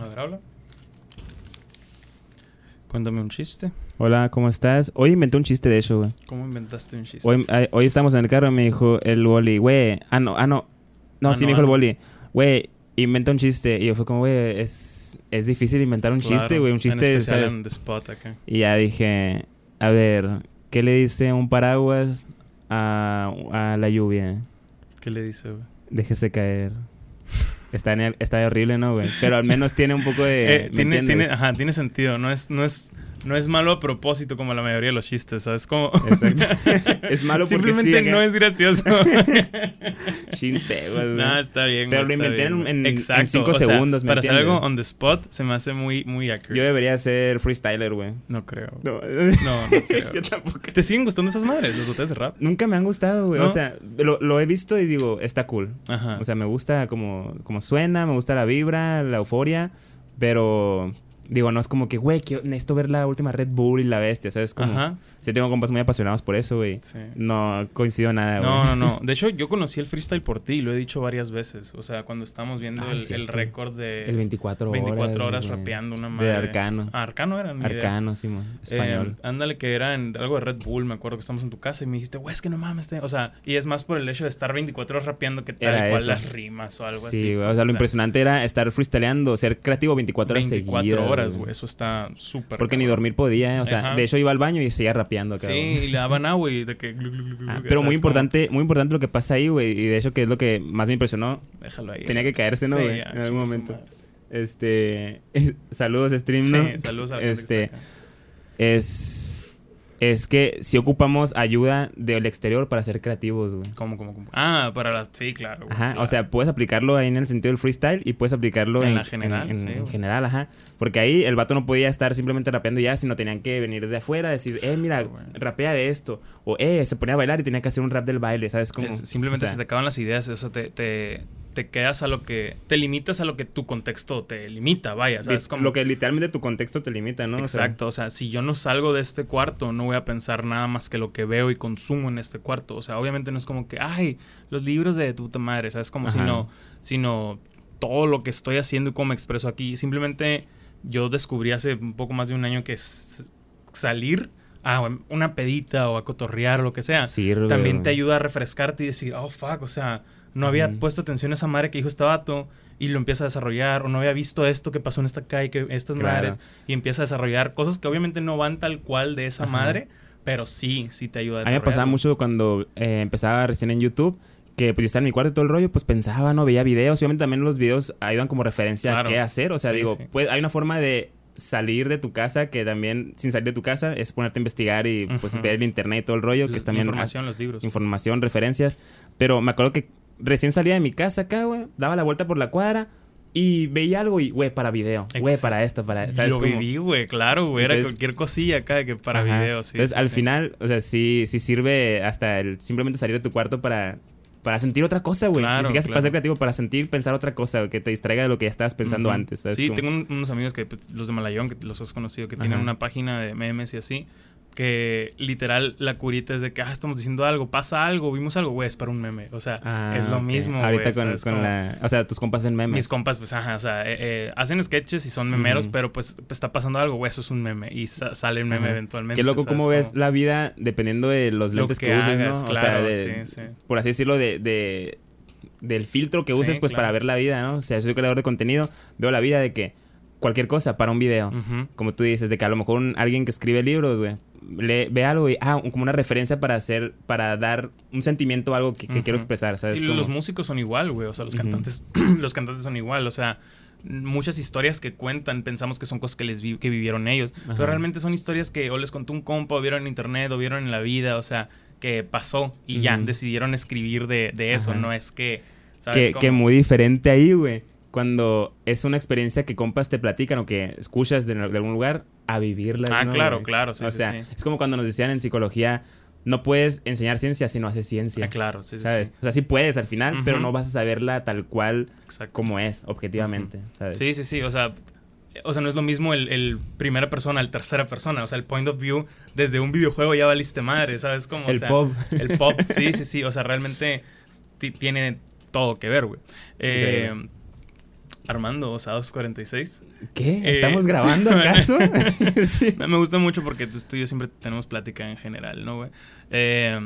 A ver, habla. Cuéntame un chiste. Hola, ¿cómo estás? Hoy inventé un chiste de eso, güey. ¿Cómo inventaste un chiste? Hoy, estamos en el carro y me dijo el boli, güey. Ah, no, ah, no. No, Ah, sí no, me dijo ah, el no. boli, güey, inventa un chiste. Y yo fue como, güey, es, es difícil inventar un Claro, chiste, güey. Un en chiste, especial ¿sabes? en The Spot acá. Y ya dije, a ver, ¿qué le dice un paraguas a, a la lluvia? ¿Qué le dice, güey? Déjese caer. Está, en el- está horrible, ¿no, güey? Pero al menos tiene un poco de... Eh, ¿me tiene, tiene, ajá, tiene sentido. No es, no, es, no es malo a propósito como la mayoría de los chistes, ¿sabes? Como, es malo porque Simplemente sí, no es gracioso. Chinteguas, güey. no, está bien. Pero lo inventé en- Exacto, cinco o sea, segundos, ¿me Para hacer algo on the spot se me hace muy, muy accurate. Yo debería ser freestyler, güey. No creo. No, No, no creo. yo tampoco. ¿Te siguen gustando esas madres, los botes de rap? Nunca me han gustado, güey. ¿No? O sea, lo, lo he visto y digo, está cool. Ajá. O sea, me gusta como, como suena, me gusta la vibra, la euforia, pero digo, no es como que, güey, necesito ver la última Red Bull y la bestia, ¿sabes? Como, Ajá. Sí, tengo compas muy apasionados por eso, güey. Sí. No coincido nada, güey. No, no, no. De hecho, yo conocí el freestyle por ti, lo he dicho varias veces. O sea, cuando estábamos viendo Ah, el, récord de El 24 horas. 24 horas güey. rapeando una madre. De Arcano. Ah, Arcano era, ni idea. Arcano, Simón. Español. Eh, ándale, que era en algo de Red Bull, me acuerdo que estamos en tu casa y me dijiste, güey, es que no mames. te-". O sea, y es más por el hecho de estar 24 horas rapeando que tal Era cual eso. las rimas o algo sí, así. güey. pues, O sea, lo impresionante era estar freestyleando, ser creativo 24 horas 24 seguidas, horas, güey. Eso está súper. Porque ni dormir podía, ¿eh? o sea, Ajá. de hecho iba al baño y seguía rapeando. Sí, y le daban agua y de que. Ah, pero muy importante, muy importante lo que pasa ahí, güey. Y de hecho que es lo que más me impresionó. Déjalo ahí. Tenía que caerse, ¿no, güey? en algún momento. Este, saludos stream, Sí, ¿no? saludos a la Este, es es que si ocupamos ayuda del exterior para ser creativos, güey. ¿Cómo, cómo, cómo? Ah, para la. Sí, claro. güey, Ajá, claro. o sea, puedes aplicarlo ahí en el sentido del freestyle y puedes aplicarlo En en, la general, en, sí, en güey. general, ajá. Porque ahí el vato no podía estar simplemente rapeando ya, sino tenían que venir de afuera, decir, eh, mira, Güey. rapea de esto. O, eh, se ponía a bailar y tenía que hacer un rap del baile, ¿sabes? Como, Es- simplemente o sea, se te acaban las ideas, o sea, te, te, te quedas a lo que. Te limitas a lo que tu contexto te limita, vaya, ¿sabes? Como- Lo que literalmente tu contexto te limita, ¿no? O sea, Exacto, o sea, si yo no salgo de este cuarto, no voy a pensar nada más que lo que veo y consumo en este cuarto. O sea, obviamente no es como que, ay, los libros de tu puta madre, ¿sabes? Como Ajá. sino, sino todo lo que estoy haciendo y cómo me expreso aquí. Simplemente yo descubrí hace un poco más de un año que es salir a una pedita o a cotorrear o lo que sea. sirve, también te ayuda a refrescarte y decir, oh, fuck, o sea, no había puesto atención a esa madre que dijo este vato y lo empieza a desarrollar, o no había visto esto que pasó en esta calle, que estas Claro. madres, y empieza a desarrollar cosas que obviamente no van tal cual de esa Ajá. madre, pero sí, sí te ayuda a A mí me pasaba mucho cuando eh, empezaba recién en YouTube, que pues yo estaba en mi cuarto y todo el rollo, pues pensaba, no veía videos. Obviamente también los videos ayudan como referencia Claro. a qué hacer. O sea, Sí, digo, sí. pues hay una forma de salir de tu casa que también, sin salir de tu casa, es ponerte a investigar y pues ver el internet y todo el rollo, que es también Información, los libros. ah, información, referencias. Pero me acuerdo que recién salía de mi casa acá, güey, daba la vuelta por la cuadra y veía algo y, güey, para video, güey, para esto, para, ¿sabes Lo cómo? viví, güey, claro, güey, era cualquier cosilla acá que para Ajá. videos, sí. Entonces, sí, al sí. final, o sea, sí, sí sirve hasta el simplemente salir de tu cuarto para, para sentir otra cosa, güey. Claro, Ni siquiera claro. para ser creativo, para sentir, pensar otra cosa, que te distraiga de lo que ya estabas pensando antes, ¿sabes? Sí, Como- tengo un- unos amigos que, pues, los de Malayón, que los has conocido, que tienen una página de memes y así, que literal la curita es de que, ah, estamos diciendo algo, pasa algo, vimos algo, güey, es para un meme. O sea, Ah, es lo ok. mismo, Ahorita con, ¿sabes? con Como la... O sea, tus compas en memes. Mis compas, pues, ajá, o sea, eh, eh, hacen sketches y son memeros, pero pues, está pasando algo, güey, eso es un meme. Y sa- sale el meme eventualmente. Qué loco ¿sabes? cómo ves la vida dependiendo de los lo lentes que, uses, hagas, ¿no? Claro, o sea, de- sí, sí. por así decirlo, de, de- del filtro que Sí, uses, pues, claro. para ver la vida, ¿no? O sea, soy creador de contenido, veo la vida de que cualquier cosa para un video. Como tú dices, de que a lo mejor un- alguien que escribe libros, güey, le- ve algo y, ah, como una referencia para hacer, para dar un sentimiento a algo que, quiero expresar, ¿sabes? Y los músicos son igual, güey. O sea, los cantantes, los cantantes son igual. O sea, muchas historias que cuentan pensamos que son cosas que les vi- que vivieron ellos. Ajá. Pero realmente son historias que o les contó un compa, o vieron en internet, o vieron en la vida. O sea, que pasó y ya decidieron escribir de, de eso. Ajá. No es que. ¿sabes que, cómo? que muy diferente ahí, güey. Cuando es una experiencia que compas te platican o que escuchas de, de algún lugar a vivirla. Ah, ¿no, claro, güey? claro. Sí, o sí, sea, sí. es como cuando nos decían en psicología, no puedes enseñar ciencia si no haces ciencia. Ah, claro. Sí, sí, ¿Sabes? sí. O sea, sí puedes al final, pero no vas a saberla tal cual Exacto. como es, objetivamente. ¿sabes? Sí, sí, sí. O sea, o sea, no es lo mismo el, el primera persona al tercera persona. O sea, el point of view desde un videojuego ya valiste madre, ¿sabes? Como, o El sea, pop. El pop, sí, sí, sí. O sea, realmente ti- tiene todo que ver, güey. Eh. Armando, Osados 46. ¿Qué? Eh, ¿Estamos grabando acaso? Sí. No, me gusta mucho porque tú y yo siempre tenemos plática en general, ¿no, güey? Eh,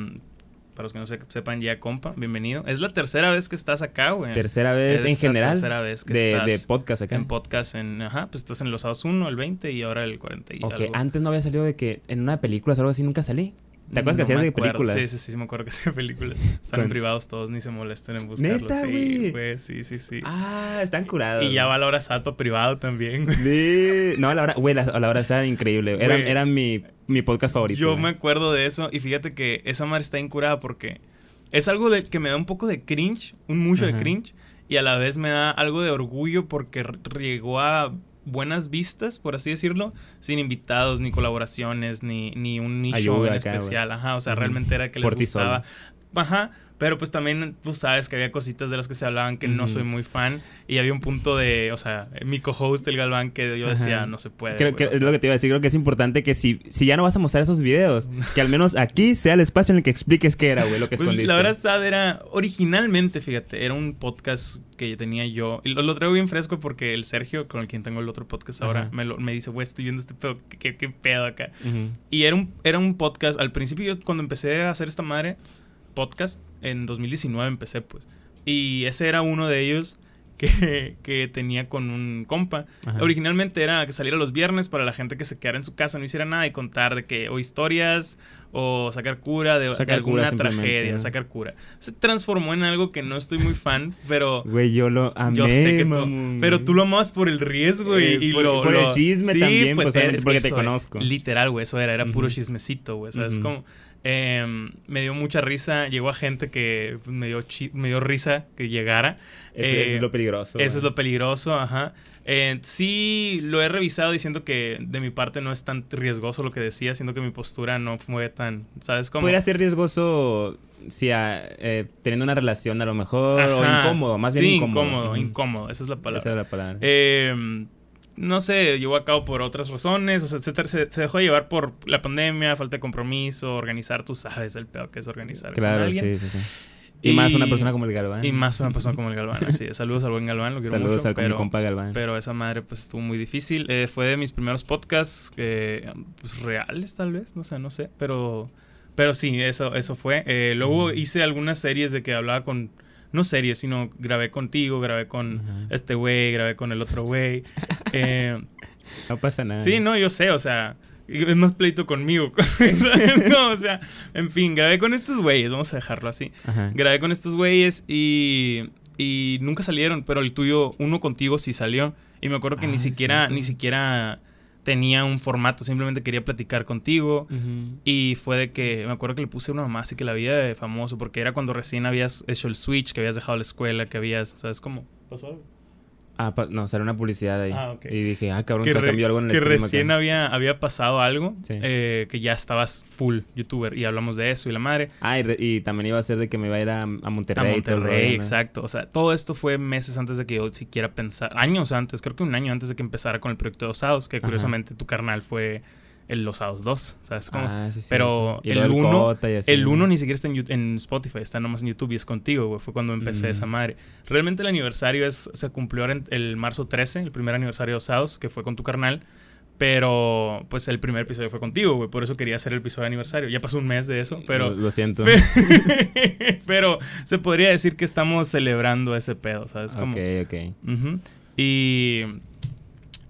para los que no se- sepan ya, compa, bienvenido. Es la tercera vez que estás acá, güey. Tercera vez Es en general tercera vez que de, estás de podcast acá. En podcast, en, ajá, pues estás en los Osados 1, el 20 y ahora el 40 y Ok, algo. antes no había salido de que en una película o algo así nunca salí. ¿Te acuerdas que hacías de películas? Sí, sí, sí, sí, me acuerdo que hacía películas. Están privados todos, ni se molesten en buscarlos. ¿Neta, sí, güey? sí, sí, sí. Ah, están curados. y ya va la hora salto privado también, güey. Sí. No, la hora, güey, la, la hora está increíble. Era, Güey. era mi, mi podcast favorito. Yo güey. me acuerdo de eso y fíjate que esa madre está incurada porque es algo de, que me da un poco de cringe, un mucho de cringe, y a la vez me da algo de orgullo porque llegó a buenas vistas, por así decirlo, sin invitados, ni colaboraciones, ni, ni un nicho Ayuda en acá, especial. Ajá, o sea, realmente era que les Por gustaba. Ajá, pero pues también tú sabes que había cositas de las que se hablaban que no soy muy fan y había un punto de, o sea, mi co-host, el Galván, que yo decía, Ajá. no se puede. Creo que o es lo que te iba a decir. Creo que es importante que si, si ya no vas a mostrar esos videos, que al menos aquí sea el espacio en el que expliques qué era, güey, lo que Pues, escondiste. la verdad Sad, era originalmente, fíjate, era un podcast que tenía yo. Y lo, lo traigo bien fresco porque el Sergio, con el quien tengo el otro podcast ahora, me, lo- me dice, güey, estoy viendo este pedo, ¿qué, qué- qué pedo acá? Ujú. Y era un, era un podcast, al principio yo cuando empecé a hacer esta madre, podcast, en 2019 empecé pues. Y ese era uno de ellos que, que tenía con un compa. Ajá. Originalmente era que saliera los viernes para la gente que se quedara en su casa, no hiciera nada y contar de que o historias o sacar cura de, de Sacar alguna cura tragedia, sacar cura. Se transformó en algo que no estoy muy fan, pero Güey, yo lo amé, yo sé que tú, pero tú lo amas por el riesgo y, Eh, y por- lo, por el lo- chisme también, pues, obviamente, es- porque te conozco. Literal, güey, eso era, era puro Ujú. chismecito, güey, ¿sabes? Ujú. Como em, me dio mucha risa, llegó a gente que me dio me dio risa que llegara. Eso, eso Eh, es lo peligroso. Eso es güey. lo peligroso, ajá. Eh, sí, lo he revisado diciendo que de mi parte no es tan riesgoso lo que decía, siendo que mi postura no fue tan, ¿sabes cómo? Podría ser riesgoso si a- eh, teniendo una relación a lo mejor o Ajá. incómodo, más bien Sí, incómodo. incómodo, incómodo, esa es la palabra. Esa era la palabra. Eh, no sé, llevó a cabo por otras razones, o sea, se, se- se dejó llevar por la pandemia, falta de compromiso, organizar, tú sabes el peor que es organizar. con claro, alguien. sí, sí, sí. Y, más una persona como el Galván. Y más una persona como el Galván, así es. Saludos al buen Galván, lo quiero Saludos mucho, al con mi pero, compa Galván. pero esa madre pues estuvo muy difícil. Eh, fue de mis primeros podcasts eh, pues, reales tal vez, no sé, no sé, pero pero sí, eso eso fue. Eh, luego Ujú. hice algunas series de que hablaba con no series, sino grabé contigo, grabé con este güey, grabé con el otro güey. Eh, No pasa nada. Sí, no, yo sé, o sea, es más pleito conmigo. no, o sea, en fin, grabé con estos güeyes, vamos a dejarlo así. Ajá. Grabé con estos güeyes y, y nunca salieron, pero el tuyo, uno contigo sí salió. Y me acuerdo que Ah, ni es siquiera, ni siquiera tenía un formato, simplemente quería platicar contigo. Y fue de que, me acuerdo que le puse una mamá así que la vida de famoso, porque era cuando recién habías hecho el switch, que habías dejado la escuela, que habías, ¿sabes cómo? ¿Pasó algo? Ah, no, salió una publicidad ahí. Ah. Y dije, ah, cabrón, que, se cambió algo en el que recién acá. había, había pasado algo, Sí. eh, que ya estabas full youtuber y hablamos de eso y la madre. Ah, y, re- y también iba a ser de que me iba a ir a, a Monterrey. a todo Monterrey, rollo, ¿no? exacto. O sea, todo esto fue meses antes de que yo siquiera pensara, años antes, creo que un año antes de que empezara con el proyecto de Osados, que Ajá. curiosamente tu carnal fue el Osados 2, ¿sabes cómo? Ah, sí, Pero el uno- así, El ¿no? 1 ni siquiera está en, en Spotify, está nomás en YouTube y es contigo, güey. Fue cuando empecé Mm. esa madre. Realmente el aniversario es, se cumplió ahora en- el marzo 13, el primer aniversario de Osados, que fue con tu carnal. Pero, pues el primer episodio fue contigo, güey. Por eso quería hacer el episodio de aniversario. Ya pasó un mes de eso, pero. Lo, lo siento. pero se podría decir que estamos celebrando ese pedo, ¿sabes? Como, ok, ok. Ujú. Y.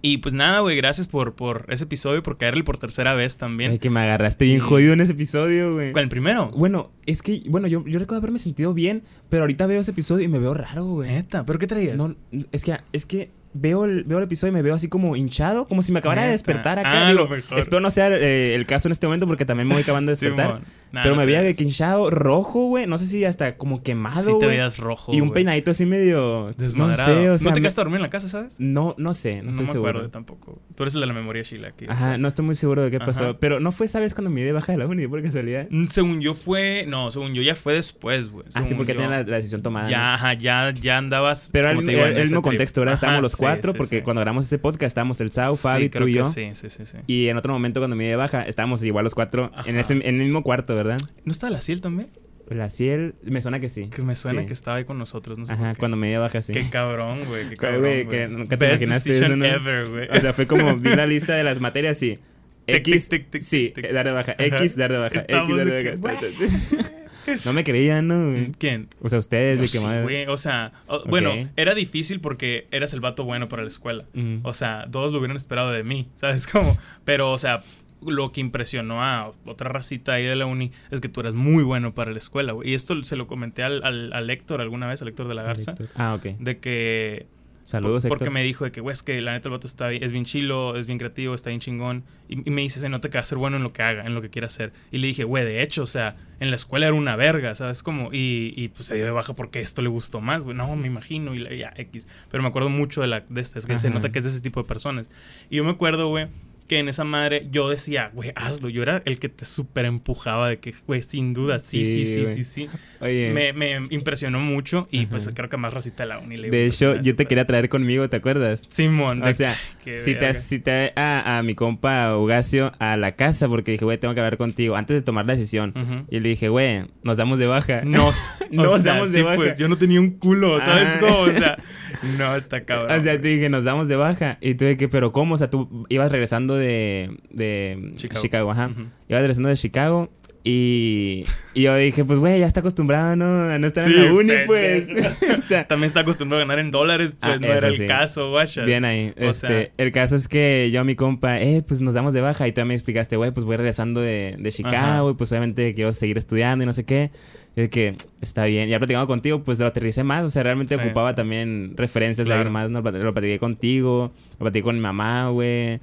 Y pues nada, güey, gracias por, por ese episodio, por caerle por tercera vez también. Ay, que me agarraste bien Sí. jodido en ese episodio, güey. ¿Con el primero? Bueno, es que, bueno, yo, yo recuerdo haberme sentido bien, pero ahorita veo ese episodio y me veo raro, güey. Neta, ¿pero qué traías? No, es que, es que veo el, veo el episodio y me veo así como hinchado, como si me acabara de despertar acá. Ah, Digo, lo mejor. espero no sea eh, el caso en este momento porque también me voy acabando de despertar. Simón. Nah, pero no me veía de hinchado, rojo, güey. No sé si hasta como quemado, Sí te veías rojo, y un peinadito así medio... Desmadrado. No sé, o sea... ¿No te me- quedaste a dormir en la casa, sabes? no, no sé, no, No, estoy me seguro. acuerdo tampoco. Tú eres el de la memoria, Sheila. Aquí, o Ajá, sea. no estoy muy seguro de qué Ajá. pasó. Pero no fue, ¿sabes? Cuando me di de baja de la uni, por casualidad. Mm, Según yo fue... No, según yo ya fue después, güey. Ah, sí, porque yo. tenía la, la decisión tomada. Ya, ajá, ya, ya andabas... Pero el, digo, el mismo contexto, ¿verdad? Ajá, Estábamos los sí, cuatro, sí, porque sí. cuando grabamos ese podcast estábamos el Sau, Sí, Fabi, tú y yo. Sí, sí, sí, sí. Y en otro momento cuando me di de baja, estábamos igual los cuatro en el mismo cuarto, ¿verdad? ¿No estaba la Ciel también? La Ciel, me suena que sí. Que me suena Sí. que estaba ahí con nosotros, no sé Ajá, por qué. cuando me dio baja, sí. Qué cabrón, güey. Qué cabrón, güey, que nunca te Best imaginaste eso, ¿no? ever, güey. O sea, fue como, vi la lista de las materias. Tic, X, tic, tic, tic, sí, dar de baja. Ajá. X, dar de baja. Estamos X, dar de baja. No me creían, ¿no? güey? ¿Quién? O sea, ustedes, No, de que sí, güey, o sea, o- bueno, era difícil porque eras el vato bueno para la escuela. Ujú. O sea, todos lo hubieran esperado de mí, ¿sabes cómo? Pero, o sea, lo que impresionó a otra racita ahí de la uni es que tú eras muy bueno para la escuela, güey. Y esto se lo comenté al, al, al Héctor alguna vez, al Héctor de la Garza, Ah, ok. de que... Saludos, por- Porque Héctor. me dijo de que, güey, es que la neta el vato está bien- es bien chilo, es bien creativo, está bien chingón. Y, y me dice, se nota que va a ser bueno en lo que haga, en lo que quiera hacer. Y le dije, güey, de hecho, o sea, en la escuela era una verga, ¿sabes cómo? Y, y pues se dio de baja porque esto le gustó más, güey. No, me imagino, y la- ya, X. Pero me acuerdo mucho de, la, de este, es que se Ajá. nota que es de ese tipo de personas. Y yo me acuerdo, güey, que en esa madre yo decía, güey, hazlo. Yo era el que te súper empujaba de que, güey, sin duda, sí, sí, Sí, sí, sí, sí. Oye, Me, me impresionó mucho y pues creo que más racita la uni. le de hecho, yo te quería traer conmigo, ¿te acuerdas? Simón. O sea, Si te, si te a, a mi compa Ugacio a la casa porque dije, güey, tengo que hablar contigo antes de tomar la decisión. Y le dije, güey, nos damos de baja. Nos, Nos o sea, damos de sí, baja. pues, yo no tenía un culo, ¿sabes Ah. cómo? O sea, no, está cabrón. O sea, te dije, nos damos de baja. Y tú de que, pero ¿cómo? O sea, tú ibas regresando de, de Chicago. Chicago. ajá. Ujú. Ibas regresando de Chicago. Y, y yo dije, pues, güey, ya está acostumbrado, ¿no? A no estar Sí, en la uni, pues. o sea, También está acostumbrado a ganar en dólares, pues Ah, no era el sí. caso, guacha. bien ahí. O Este, sea- el caso es que yo a mi compa, eh, pues nos damos de baja. Y tú me explicaste, güey, pues voy regresando de, de Chicago. Ajá. Y pues obviamente quiero seguir estudiando y no sé qué. Y de que está bien. Ya platicando contigo, pues lo aterricé más. O sea, realmente Sí, ocupaba también referencias de Claro. alguien más. ¿no? Lo platiqué contigo, lo platiqué con mi mamá, güey.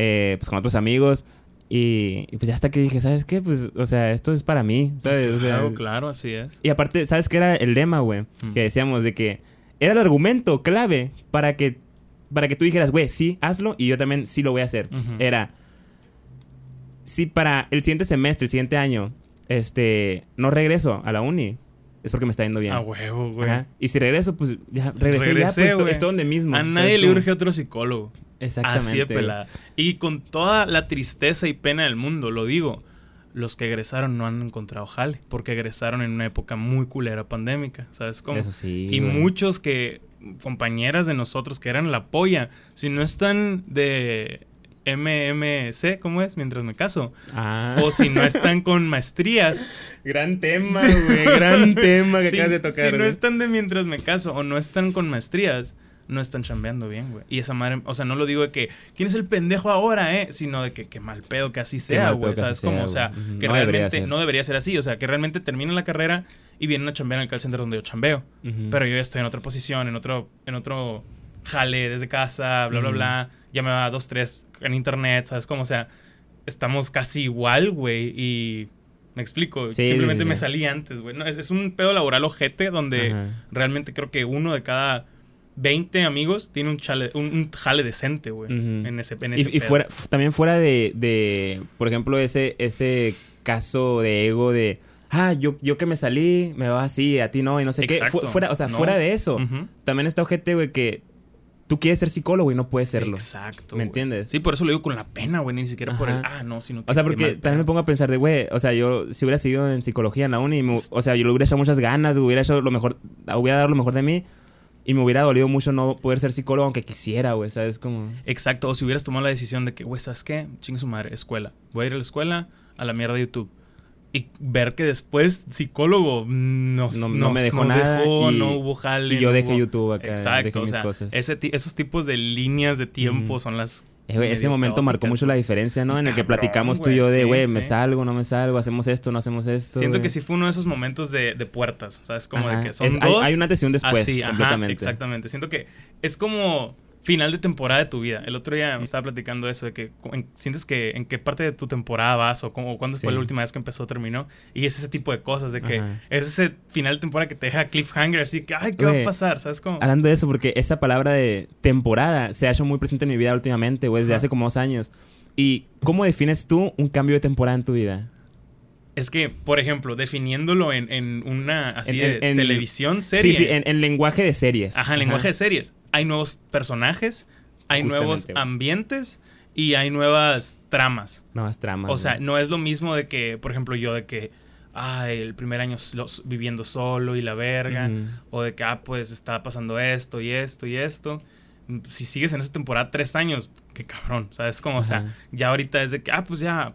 Eh, pues con otros amigos. Y, y pues ya hasta que dije, ¿sabes qué? Pues, o sea, esto es para mí, ¿sabes? O sea, Claro, claro, así es. Y aparte, ¿sabes qué era el lema, güey? Mm. Que decíamos de que era el argumento clave para que, para que tú dijeras, güey, sí, hazlo y yo también sí lo voy a hacer. Era, si para el siguiente semestre, el siguiente año, este, no regreso a la uni, es porque me está yendo bien. A huevo, güey. Ajá. Y si regreso, pues ya regresé, ya, Regresé, pues esto- güey. es todo donde mismo. A ¿sabes nadie le urge otro psicólogo. Exactamente. Así de pelada. Y con toda la tristeza y pena del mundo, lo digo, los que egresaron no han encontrado jale, porque egresaron en una época muy culera pandémica, ¿sabes cómo? Eso sí. y güey. muchos que, compañeras de nosotros que eran la polla, si no están de MMC, ¿cómo es? Mientras me caso. Ah. O si no están con maestrías. Gran tema, güey. Gran tema que si, acabas de tocar. si no güey. están de mientras me caso o no están con maestrías, no están chambeando bien, güey. Y esa madre, o sea, no lo digo de que, ¿quién es el pendejo ahora, eh? Sino de que, qué mal pedo que así sea, güey. que ¿Sabes cómo? sea, O sea, que No realmente no debería ser así. O sea, que realmente terminan la carrera y vienen a chambear en el call center donde yo chambeo. Pero yo ya estoy en otra posición, en otro, en otro jale desde casa, bla, bla, bla. Ya me va dos, tres en internet, ¿sabes cómo? O sea, estamos casi igual, güey. Y me explico. Sí, Simplemente sí, sí. me salí antes, güey. No, es, es un pedo laboral ojete donde Ajá. realmente creo que uno de cada 20 amigos tiene un, chale, un, un jale decente, güey. En ese, en Y, ese y pedo. fuera, también fuera de, de, por ejemplo, ese, ese caso de ego de, ah, yo, yo que me salí, me va así, a ti no, y no sé qué. Fu- fuera, o sea, No. fuera de eso, también está ojete, güey, que tú quieres ser psicólogo y no puedes serlo. Exacto. ¿Me entiendes? Sí, por eso lo digo con la pena, güey. Ni siquiera por el. Ah, no, sino que. O sea, porque también me pongo a pensar de, güey, o sea, yo si hubiera seguido en psicología en la uni, me- o sea, yo le hubiera echado muchas ganas, hubiera hecho lo mejor, hubiera dado lo mejor de mí y me hubiera dolido mucho no poder ser psicólogo aunque quisiera, güey, ¿sabes? Como... Exacto, o si hubieras tomado la decisión de que, güey, ¿sabes qué? Chingue su madre, escuela. Voy a ir a la escuela, a la mierda de YouTube. Y ver que después psicólogo no, No- no nos- me dejó nada dejó, y- no hubo jale. Y yo no dejé hubo- YouTube acá, Exacto, dejé o mis sea, cosas. ese esos tipos de líneas de tiempo son las... Ese momento marcó mucho la diferencia, ¿no? En el que platicamos tú y yo güey, de, sí, güey, me sí. salgo, no me salgo, hacemos esto, no hacemos esto. Siento que sí fue uno de esos momentos de, de puertas, ¿sabes? Como Ajá. de que son Es- dos... Hay, una un después, así, ajá, completamente. exactamente. Siento que es como final de temporada de tu vida. El otro día me estaba platicando eso de que en- sientes que en qué parte de tu temporada vas o, cómo, cuándo fue la última vez que empezó o terminó. Y es ese tipo de cosas, de que Ajá. es ese final de temporada que te deja cliffhanger, así que, ay, ¿qué va a pasar? ¿Sabes cómo? Hablando de eso, porque esa palabra de temporada se ha hecho muy presente en mi vida últimamente, güey, desde Ajá. hace como dos años. ¿Y cómo defines tú un cambio de temporada en tu vida? Es que, por ejemplo, definiéndolo en, en una así En- de en- televisión, serie. Sí, sí, en, en lenguaje de series. Ajá, en lenguaje de series. Hay nuevos personajes, hay Justamente, nuevos ambientes y hay nuevas tramas. Nuevas tramas. O sea, no es lo mismo de que, por ejemplo, yo de que ay, el primer año los, viviendo solo y la verga, o de que, ah, pues está pasando esto y esto y esto. Si sigues en esa temporada tres años, qué cabrón, ¿sabes? Como, o sea, ya ahorita es de que, ah, pues ya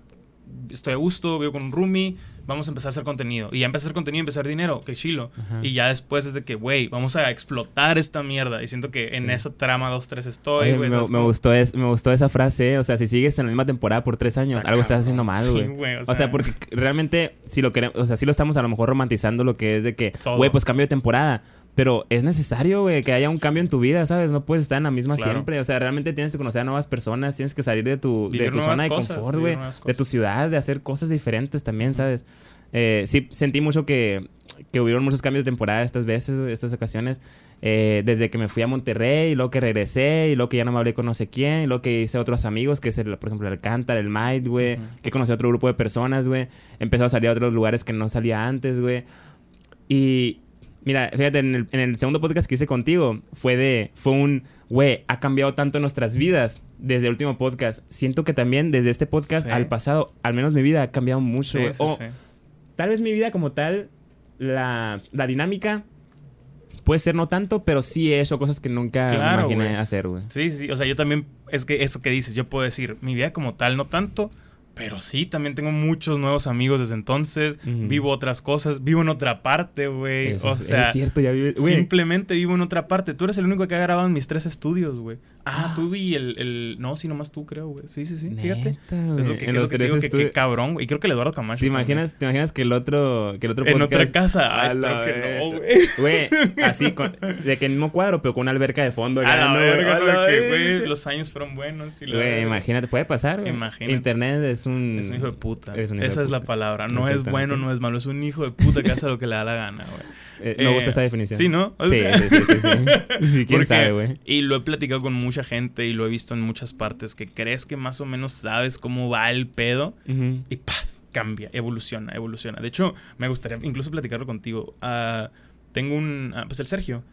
estoy a gusto, vivo con un roomie, vamos a empezar a hacer contenido. Y ya empezar a hacer contenido y empezar dinero, qué chilo. Ajá. Y ya después es de que, güey, vamos a explotar esta mierda. Y siento que en Sí. esa trama 2-3 estoy, Oye, me, gustó es, me gustó esa frase, o sea, si sigues en la misma temporada por tres años, Está algo estás haciendo mal, güey. o o, sea, porque realmente, si lo queremos, o sea, sí lo estamos a lo mejor romantizando lo que es de que, güey, pues cambio de temporada. Pero es necesario, güey, que haya un cambio en tu vida, ¿sabes? No puedes estar en la misma Claro. siempre. O sea, realmente tienes que conocer a nuevas personas, tienes que salir de tu, de tu zona de cosas, confort, vivir güey. De tu ciudad, de hacer cosas diferentes también, ¿sabes? Eh, sí, sentí mucho que, que hubieron muchos cambios de temporada estas veces, estas ocasiones. Eh, desde que me fui a Monterrey, y luego que regresé, y luego que ya no me hablé con no sé quién, y luego que hice otros amigos, que es, el, por ejemplo, el Alcántara, el Might, güey. Ujú. Que conocí a otro grupo de personas, güey. Empezó a salir a otros lugares que no salía antes, güey. Y mira, fíjate, en el, en el segundo podcast que hice contigo, fue de, fue un, güey, ha cambiado tanto nuestras vidas desde el último podcast. Siento que también desde este podcast Sí. al pasado, al menos mi vida ha cambiado mucho, Sí, O tal vez mi vida como tal, la, la dinámica puede ser no tanto, pero sí he hecho cosas que nunca Claro, imaginé güey. hacer, güey. Sí, sí, o sea, yo también, es que eso que dices, yo puedo decir, mi vida como tal no tanto, pero sí, también tengo muchos nuevos amigos desde entonces, vivo otras cosas, vivo en otra parte, güey, o es, sea, es cierto, ya güey. simplemente vivo en otra parte, tú eres el único que ha grabado en mis tres estudios, güey. Ah, tú y el, el, no, sí, nomás tú creo, güey, sí, sí, sí, fíjate. Neta, Es lo que, en es los lo que te tres digo, que, estudios- que cabrón, güey. Y creo que el Eduardo Camacho. ¿Te también. imaginas, ¿Te imaginas que el otro, que el otro En otra podcast- casa. Ay, espero que no, güey. Güey, así, con, de que el mismo cuadro, pero con una alberca de fondo. A la ¿no, verga, güey, los años fueron buenos. Y Güey, imagínate, puede pasar, güey. Imagínate. Internet es un... Es un hijo de puta. Es un hijo Esa de es la palabra. No es bueno, no es malo. Es un hijo de puta que hace lo que le da la gana, güey. Eh, me Eh, gusta esa definición. Sí, ¿no? O Sí, sea- sí, sí, sí, sí. Sí, quién Porque- sabe, güey. Y lo he platicado con mucha gente y lo he visto en muchas partes que crees que más o menos sabes cómo va el pedo y paz, cambia, evoluciona, evoluciona. De hecho, me gustaría incluso platicarlo contigo. Ah, tengo un, ah, pues el Sergio,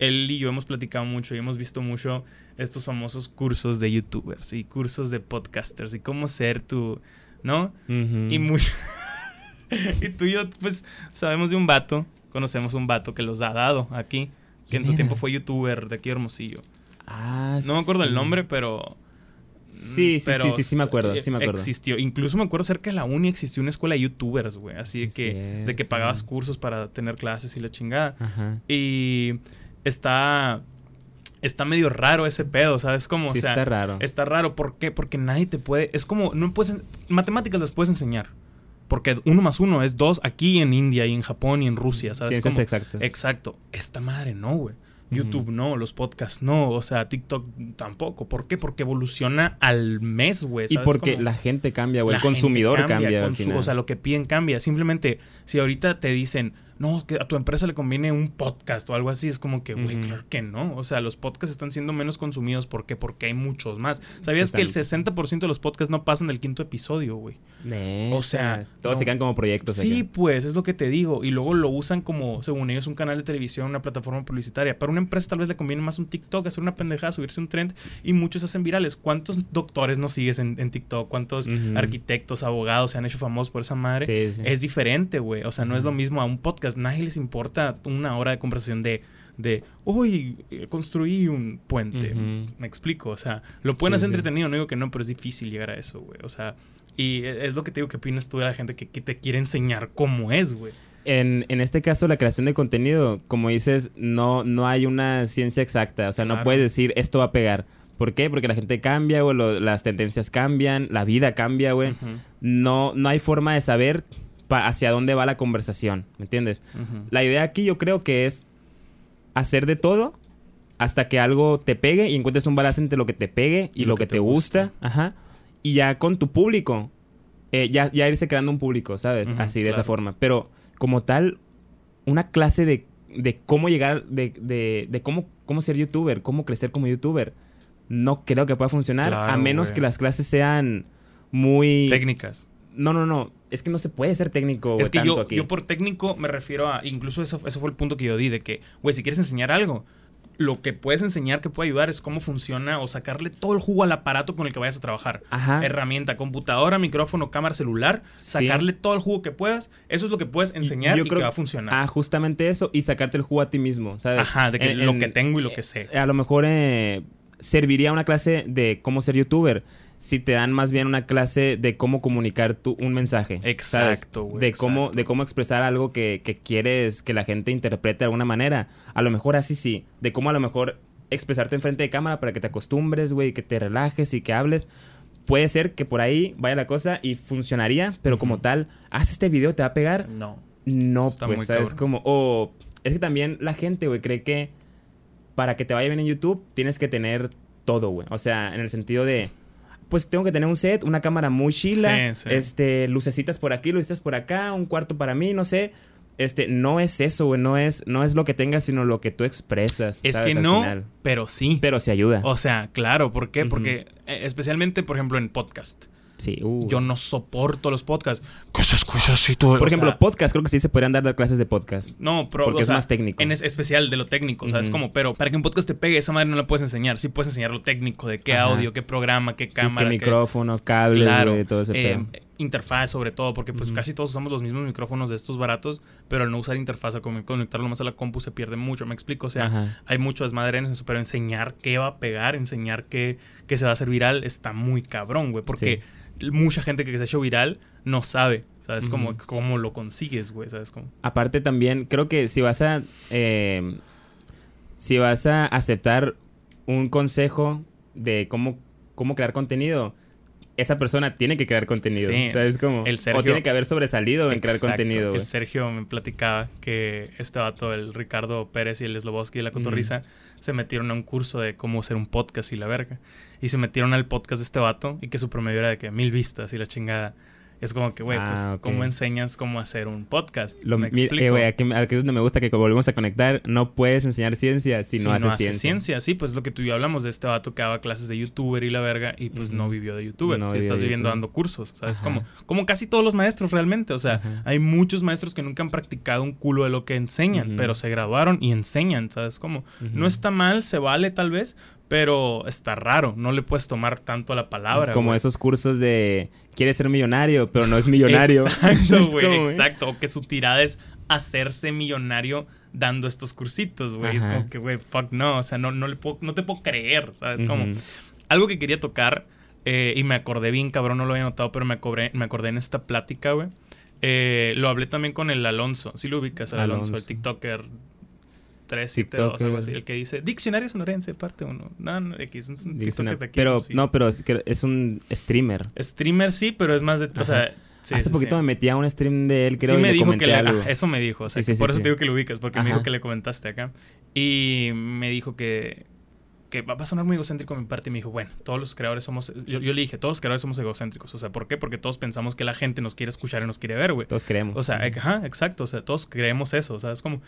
él y yo hemos platicado mucho y hemos visto mucho estos famosos cursos de youtubers y cursos de podcasters y cómo ser tu, ¿no? Y mucho... y tú y yo, pues, sabemos de un vato, conocemos un vato que los ha dado aquí, que ¿Quién en su era? tiempo fue youtuber de aquí de Hermosillo. Ah, No me acuerdo el nombre, pero... Sí, sí, pero sí, sí, sí me acuerdo, sí me acuerdo. Existió. Incluso me acuerdo cerca de la uni existió una escuela de youtubers, güey. Así de que, de que pagabas cursos para tener clases y la chingada. Ajá. Y está... Está medio raro ese pedo, ¿sabes? Como, sí o sea, está raro. Está raro. ¿Por qué? Porque nadie te puede... Es como... No puedes... Matemáticas las puedes enseñar. Porque uno más uno es dos aquí en India y en Japón y en Rusia, ¿sabes? Exactas. Exacto. Esta madre no, güey. YouTube no, los podcasts no, o sea, TikTok tampoco. ¿Por qué? Porque evoluciona al mes, güey. y ¿sabes porque cómo? la gente cambia, güey. El consumidor cambia, al. O sea, lo que piden cambia. Simplemente, si ahorita te dicen, no, que a tu empresa le conviene un podcast o algo así, es como que, güey, claro que no. O sea, los podcasts están siendo menos consumidos. ¿Por qué? Porque hay muchos más. ¿Sabías que el 60% de los podcasts no pasan del quinto episodio, güey? O sea, Todos no. se quedan como proyectos Sí, acá. pues, es lo que te digo. Y luego lo usan como, según ellos, un canal de televisión, una plataforma publicitaria. Para una empresa tal vez le conviene más un TikTok, hacer una pendejada, subirse un trend. Y muchos hacen virales. ¿Cuántos doctores no sigues en, en TikTok? ¿Cuántos arquitectos, abogados se han hecho famosos por esa madre? Sí, sí. Es diferente, güey. O sea, no es lo mismo a un podcast. Nadie les importa una hora de conversación de, de uy, eh, construí un puente. Ujú. Me explico. O sea, lo pueden Sí, hacer sí. entretenido, no digo que no, pero es difícil llegar a eso, güey. O sea, y e- es lo que te digo que opinas tú de la gente que, que te quiere enseñar cómo es, güey. En, en este caso, la creación de contenido, como dices, no, no hay una ciencia exacta. O sea, no Claro. puedes decir esto va a pegar. ¿Por qué? Porque la gente cambia, güey, las tendencias cambian, la vida cambia, güey. Ujú, No, no hay forma de saber hacia dónde va la conversación, ¿me entiendes? La idea aquí yo creo que es hacer de todo hasta que algo te pegue y encuentres un balance entre lo que te pegue y, lo, que, te gusta. Ajá. Y ya con tu público, eh, ya, ya irse creando un público, ¿sabes? Así, de esa forma. Pero como tal, una clase de, de cómo llegar, de, de, de cómo, cómo ser youtuber, cómo crecer como youtuber, no creo que pueda funcionar a menos que las clases sean muy... Técnicas. No, no, no. Es que no se puede ser técnico, Es que tanto yo, aquí. yo por técnico me refiero a, incluso eso, eso fue el punto que yo di, de que, güey, si quieres enseñar algo, lo que puedes enseñar que puede ayudar es cómo funciona o sacarle todo el jugo al aparato con el que vayas a trabajar. Ajá. Herramienta, computadora, micrófono, cámara, celular, Sí. sacarle todo el jugo que puedas. Eso es lo que puedes enseñar y, que va a funcionar. Ah, justamente eso y sacarte el jugo a ti mismo, ¿sabes? Ajá, de que En- lo en- que tengo y lo que sé. eh, A lo mejor eh, serviría una clase de cómo ser youtuber si te dan más bien una clase de cómo comunicar tu, un mensaje. Exacto, güey, De cómo, exacto. de cómo expresar algo que, que quieres que la gente interprete de alguna manera. A lo mejor así sí. De cómo a lo mejor expresarte enfrente de cámara para que te acostumbres, güey, que te relajes y que hables. Puede ser que por ahí vaya la cosa y funcionaría, pero como tal, haz este video, te va a pegar. No. No, Está pues, ¿sabes? Como, o es que también la gente, güey, cree que para que te vaya bien en YouTube tienes que tener todo, güey. O sea, en el sentido de, pues tengo que tener un set, una cámara muy chila, Sí, sí. este, lucecitas por aquí, lucecitas por acá, un cuarto para mí, no sé. Este, no es eso, güey, no es, no es lo que tengas, sino lo que tú expresas. Es ¿sabes? que Al no, final. pero sí. Pero se ayuda. O sea, claro, ¿por qué? Porque eh, especialmente, por ejemplo, en podcast. Sí, uh. Yo no soporto los podcasts. Que se escucha así todo. Por o ejemplo, sea, podcast, creo que sí se podrían dar clases de podcast. No, pero, Porque o es sea, más técnico. En es- especial de lo técnico, ¿sabes? Ujú. Como, pero para que un podcast te pegue, esa madre no la puedes enseñar. Sí puedes enseñar lo técnico, de qué Ajá. audio, qué programa, qué Sí, cámara. que qué- micrófono, cables, Claro, güey, todo ese eh, pedo. interfaz sobre todo, porque pues casi todos usamos los mismos micrófonos de estos baratos, pero al no usar interfaz, al con- conectarlo más a la compu se pierde mucho, me explico, o sea, Ajá. hay mucho desmadre en eso, pero enseñar qué va a pegar, enseñar qué, qué se va a hacer viral, está muy cabrón, güey, porque mucha gente que se ha hecho viral no sabe, ¿sabes? Ujú. Cómo, cómo lo consigues, güey, ¿sabes? Cómo? Aparte también, creo que si vas a... eh, si vas a aceptar un consejo de cómo, cómo crear contenido, esa persona tiene que crear contenido. Sí. ¿Sabes cómo? El Sergio- o tiene que haber sobresalido en crear contenido. El. Sergio me platicaba que este vato, el Ricardo Pérez y el Sloboski y la Cotorriza, se metieron a un curso de cómo hacer un podcast y la verga. Y se metieron al podcast de este vato y que su promedio era de que mil vistas y la chingada. Es como que, güey, Ah, pues, ok. ¿cómo enseñas cómo hacer un podcast? Lo, ¿Me mi- explico? eh, güey, aquí, aquí es donde me gusta que volvemos a conectar. No puedes enseñar ciencia si, Si no haces ciencia. Sí, pues lo que tú y yo hablamos de este vato que daba clases de youtuber y la verga y pues no vivió de youtuber. No si estás de viviendo dando cursos, ¿sabes? Ajá. Como, como casi todos los maestros realmente. O sea, Ajá. hay muchos maestros que nunca han practicado un culo de lo que enseñan, pero se graduaron y enseñan, ¿sabes? Como, no está mal, se vale tal vez, pero está raro. No le puedes tomar tanto a la palabra. Como esos cursos de quieres ser millonario, pero no es millonario. Exacto, güey, como, exacto. O que su tirada es hacerse millonario dando estos cursitos, güey. Es como que, güey, fuck no. O sea, no, no, le puedo, no te puedo creer, ¿sabes? Como algo que quería tocar eh, y me acordé bien, cabrón, no lo había notado, pero me acordé, me acordé en esta plática, güey. Eh, lo hablé también con el Alonso. Sí lo ubicas, el Alonso, el. TikToker 372, algo así. El que dice Diccionario sonorense, parte 1. No, no, X, es un TikToker de aquí. pero sí. no, pero es, que es un streamer. Streamer sí, pero es más de. O sea, sí, Hace sí, poquito me metí a un stream de él, creo, sí y le dijo comenté que le, algo. ajá, eso me dijo, o sea, que por eso te digo que lo ubicas, porque me dijo que le comentaste acá. Y me dijo que, que va a sonar muy egocéntrico mi parte. Y me dijo, bueno, todos los creadores somos. Yo, yo le dije, todos los creadores somos egocéntricos. O sea, ¿por qué? Porque todos pensamos que la gente nos quiere escuchar y nos quiere ver, güey. Todos creemos. O sea, ajá, exacto. O sea, todos creemos eso, ¿sabes? Como.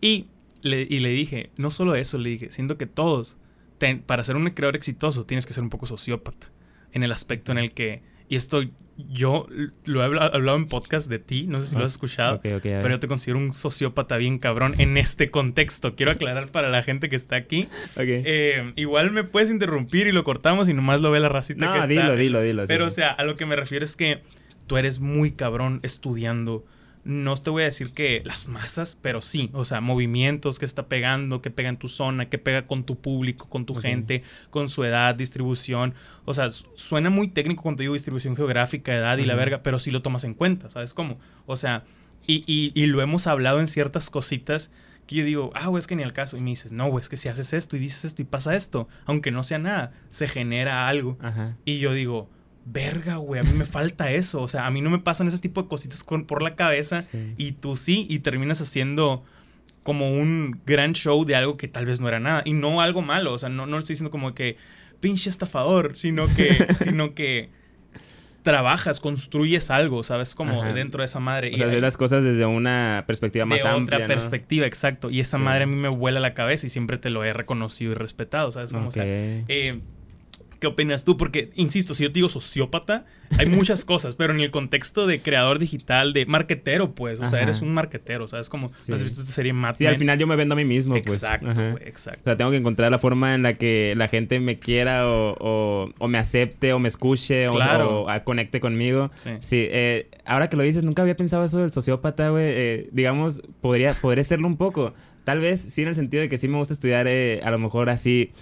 Y le, y le dije, no solo eso, le dije, siento que todos, ten- para ser un creador exitoso, tienes que ser un poco sociópata. En el aspecto en el que. Y esto yo lo he habla- hablado en podcast de ti, no sé si lo has escuchado. Ok, ok, a ver. Pero yo te considero un sociópata bien cabrón en este contexto. Quiero aclarar para la gente que está aquí. Ok. Eh, igual me puedes interrumpir y lo cortamos y nomás lo ve la racita que no, está. dilo, dilo, dilo. Pero, sí. o sea, a lo que me refiero es que tú eres muy cabrón estudiando. No te voy a decir que las masas, pero sí, o sea, movimientos que está pegando, que pega en tu zona, que pega con tu público, con tu gente, con su edad, distribución. O sea, su- suena muy técnico cuando digo distribución geográfica, edad y la verga, pero sí lo tomas en cuenta, ¿sabes cómo? O sea, y, y- y lo hemos hablado en ciertas cositas que yo digo, ah, güey, es que ni al caso. Y me dices, no, güey, es que si haces esto y dices esto y pasa esto, aunque no sea nada, se genera algo. Ajá. Y yo digo, verga, güey, a mí me falta eso. O sea, a mí no me pasan ese tipo de cositas con, por la cabeza. Sí. Y tú sí, y terminas haciendo como un gran show de algo que tal vez no era nada. Y no algo malo. O sea, no, no estoy diciendo como que pinche estafador, sino que, sino que trabajas, construyes algo, ¿sabes? Como Ajá. dentro de esa madre. O Y sea, ves las cosas desde una perspectiva más de amplia, otra ¿no? perspectiva, exacto. Y esa Sí. madre a mí me vuela la cabeza y siempre te lo he reconocido y respetado, ¿sabes? Como, o sea, eh, ¿Qué opinas tú? Porque, insisto, si yo te digo sociópata, hay muchas cosas, pero en el contexto de creador digital, de marquetero, pues, o sea, eres un marquetero, ¿sabes? Como, Sí. ¿no has visto esta serie Mad Sí, al final yo me vendo a mí mismo, pues. Exacto, güey, O exacto. sea, tengo que encontrar la forma en la que la gente me quiera o, o- o me acepte o me escuche o- Claro. o, a- conecte conmigo. Sí. Sí, eh, ahora que lo dices, nunca había pensado eso del sociópata, güey. Eh, digamos, podría, podría serlo un poco. Tal vez sí en el sentido de que sí me gusta estudiar eh, a lo mejor así,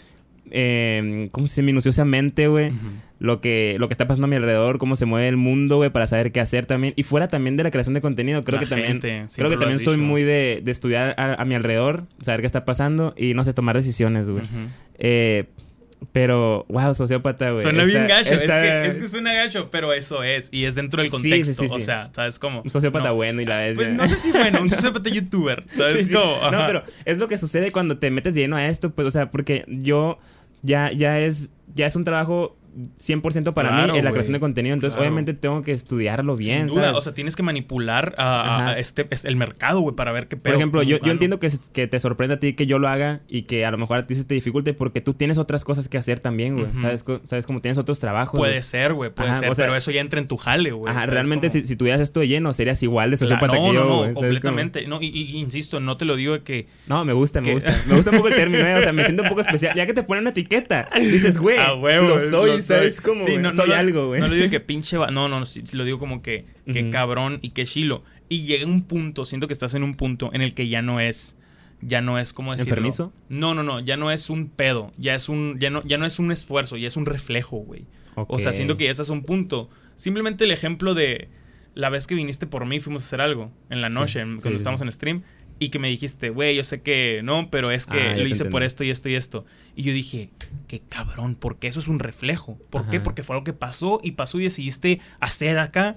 eh, ¿cómo se dice? Minuciosamente, güey. Lo que, lo que está pasando a mi alrededor, cómo se mueve el mundo, güey, para saber qué hacer también. Y fuera también de la creación de contenido, creo La que también... Creo que también soy dicho. muy de, de estudiar a, a mi alrededor, saber qué está pasando y no sé, tomar decisiones, güey. Eh, pero, wow, sociópata, güey. Suena bien gacho, es, que, es que suena gacho, pero eso es, y es dentro del sí, contexto, sí, sí. o sea, ¿sabes cómo? Un sociópata No. bueno y la vez. Pues no sé si bueno, un sociópata youtuber, ¿sabes cómo? No, pero es lo que sucede cuando te metes lleno a esto, pues, o sea, porque yo ya, ya es, ya es un trabajo 100% para Claro, mí en la creación de contenido, entonces Claro. obviamente tengo que estudiarlo bien, Sin duda, ¿sabes? o sea, tienes que manipular a, este, es- el mercado, güey, para ver qué pedo. Por ejemplo, yo, yo entiendo que, que te sorprende a ti que yo lo haga y que a lo mejor a ti se te dificulte porque tú tienes otras cosas que hacer también, güey. ¿Sabes? ¿Sabes? Como tienes otros trabajos. Puede ser, güey, puede Ajá, ser, o sea- pero eso ya entra en tu jale, güey. Ajá, ¿sabes realmente si, si tuvieras esto de lleno serías igual de sociópata Claro, que yo, no, no, no, completamente. No, y, y- insisto, no te lo digo de que. No, me gusta, me gusta. Me gusta un poco el término, ¿eh? O sea, me siento un poco especial. Ya que te ponen una etiqueta, dices, güey, lo soy, lo ¿sabes? Como, Sí, no, no soy lo- algo, güey. No lo digo que pinche. va- No, no, sí, sí lo digo como que, que cabrón y que chilo. Y llega un punto, siento que estás en un punto en el que ya no es. Ya no es como decirlo. ¿Enfermizo? No, no, no, ya no es un pedo, ya es un ya no ya no es un esfuerzo, ya es un reflejo, güey. O sea, siento que ya estás a un punto. Simplemente el ejemplo de la vez que viniste por mí fuimos a hacer algo en la noche, sí, cuando sí, estábamos sí. en stream y que me dijiste, "Güey, yo sé que no, pero es que Ah, lo hice por esto y esto y esto." Y yo dije, "Qué cabrón, porque eso es un reflejo." ¿Por qué? Porque fue algo que pasó y pasó y decidiste hacer acá.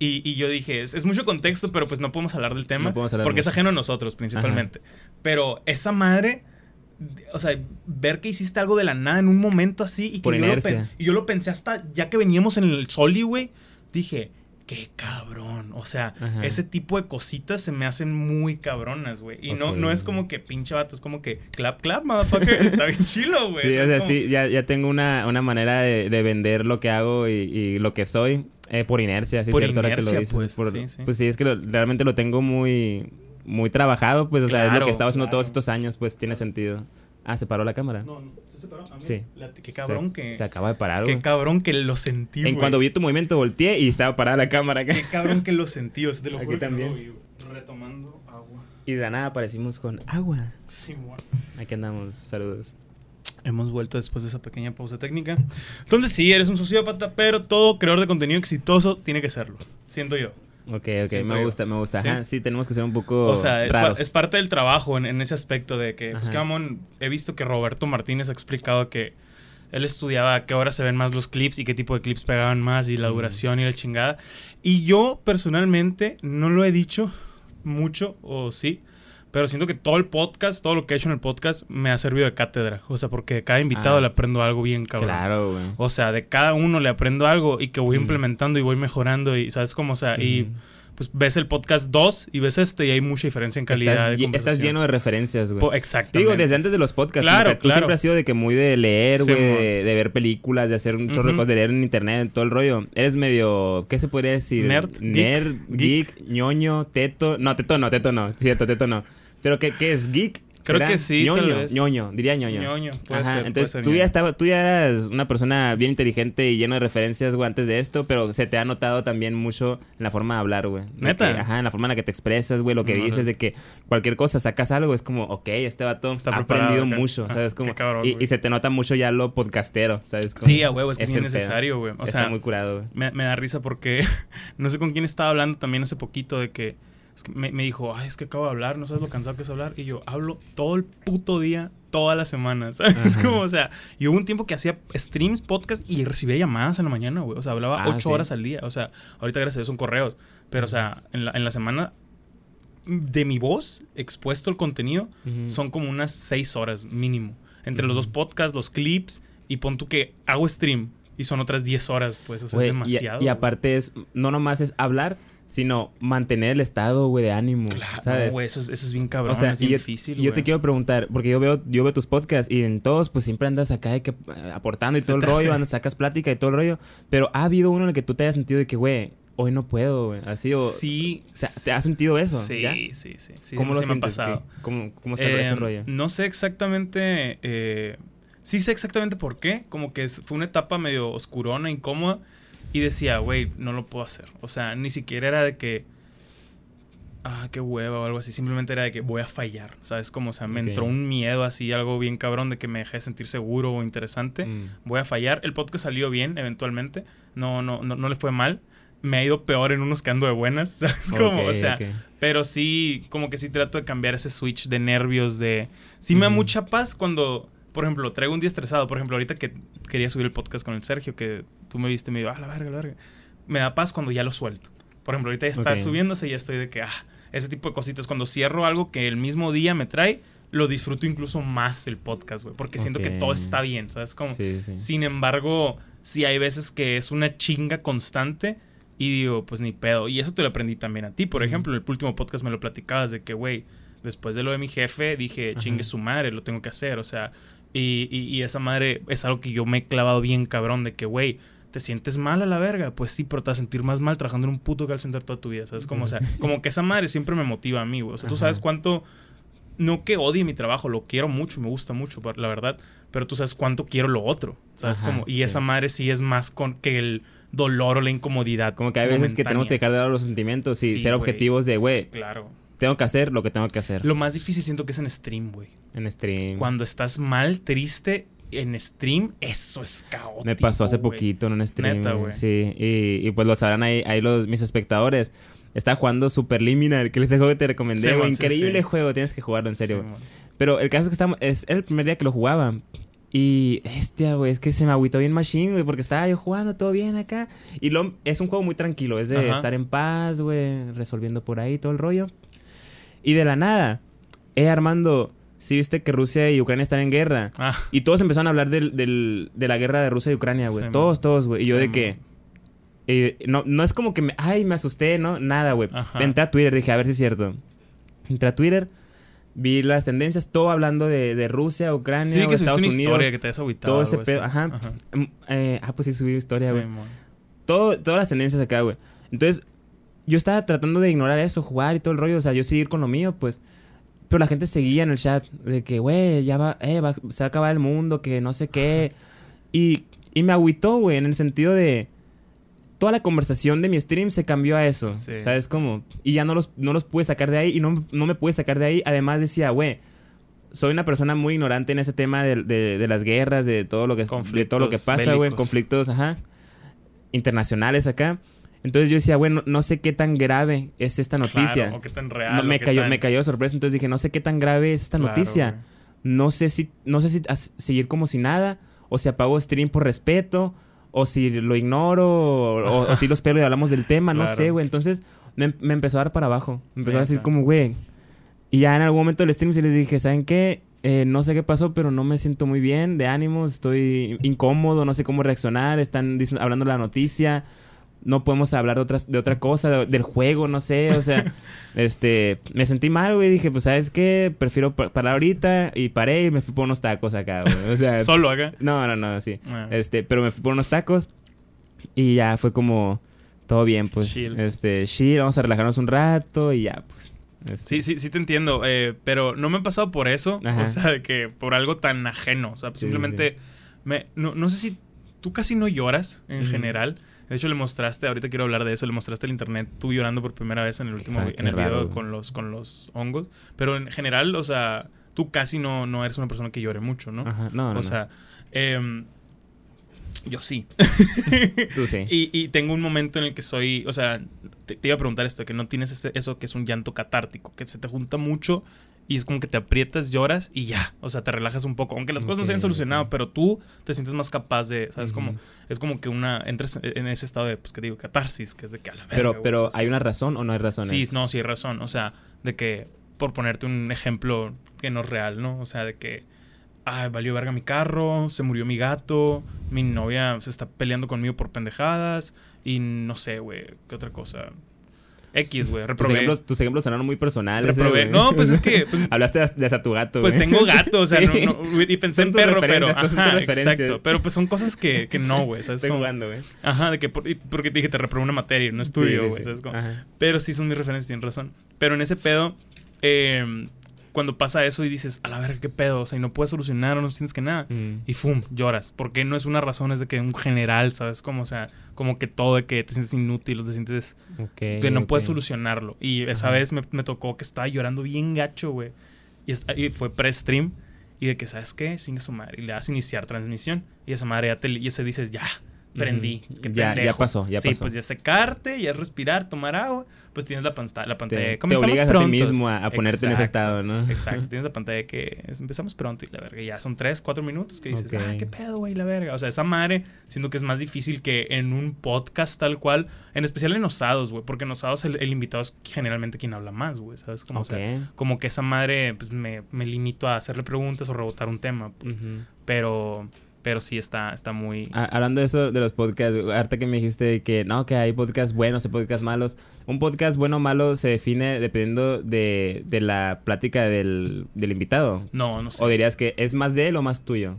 Y, y yo dije, es, es mucho contexto, pero pues no podemos hablar del tema. No podemos hablar porque es ajeno a nosotros, principalmente. Pero esa madre, o sea, ver que hiciste algo de la nada en un momento así y que Por yo, lo, inercia. pen- y yo lo pensé hasta ya que veníamos en el Soli, güey, dije, qué cabrón. O sea, Ajá. ese tipo de cositas se me hacen muy cabronas, güey. Y no, no es como que pinche vato, es como que clap, clap, motherfucker. Está bien chilo, güey. Sí, o sea, como- sí, ya, ya tengo una, una manera de, de vender lo que hago y, y lo que soy eh, por inercia, sí, Por cierto, ahora que inercia, lo dices. pues, Por- sí, sí. pues sí, es que lo- realmente lo tengo muy, muy trabajado, pues, o sea, es lo que he estado haciendo claro. todos estos años, pues tiene sentido. Ah, ¿se paró la cámara? No, no, se separó. Ah, mira, Sí. la- qué cabrón se, que. Se acaba de parar, Qué güey. cabrón que lo sentí, En güey. cuanto vi tu movimiento, volteé y estaba parada la cámara acá. Qué cabrón que lo sentí, o sea, te lo Aquí juro que no también. lo vi. Retomando agua. Y de la nada aparecimos con agua. Sí, bueno. Aquí andamos, saludos. Hemos vuelto después de esa pequeña pausa técnica. Entonces, sí, eres un sociópata, pero todo creador de contenido exitoso tiene que serlo. Siento yo. Ok, ok, Siento me yo. gusta, me gusta. ¿Sí? Ajá, sí, tenemos que ser un poco O sea, es, pa- raros. es parte del trabajo en, en ese aspecto de que, pues, que mamón, he visto que Roberto Martínez ha explicado que él estudiaba a qué hora se ven más los clips y qué tipo de clips pegaban más y la Mm. duración y la chingada. Y yo, personalmente, no lo he dicho mucho, o sí, pero siento que todo el podcast, todo lo que he hecho en el podcast, me ha servido de cátedra. O sea, porque de cada invitado Ah. le aprendo algo bien cabrón. Claro, güey. O sea, de cada uno le aprendo algo y que voy Ujú. implementando y voy mejorando y, ¿sabes cómo? O sea, y pues ves el podcast 2 y ves este y hay mucha diferencia en calidad Estás, de lleno de referencias, güey. Exactamente. Digo, desde antes de los podcasts. Claro, tú claro. siempre has sido de que muy de leer, güey, de, de ver películas, de hacer un chorro de Ujú. cosas, de leer en internet, todo el rollo. Eres medio, ¿qué se podría decir? Nerd, Nerd, geek, geek, ñoño, teto. No, teto no, teto no. Cierto, teto no. Pero ¿qué, qué es? ¿Geek? Creo ¿Será? que sí, tal ñoño, vez. ñoño, diría ñoño. ñoño. Puede Ajá, ser, puede entonces ser tú ñoño. ya estaba, tú ya eras una persona bien inteligente y lleno de referencias, güey, antes de esto, pero se te ha notado también mucho en la forma de hablar, güey. ¿Neta? que- ajá, en la forma en la que te expresas, güey, lo que No, dices no. de que cualquier cosa sacas algo, es como, ok, este vato Está ha aprendido acá. mucho, Ah, ¿sabes? Como, cabrón, y, se te nota mucho ya lo podcastero, ¿sabes? Como, Sí, a huevo, es que es necesario, güey. O Está sea, muy curado, güey. me, me da risa porque no sé con quién estaba hablando también hace poquito de que, es que me, me dijo, ay, es que acabo de hablar, no sabes lo cansado que es hablar. Y yo hablo todo el puto día, toda la semana, ¿sabes? Ajá. Como, o sea, y hubo un tiempo que hacía streams, podcast y recibía llamadas en la mañana, güey. O sea, hablaba Ah, ocho sí. horas al día. O sea, ahorita gracias a Dios son correos. Pero, o sea, en la, en la semana de mi voz, expuesto el contenido, son como unas seis horas mínimo. Entre los dos podcasts, los clips, y pon tú que hago stream y son otras 10 horas, pues, o sea, es y- demasiado. Y, güey. aparte es, no nomás es hablar, sino mantener el estado, güey, de ánimo. Claro, ¿sabes? güey, eso, es- eso es bien cabrón, O sea, es bien yo, difícil, yo te quiero preguntar, porque yo veo, yo veo tus podcasts y en todos, pues siempre andas acá de que, eh, aportando y todo el rollo, andas, sacas plática y todo el rollo. Pero ha habido uno en el que tú te hayas sentido de que, güey, hoy no puedo, güey. Así o. Sí. o sea, ¿te has sentido eso? Sí, ¿Ya? sí, sí. sí ¿Cómo lo sientes? pasado. ¿Qué- ¿Cómo, cómo está ese Eh, rollo? No sé exactamente. eh, sí sé exactamente por qué. Como que fue una etapa medio oscurona, incómoda. Y decía, güey, no lo puedo hacer. O sea, ni siquiera era de que. Ah, qué hueva o algo así. Simplemente era de que voy a fallar. ¿Sabes? Como, o sea, me entró un miedo así, algo bien cabrón de que me dejé sentir seguro o interesante. Mm. Voy a fallar. El podcast salió bien, eventualmente. No, no, no, no le fue mal. Me ha ido peor en unos que ando de buenas. ¿Sabes? Como, o sea, pero sí, como que sí trato de cambiar ese switch de nervios, de... Sí me da mucha paz cuando, por ejemplo, traigo un día estresado. Por ejemplo, ahorita que quería subir el podcast con el Sergio, que tú me viste y me dijo, ah, la verga, la verga. Me da paz cuando ya lo suelto. Por ejemplo, ahorita ya está subiéndose y ya estoy de que, ah, ese tipo de cositas. Cuando cierro algo que el mismo día me trae, lo disfruto incluso más el podcast, güey. Porque siento que todo está bien, ¿sabes? Como, Sí, sí. sin embargo, sí hay veces que es una chinga constante y digo, pues ni pedo. Y eso te lo aprendí también a ti. Por ejemplo, en el último podcast me lo platicabas de que, güey, después de lo de mi jefe, dije, Ajá. chingue su madre, lo tengo que hacer. O sea, y, y- y esa madre es algo que yo me he clavado bien cabrón de que, güey, ¿te sientes mal a la verga? Pues sí, pero te vas a sentir más mal trabajando en un puto call center toda tu vida, ¿sabes? Como, o sea, como que esa madre siempre me motiva a mí, güey. O sea, tú sabes cuánto... No que odie mi trabajo, lo quiero mucho, me gusta mucho, la verdad. Pero tú sabes cuánto quiero lo otro, ¿sabes? Ajá, como, y sí. esa madre sí es más con que el dolor o la incomodidad. Como que hay veces que tenemos que dejar de lado los sentimientos y Sí, ser objetivos de, Sí, güey, claro. tengo que hacer lo que tengo que hacer Lo más difícil siento que es en stream, güey. en stream. Cuando estás mal, triste, en stream, eso es caótico. Me pasó hace poquito en un stream. Neta, güey. Sí, y, y pues lo sabrán ahí, ahí los, mis espectadores. Estaba jugando Superliminal, que es el juego que te recomendé, Sí, man, Increíble sí. juego, tienes que jugarlo, en serio. Pero el caso es que estamos, es el primer día que lo jugaba. Y, este, güey, es que se me agüitó bien machine, güey, porque estaba yo jugando todo bien acá. Y lo, es un juego muy tranquilo, es de Ajá. estar en paz, güey, resolviendo por ahí todo el rollo. Y de la nada, eh, Armando, sí viste que Rusia y Ucrania están en guerra. Ah, Y todos empezaron a hablar del, del- de la guerra de Rusia y Ucrania, güey. Sí, todos, todos, güey. Y yo de que... eh, no, no es como que me... Ay, me asusté, ¿no? Nada, güey. Entré a Twitter, dije, a ver si es cierto. Entré a Twitter, vi las tendencias, todo hablando de, de Rusia, Ucrania, sí, que Estados una Unidos. historia que te todo ese pedo, ajá. Mm, eh, ah, pues sí, subí historia, güey. todo, todas las tendencias acá, güey. Entonces, yo estaba tratando de ignorar eso, jugar y todo el rollo, o sea, yo seguir con lo mío, pues. Pero la gente seguía en el chat de que, güey, ya va, eh, va- se va a acabar el mundo, que no sé qué. Y, y me agüitó, güey, en el sentido de. Toda la conversación de mi stream se cambió a eso. Sí. ¿Sabes cómo? Y ya no los, no los pude sacar de ahí y no, no me pude sacar de ahí. Además decía, güey, soy una persona muy ignorante en ese tema de, de- de las guerras, de todo lo que, de todo lo que pasa, güey, conflictos, ajá, internacionales acá. Entonces yo decía, bueno, no sé qué tan grave es esta noticia. Claro, o qué tan real. No, me cayó, tan- me cayó de sorpresa, entonces dije, no sé qué tan grave es esta Claro, noticia. güey. No sé si, no sé si seguir como si nada, o si apago stream por respeto, o si lo ignoro, o, si lo espero y hablamos del tema, no sé, güey. Entonces me, me empezó a dar para abajo. Me empezó a decir como, güey. Y ya en algún momento del stream sí les dije, ¿saben qué? Eh, no sé qué pasó, pero no me siento muy bien de ánimo, estoy incómodo, no sé cómo reaccionar, están hablando la noticia, no podemos hablar de, otras, de otra cosa, de- del juego, no sé, o sea, este, me sentí mal, güey, dije, pues, ¿sabes qué? Prefiero pa- parar ahorita y paré y me fui por unos tacos acá, güey, o sea, Solo acá. no, no, no, sí, Ah. este, pero me fui por unos tacos y ya fue como, todo bien, pues, Chill. este, chill, vamos a relajarnos un rato y ya, pues. este, Sí, sí, sí te entiendo, eh, pero no me ha pasado por eso, Ajá. o sea, que por algo tan ajeno, o sea, Sí, simplemente, Me, no, no sé si tú casi no lloras en general, de hecho le mostraste, ahorita quiero hablar de eso, le mostraste al internet tú llorando por primera vez en el último, Ah, en el raro, video con los, con los hongos, pero en general, o sea, tú casi no, no eres una persona que llore mucho, ¿no? Ajá, no, no, o no. sea, em, yo sí. tú sí. Y, y tengo un momento en el que soy, o sea, te, te iba a preguntar esto, que no tienes ese- eso que es un llanto catártico, que se te junta mucho y es como que te aprietas, lloras y ya, o sea, te relajas un poco, aunque las cosas no se hayan solucionado, pero tú te sientes más capaz de, ¿sabes? Ujú. Como, es como que una, entras en ese estado de, pues, que digo, catarsis, que es de que a la verga, Pero, pero ¿sabes? ¿hay una razón o no hay razones? Sí, no, sí, hay razón, o sea, de que, por ponerte un ejemplo que no es real, ¿no? O sea, de que, ay, valió verga mi carro, se murió mi gato, mi novia se está peleando conmigo por pendejadas y no sé, güey, qué otra cosa. X, güey, Tus reprobé. ejemplos, tus ejemplos sonaron muy personales. eh, Reprobé. güey. No, pues es que, pues, Hablaste de, hasta tu gato, Pues tengo gato, o sea, Sí. no, no, y pensé Son en perro, pero. Ajá, exacto. Pero pues son cosas que, que no, güey. Estoy Como- jugando, güey. Ajá, de que por- y porque te dije, te reprobé una materia, no es tuyo, Sí, sí, güey. Pero sí son mis referencias, tienes razón. Pero en ese pedo, eh, cuando pasa eso y dices, a la verga, qué pedo, o sea, y no puedes solucionar, o no sientes que nada. Mm. Y fum, lloras. Porque no es una razón, es de que un general, ¿sabes? Como, o sea, como que todo de que te sientes inútil te sientes Ok, que no puedes ok. solucionarlo. Y esa Ajá. vez me, me tocó que estaba llorando bien gacho, güey. Y, y fue pre-stream. Y de que, ¿sabes qué? Sigue su madre. Y le das iniciar transmisión. Y esa madre ya te... Y ese dices, ya, prendí. Qué Ya- ya pendejo". pasó, ya sí, pasó. pues ya secarte, ya respirar, tomar agua. Pues tienes la, panta- la pantalla. Te, te "Comenzamos obligas a ti prontos". mismo a, a ponerte en ese Exacto. estado, ¿no? Exacto, tienes la pantalla que es- empezamos pronto y la verga. Ya son 3, 4 minutos que dices, Ok. ah, qué pedo, güey, la verga. O sea, esa madre siento que es más difícil que en un podcast tal cual, en especial en osados, güey, porque en osados el, el invitado es generalmente quien habla más, güey, ¿sabes? Como, o sea, como que esa madre, pues me, me limito a hacerle preguntas o rebotar un tema, pues, Ujú. pero, pero sí está, está muy... A- Hablando de eso, de los podcasts, ahorita que me dijiste que no, que hay podcasts buenos y podcasts malos. Un podcast bueno o malo se define dependiendo de, de la plática del, del invitado. No, no sé. ¿O dirías que es más de él o más tuyo?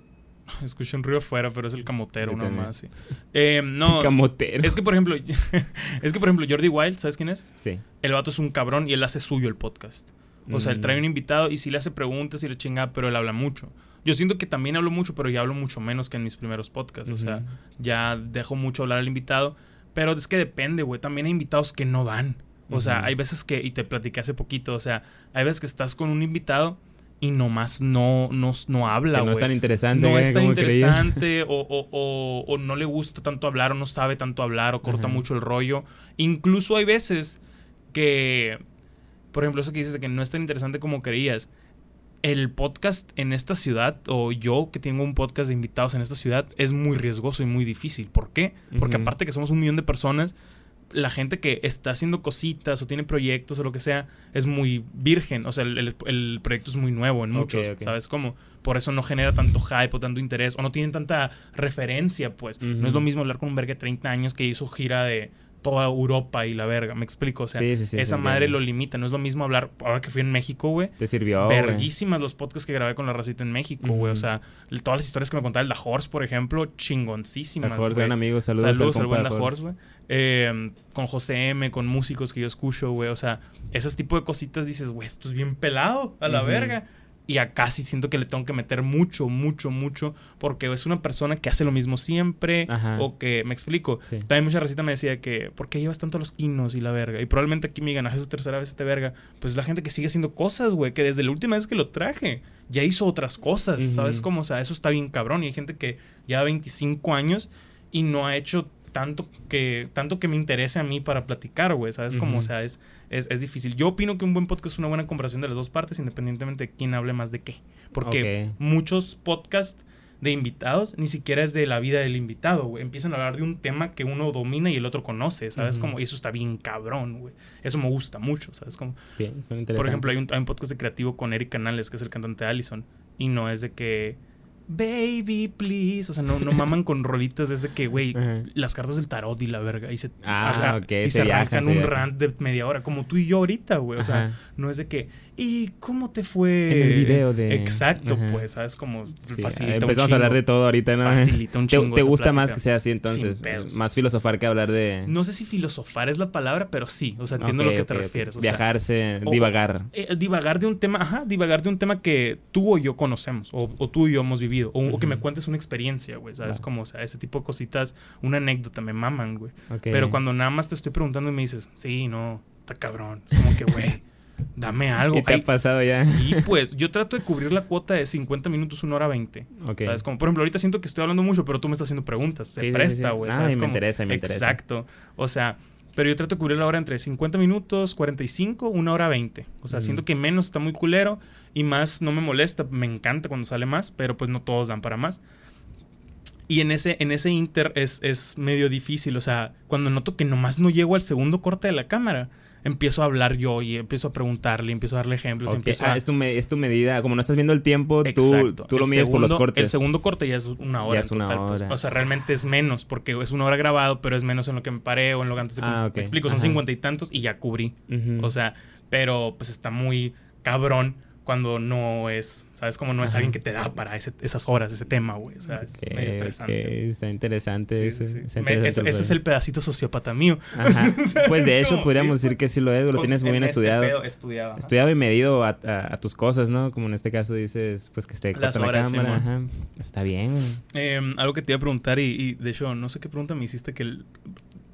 Escuché un ruido afuera, pero es el camotero, también. más, sí. Eh, no, Camotero. es que por ejemplo, es que por ejemplo, Jordi Wild, ¿sabes quién es? Sí. el vato es un cabrón y él hace suyo el podcast. O sea, él trae un invitado y sí le hace preguntas y le chinga, pero él habla mucho. Yo siento que también hablo mucho, pero ya hablo mucho menos que en mis primeros podcasts. O sea, ya dejo mucho hablar al invitado. Pero es que depende, güey. También hay invitados que no dan. O sea, hay veces que, y te platiqué hace poquito, o sea, hay veces que estás con un invitado y nomás no, no, no habla, Que no es tan interesante. No es tan como creías. interesante o, o- o- o no le gusta tanto hablar o no sabe tanto hablar o corta mucho el rollo. Incluso hay veces que, por ejemplo, eso que dices de que no es tan interesante como creías. El podcast en esta ciudad, o yo que tengo un podcast de invitados en esta ciudad, es muy riesgoso y muy difícil. ¿Por qué? Porque Ujú. aparte que somos un millón de personas, la gente que está haciendo cositas o tiene proyectos o lo que sea es muy virgen. O sea, el, el- el proyecto es muy nuevo en muchos, ok. ¿sabes cómo? Por eso no genera tanto hype o tanto interés o no tienen tanta referencia, pues. No es lo mismo hablar con un verga de 30 años que hizo gira de toda Europa y la verga, me explico. O sea, Sí, sí, sí, esa madre entiendo. lo limita. No es lo mismo hablar, ahora que fui en México, güey. Te sirvió. Verguísimas los podcasts que grabé con la racita en México, güey. O sea, todas las historias que me contaba el Da Horse, por ejemplo, chingoncísimas. Güey. gran amigo. Saludos, Saludos, al buen Da Horse, güey. Eh, con José M, con músicos que yo escucho, güey. O sea, esos tipos de cositas dices, güey, esto es bien pelado, a la verga. Y acá sí siento que le tengo que meter mucho, mucho, mucho. Porque es una persona que hace lo mismo siempre. Ajá. O que, me explico. Sí. También mucha racita me decía que, ¿por qué llevas tanto a los quinos y la verga? Y probablemente aquí me ganas esa tercera vez este verga. Pues es la gente que sigue haciendo cosas, güey. Que desde la última vez que lo traje, ya hizo otras cosas. ¿Sabes cómo? O sea, eso está bien cabrón. Y hay gente que lleva 25 años y no ha hecho tanto que, tanto que me interese a mí para platicar, güey. ¿Sabes cómo? Ujú. O sea, es, es, es difícil. Yo opino que un buen podcast es una buena conversación de las dos partes, independientemente de quién hable más de qué. Porque muchos podcasts de invitados ni siquiera es de la vida del invitado, güey. Empiezan a hablar de un tema que uno domina y el otro conoce, ¿sabes? Ujú. Como, y eso está bien cabrón, güey. Eso me gusta mucho, ¿sabes? Como, Bien, suena por ejemplo, hay un, hay un podcast de creativo con Eric Canales, que es el cantante de Allison, y no es de que, baby, please, o sea, no, no maman con rolitas, es de que, güey, Ajá. las cartas del tarot y la verga, y se, Ah, ok, y se se viajan, arrancan se un viajan. rant de media hora, como tú y yo ahorita, güey, o sea, Ajá. no es de que, ¿y cómo te fue? En el video de- Exacto, Ajá. pues, ¿sabes? Como Sí, facilita un empezamos a hablar de todo ahorita, ¿no? Facilita un ¿Te, chingo te gusta más que sea así entonces? Más filosofar que hablar de... No sé si filosofar es la palabra, pero sí, o sea, entiendo Ok, a lo que te refieres. o Viajarse, o- divagar. eh, divagar de un tema, ajá, divagar de un tema que tú o yo conocemos, o, o tú y yo hemos vivido, o, o que me cuentes una experiencia, güey, ¿sabes? Va. Como, o sea, ese tipo de cositas, una anécdota, me maman, güey. Pero cuando nada más te estoy preguntando y me dices, sí, no, está cabrón. Es como que, güey, dame algo. ¿Y te Ay, ha pasado ya? Sí, pues yo trato de cubrir la cuota de 50 minutos, una hora 20. Ok. ¿Sabes? Como, por ejemplo, ahorita siento que estoy hablando mucho, pero tú me estás haciendo preguntas. Se Sí, sí, sí, presta, sí. güey. Ay, ¿sabes me cómo? interesa, me interesa. Exacto. O sea, pero yo trato de cubrir la hora entre 50 minutos, 45, una hora 20. O sea, siento que menos está muy culero y más no me molesta. Me encanta cuando sale más, pero pues no todos dan para más. Y en ese, en ese inter es, es medio difícil. O sea, cuando noto que nomás no llego al segundo corte de la cámara, empiezo a hablar yo y empiezo a preguntarle, empiezo a darle ejemplos. Ok, Empiezo ah, a... es, tu me- es tu medida. Como no estás viendo el tiempo, tú, Exacto. tú lo El mides por los segundo- cortes. El segundo corte ya es una hora. Ya en es una total, pues. hora. O sea, realmente es menos, porque es una hora grabado, pero es menos en lo que me paré o en lo que antes de Ah. Me explico, son cincuenta y tantos y ya cubrí. Ujú. O sea, pero pues está muy cabrón cuando no es, ¿sabes? Como no es Ajá. alguien que te da para ese- esas horas, ese tema, güey. O sea, es medio estresante. Está interesante. Sí, eso, sí, está Me- interesante eso, el eso es el pedacito sociópata mío. Ajá. Pues de hecho, podríamos sí, decir que sí lo es, lo tienes muy En bien este estudiado. estudiado. Estudiado y medido a, a- a tus cosas, ¿no? Como en este caso dices, pues que esté Las la cámara. Ajá. Está bien. Em, algo que te iba a preguntar y, y, de hecho no sé qué pregunta me hiciste que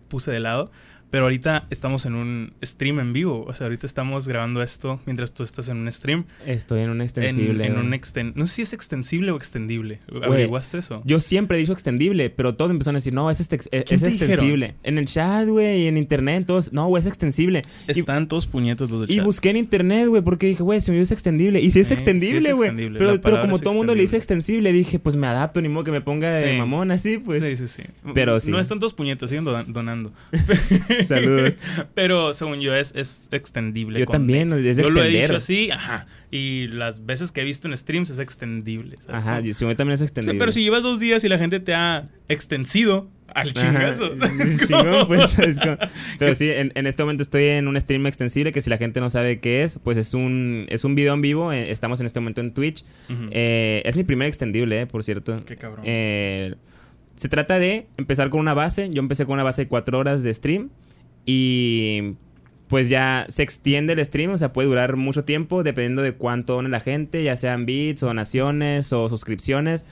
puse de lado, pero ahorita estamos en un stream en vivo, o sea, ahorita estamos grabando esto mientras tú estás en un stream, Estoy en un en, extensible. en un exten no sé si es extensible o extendible, ¿averiguaste eso? Yo siempre he dicho extendible, pero todos empezaron a decir, no, es, este- es, ¿Quién es extensible. En el chat, güey, y en internet, todos, no, güey, es extensible. Y- Están todos puñetos los del Y chat. busqué en internet, güey, porque dije, güey, se me dice extendible. Y si es Sí, sí extendible, es güey. pero, pero como es todo el mundo le dice extensible, dije, pues me adapto, ni modo que me ponga de mamón así, pues. sí, sí, sí. Pero sí. No están todos puñetos, siguen don- donando. Saludos. Pero según yo es, es extendible. Yo con- también, es de Yo lo he extender. dicho así, ajá. Y las veces que he visto en streams es extendible. ¿sabes Ajá, yo, sí, también es O sea, extendible. pero si llevas dos días y la gente te ha extensido al chingazo. ¿sabes chingón, pues, es como- Pero sí, en, en este momento estoy en un stream extensible que si la gente no sabe qué es, pues es un, es un video en vivo. eh, Estamos en este momento en Twitch. Eh, es mi primer extendible, eh, por cierto. Qué cabrón. Se trata de empezar con una base. Yo empecé con una base de cuatro horas de stream. Y pues ya se extiende el stream. O sea, puede durar mucho tiempo dependiendo de cuánto done la gente. Ya sean bits, o donaciones o suscripciones.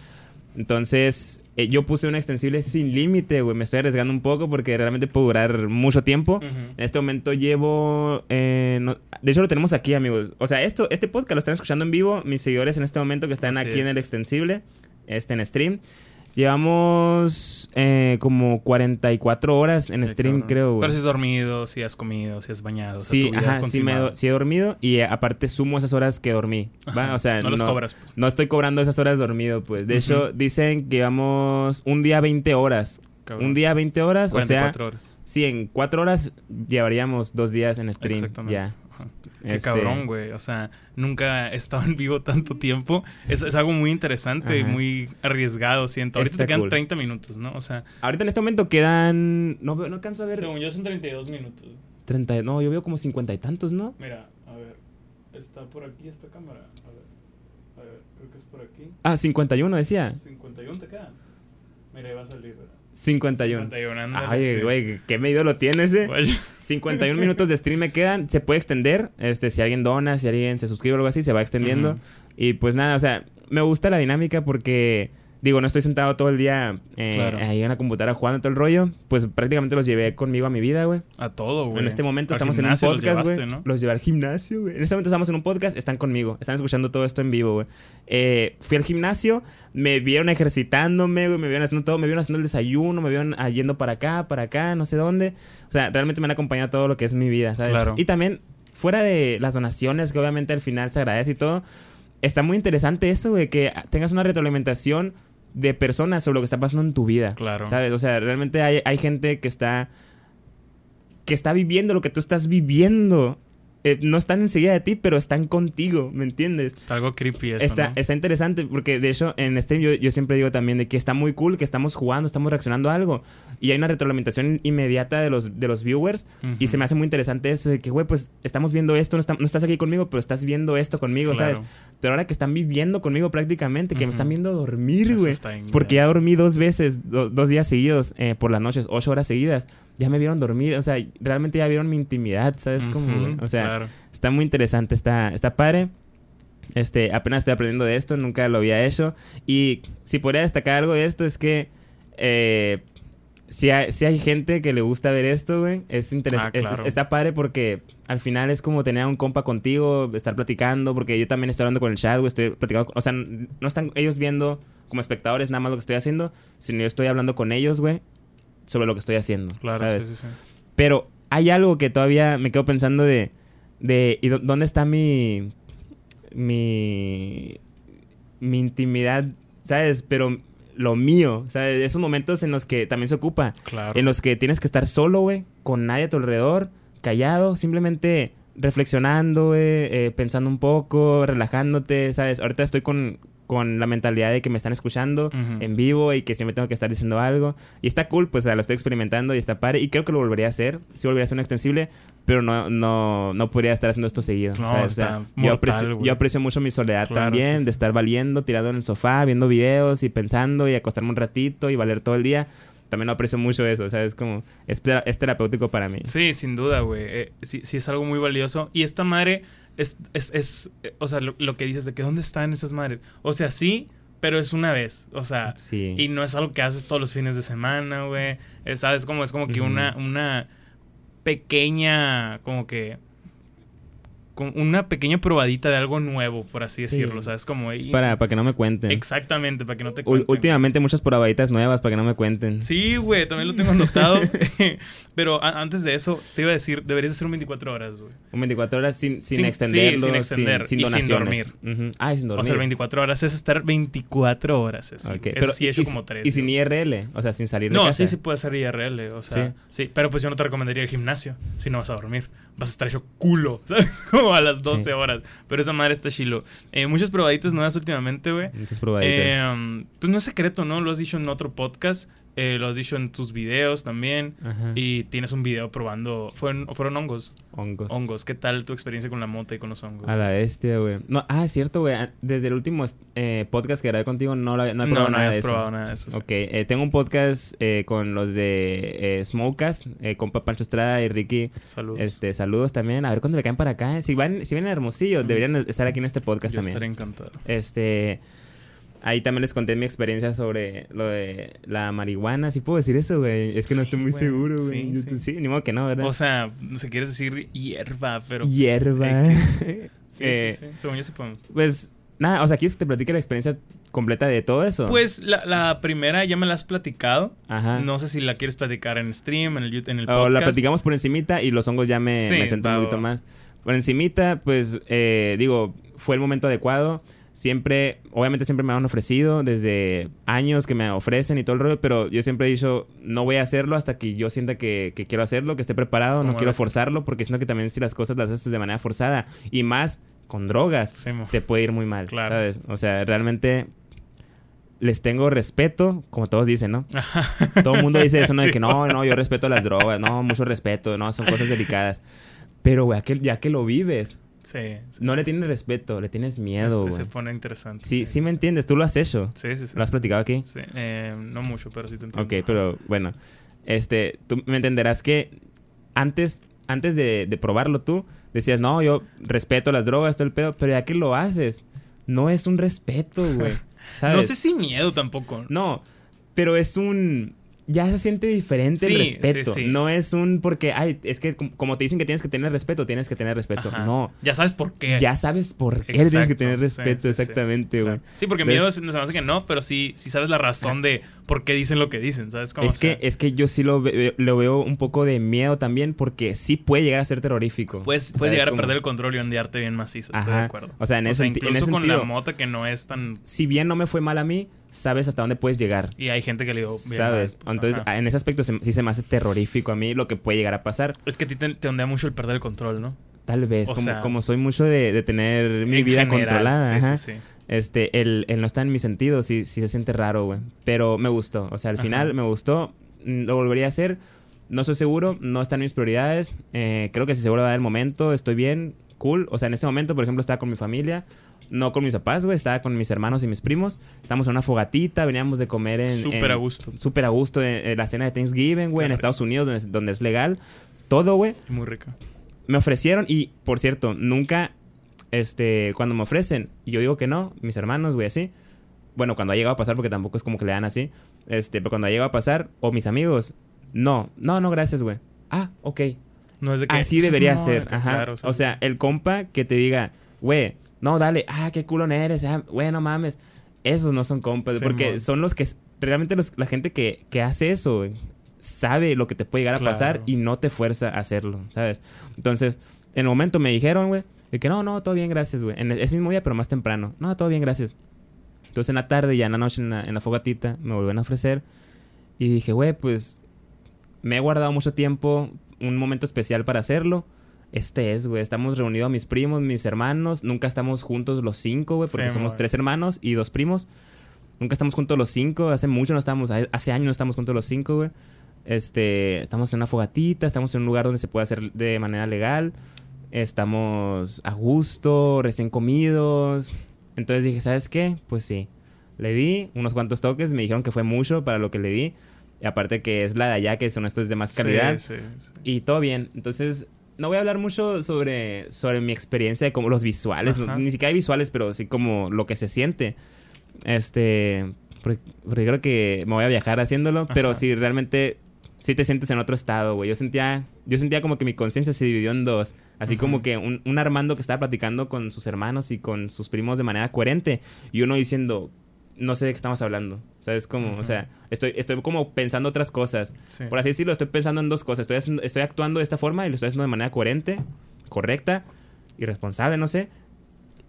Entonces, eh, yo puse un extensible sin límite, güey. Me estoy arriesgando un poco porque realmente puede durar mucho tiempo. Ujú. En este momento llevo. eh, no- de hecho, lo tenemos aquí, amigos. O sea, esto, este podcast lo están escuchando en vivo. Mis seguidores en este momento que están Así aquí en el es. extensible, este en stream. Llevamos eh, como 44 horas en Qué stream, cabrón. creo, güey. Pero si has dormido, si has comido, si has bañado. o sea, Sí, vida ha ajá, sí, me sí he dormido y eh, aparte sumo esas horas que dormí. Ajá. O sea, no los cobras. Pues. no estoy cobrando esas horas dormido, pues. De Ujú. hecho, dicen que vamos un día 20 horas. Cabrón. Un día 20 horas, o sea, 44 horas. sí, en 4 horas llevaríamos dos días en stream. Exactamente. Ya. Ajá. Qué Este, cabrón, güey. O sea, nunca he estado en vivo tanto tiempo. Es, es algo muy interesante y Ajá. muy arriesgado, siento. Ahorita Está te quedan cool. 30 minutos, ¿no? O sea, Ahorita en este momento quedan. No, no alcanzo a ver. según yo son 32 minutos. 30, no, yo veo como 50 y tantos, ¿no? Mira, a ver. Está por aquí esta cámara. A ver. A ver, creo que es por aquí. Ah, 51 decía. 51 te quedan. Mira, ahí va a salir. ¿verdad? 51. 51, ándale, Ay, sí. güey, qué medido lo tienes, eh. Güey. 51 minutos de stream me quedan. Se puede extender. Este, si alguien dona, si alguien se suscribe o algo así, se va extendiendo. Y pues nada, o sea, me gusta la dinámica porque. Digo, no estoy sentado todo el día eh, Claro. ahí en la computadora jugando todo el rollo. Pues prácticamente los llevé conmigo a mi vida, güey. A todo, güey. En este momento Al estamos en un podcast, güey. Los llevé al gimnasio, güey. En este momento estamos en un podcast, están conmigo. Están escuchando todo esto en vivo, güey. Eh, fui al gimnasio, me vieron ejercitándome, güey. Me vieron haciendo todo. Me vieron haciendo el desayuno, me vieron ah, yendo para acá, para acá, no sé dónde. O sea, realmente me han acompañado todo lo que es mi vida, ¿sabes? Claro. Y también, fuera de las donaciones, que obviamente al final se agradece y todo, está muy interesante eso, güey. Que tengas una retroalimentación de personas sobre lo que está pasando en tu vida. Claro. ¿Sabes? O sea, realmente hay, hay gente que está. que está viviendo lo que tú estás viviendo. Eh, no están enseguida de ti, pero están contigo, ¿me entiendes? Está algo creepy eso, Está, ¿no? está interesante porque de hecho en stream yo, yo siempre digo también de que está muy cool que estamos jugando, estamos reaccionando a algo y hay una retroalimentación inmediata de los, de los viewers y Ujú. se me hace muy interesante eso de que, güey, pues estamos viendo esto, no, está- no estás aquí conmigo, pero estás viendo esto conmigo, Claro. ¿sabes? Pero ahora que están viviendo conmigo prácticamente, que me Ujú. están viendo dormir, güey. Porque ya dormí dos veces, do- dos días seguidos eh, por las noches, ocho horas seguidas. Ya me vieron dormir, o sea, realmente ya vieron mi intimidad, ¿sabes? Como, o sea, claro. está muy interesante, está, está padre. Este, apenas estoy aprendiendo de esto, nunca lo había hecho. Y si podría destacar algo de esto es que eh, si, hay, si hay gente que le gusta ver esto, güey, es Ah, está padre porque al final es como tener a un compa contigo, estar platicando, porque yo también estoy hablando con el chat, güey, estoy platicando, o sea, no están ellos viendo como espectadores nada más lo que estoy haciendo, sino yo estoy hablando con ellos, güey, sobre lo que estoy haciendo. Claro, ¿sabes? sí, sí, sí. Pero hay algo que todavía me quedo pensando de. de ¿Y dó- dónde está mi. mi. mi intimidad? ¿Sabes? Pero lo mío, ¿sabes? Esos momentos en los que también se ocupa. Claro. En los que tienes que estar solo, güey, con nadie a tu alrededor, callado, simplemente reflexionando, güey, eh, pensando un poco, relajándote, ¿sabes? Ahorita estoy con, con la mentalidad de que me están escuchando Ujú. en vivo y que siempre tengo que estar diciendo algo. Y está cool, pues o sea, lo estoy experimentando y está padre. Y creo que lo volvería a hacer. Sí volvería a hacer un extensible, pero no, no, no podría estar haciendo esto seguido. No, ¿sabes? O sea, yo, mortal, aprecio, güey. yo aprecio mucho mi soledad Claro, también, sí, sí. de estar valiendo, tirado en el sofá, viendo videos y pensando y acostarme un ratito y valer todo el día. También lo aprecio mucho eso, ¿sabes? Como es, tera- es terapéutico para mí. Sí, sin duda, güey. Eh, sí, sí es algo muy valioso. Y esta madre es, es, es eh, o sea, lo, lo que dices de que ¿dónde están esas madres? O sea, sí, pero es una vez. O sea, Sí. y no es algo que haces todos los fines de semana, güey. Eh, ¿Sabes? Como es como que una, una pequeña, como que... con una pequeña probadita de algo nuevo, por así Sí. decirlo, ¿sabes? Como... Es para, para que no me cuenten. Exactamente, para que no te cuenten. últimamente muchas probaditas nuevas para que no me cuenten. Sí, güey, también lo tengo anotado. Pero antes de eso, te iba a decir, deberías hacer un 24 horas, güey. Un 24 horas sin, sin, Sin- extenderlo, sí, sin extender sin, y sin donaciones. Ujú. Ah, y sin dormir. O sea, el 24 horas es estar 24 horas. Eso, Ok, Eso sí he hecho y, como 3. Y sin IRL, o sea, sin salir de No, casa. sí, sí puede hacer IRL, o sea, sí. Pero pues yo no te recomendaría el gimnasio si no vas a dormir. Vas a estar hecho culo, ¿sabes? Como a las 12 Sí. horas. Pero esa madre está chilo. Eh, muchas probaditas nuevas últimamente, güey. Muchas probaditas. Eh, pues no es secreto, ¿no? Lo has dicho en otro podcast. Eh, lo has dicho en tus videos también. Ajá. Y tienes un video probando. Fueron, fueron hongos. Hongos. Hongos. ¿Qué tal tu experiencia con la mota y con los hongos? A la bestia, güey. No, ah, es cierto, güey. Desde el último eh, podcast que grabé contigo no, lo- no he no, probado no nada has de eso. probado nada de eso. sí. Ok, eh, tengo un podcast eh, con los de Smokecast, compa Pancho Estrada y Ricky. Salud. Este, saludos también. A ver cuándo le caen para acá. Si van, si vienen a Hermosillo, Mm. deberían estar aquí en este podcast Yo también. estaré encantado. Este. Ahí también les conté mi experiencia sobre lo de la marihuana. ¿Sí puedo decir eso, güey? Es que no Sí, estoy muy güey. seguro, güey. Sí, sí. Sí, ni modo que no, ¿verdad? O sea, no sé, quieres decir hierba, pero. Hierba. Sí, Eh, sí, sí. Según yo sí podemos. Pues, nada, o sea, ¿quieres que te platique la experiencia completa de todo eso? Pues la, la primera ya me la has platicado. Ajá. No sé si la quieres platicar en stream, en el, YouTube- en el O podcast. la platicamos por encimita y los hongos ya me, Sí, me siento va, un poquito más. Por encimita, pues, eh, digo, fue el momento adecuado. Siempre, obviamente siempre me han ofrecido desde años que me ofrecen y todo el rollo, pero yo siempre he dicho, no voy a hacerlo hasta que yo sienta que, que quiero hacerlo, que esté preparado, no quiero forzarlo, porque siento que también si las cosas las haces de manera forzada y más con drogas, Sí, te puede ir muy mal, Claro. ¿sabes? O sea, realmente les tengo respeto, como todos dicen, ¿no? Todo el mundo dice eso, ¿no? De que no, no, yo respeto las drogas, no, mucho respeto, no, son cosas delicadas. Pero, güey, ya que lo vives, Sí. sí. no le tienes respeto, le tienes miedo, se pone interesante. Sí, sí me entiendes, tú lo has hecho. Sí, sí, sí. ¿Lo has platicado aquí? Sí, eh, no mucho, pero sí te entiendo. Ok, pero bueno, este, tú me entenderás que antes, antes de, de probarlo tú, decías, no, yo respeto las drogas, todo el pedo, pero ya que lo haces, no es un respeto, güey. ¿Sabes? No sé si miedo tampoco. No, pero es un... Ya se siente diferente Sí, el respeto. sí. No es un porque, ay, es que com- como te dicen que tienes que tener respeto, tienes que tener respeto. Ajá. No, Ya sabes por qué. ya sabes por qué tienes que tener respeto, exactamente, güey. Claro. Sí, porque miedo me hace que no, pero sí, sí sabes la razón de por qué dicen lo que dicen, ¿sabes? Como, Es o sea, que, es que yo sí lo, ve- lo veo un poco de miedo también porque sí puede llegar a ser terrorífico. puedes, ¿Sabes puedes llegar a cómo? perder el control y ondearte bien macizo, estoy de acuerdo. O sea, en ese senti- en incluso ese con sentido- la mota que no es tan... Si bien no me fue mal a mí, sabes hasta dónde puedes llegar. Y hay gente que le digo bien ¿Sabes? pues, Entonces, ajá. en ese aspecto se- sí se me hace terrorífico a mí lo que puede llegar a pasar. Es que a ti te, te ondea mucho el perder el control, ¿no? Tal vez, O como, sea, como soy mucho de, de tener mi vida general, controlada, sí, ajá. sí, sí. Este, el, el no está en mi sentido, sí, sí se siente raro, güey. Pero me gustó. O sea, al Ajá. final me gustó. Mm, Lo volvería a hacer. No estoy seguro, no están mis prioridades. Eh, creo que si se vuelve a dar el momento, estoy bien, cool. O sea, en ese momento, por ejemplo, estaba con mi familia. No con mis papás, güey. Estaba con mis hermanos y mis primos. Estamos en una fogatita, veníamos de comer en... Súper a gusto. Súper a gusto en, en la cena de Thanksgiving, güey. En Estados Unidos, donde, es- donde es legal. Todo, güey Muy rico. me ofrecieron y, por cierto, nunca, este, cuando me ofrecen y yo digo que no, mis hermanos, güey, así. Bueno, cuando ha llegado a pasar, porque tampoco es como que le dan así. Este, pero cuando ha llegado a pasar, o mis amigos, no, no, no, gracias, güey. Ah, ok. No es de que... Así debería no, ser, de que, ajá. claro, o sea, el compa que te diga, güey, no, dale, ah, qué culón eres, ah, güey, no mames. Esos no son compas, Sí, porque son los que, realmente los- la gente que, que hace eso, güey, sabe lo que te puede llegar a pasar y no te fuerza a hacerlo, ¿sabes? Entonces, en el momento me dijeron, güey, que no, no, todo bien, gracias, güey. En ese mismo día, pero más temprano. No, todo bien, gracias. Entonces, en la tarde, ya en la noche, en la, en la fogatita, me volvieron a ofrecer. Y dije, güey, pues me he guardado mucho tiempo un momento especial para hacerlo, este es, güey. Estamos reunidos mis primos, mis hermanos. Nunca estamos juntos los cinco, güey, porque Sí, somos tres hermanos y dos primos. Nunca estamos juntos los cinco. Hace mucho no estamos, hace años no estamos juntos los cinco, güey. Este, estamos en una fogatita, estamos en un lugar donde se puede hacer de manera legal. Estamos a gusto, recién comidos. Entonces dije, ¿sabes qué? Pues sí. Le di unos cuantos toques, me dijeron que fue mucho para lo que le di. Y aparte que es la de allá, que son estos de más calidad. Sí, sí, sí. Y todo bien. Entonces, no voy a hablar mucho sobre, sobre mi experiencia de como los visuales. Ajá. Ni siquiera hay visuales, pero sí como lo que se siente. Este. Porque, porque creo que me voy a viajar haciéndolo. Pero Ajá. sí, realmente. Sí te sientes en otro estado, güey. Yo sentía. Yo sentía como que mi conciencia se dividió en dos. Así como que un, un Armando que estaba platicando con sus hermanos y con sus primos de manera coherente. Y uno diciendo. No sé de qué estamos hablando. ¿Sabes cómo? O Ujú. sea, estoy, estoy como pensando otras cosas. Sí. Por así decirlo, estoy pensando en dos cosas. Estoy, haciendo- estoy actuando de esta forma y lo estoy haciendo de manera coherente, correcta y responsable, no sé.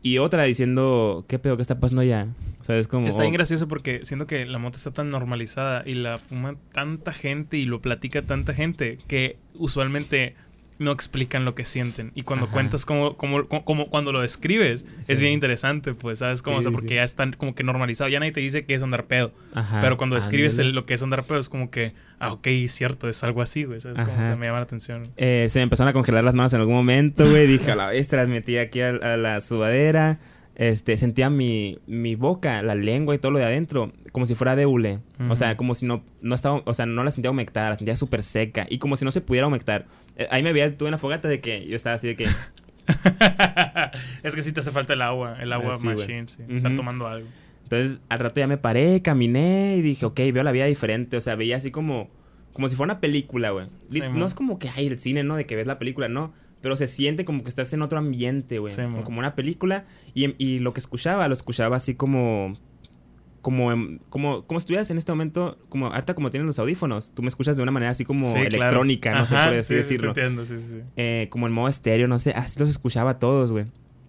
Y otra diciendo, ¿qué pedo? ¿Qué está pasando allá? ¿Sabes cómo? Está bien Oh, gracioso porque siento que la moto está tan normalizada y la fuma tanta gente y lo platica tanta gente que usualmente no explican lo que sienten. Y cuando Ajá. cuentas como, como, como cuando lo describes, Sí. es bien interesante, pues, ¿sabes? Como, Sí, o sea, porque sí. ya están como que normalizado. Ya nadie te dice que es andar pedo. Ajá, pero cuando describes el- lo que es andar pedo, es como que, ah, ok, cierto, es algo así, güey. ¿Sabes? O sea, me llama la atención. Eh, se me empezaron a congelar las manos en algún momento, güey. Dije, a la vez, transmití aquí a, a la sudadera. Este, sentía mi, mi boca, la lengua y todo lo de adentro, como si fuera de hule. O sea, como si no, no estaba, o sea, no la sentía humectada, la sentía súper seca. Y como si no se pudiera humectar. Eh, ahí me veía, tuve una fogata de que yo estaba así de que, es que sí te hace falta el agua, el agua Ah, sí, machine, sí. Estar tomando algo. Entonces, al rato ya me paré, caminé y dije, ok, veo la vida diferente. O sea, veía así como, como si fuera una película, güey. Sí, no man. es como que hay el cine, ¿no? De que ves la película, no. Pero se siente como que estás en otro ambiente, güey. Sí, como una película. Y, y lo que escuchaba, lo escuchaba así como. Como, em- como, como estuvieras en este momento, como ahorita como tienes los audífonos, tú me escuchas de una manera así como Sí, claro. electrónica, no sé Ajá, por así sí, decirlo. entiendo, sí, sí, sí. Eh, como en modo estéreo, no sé, así los escuchaba a todos, güey.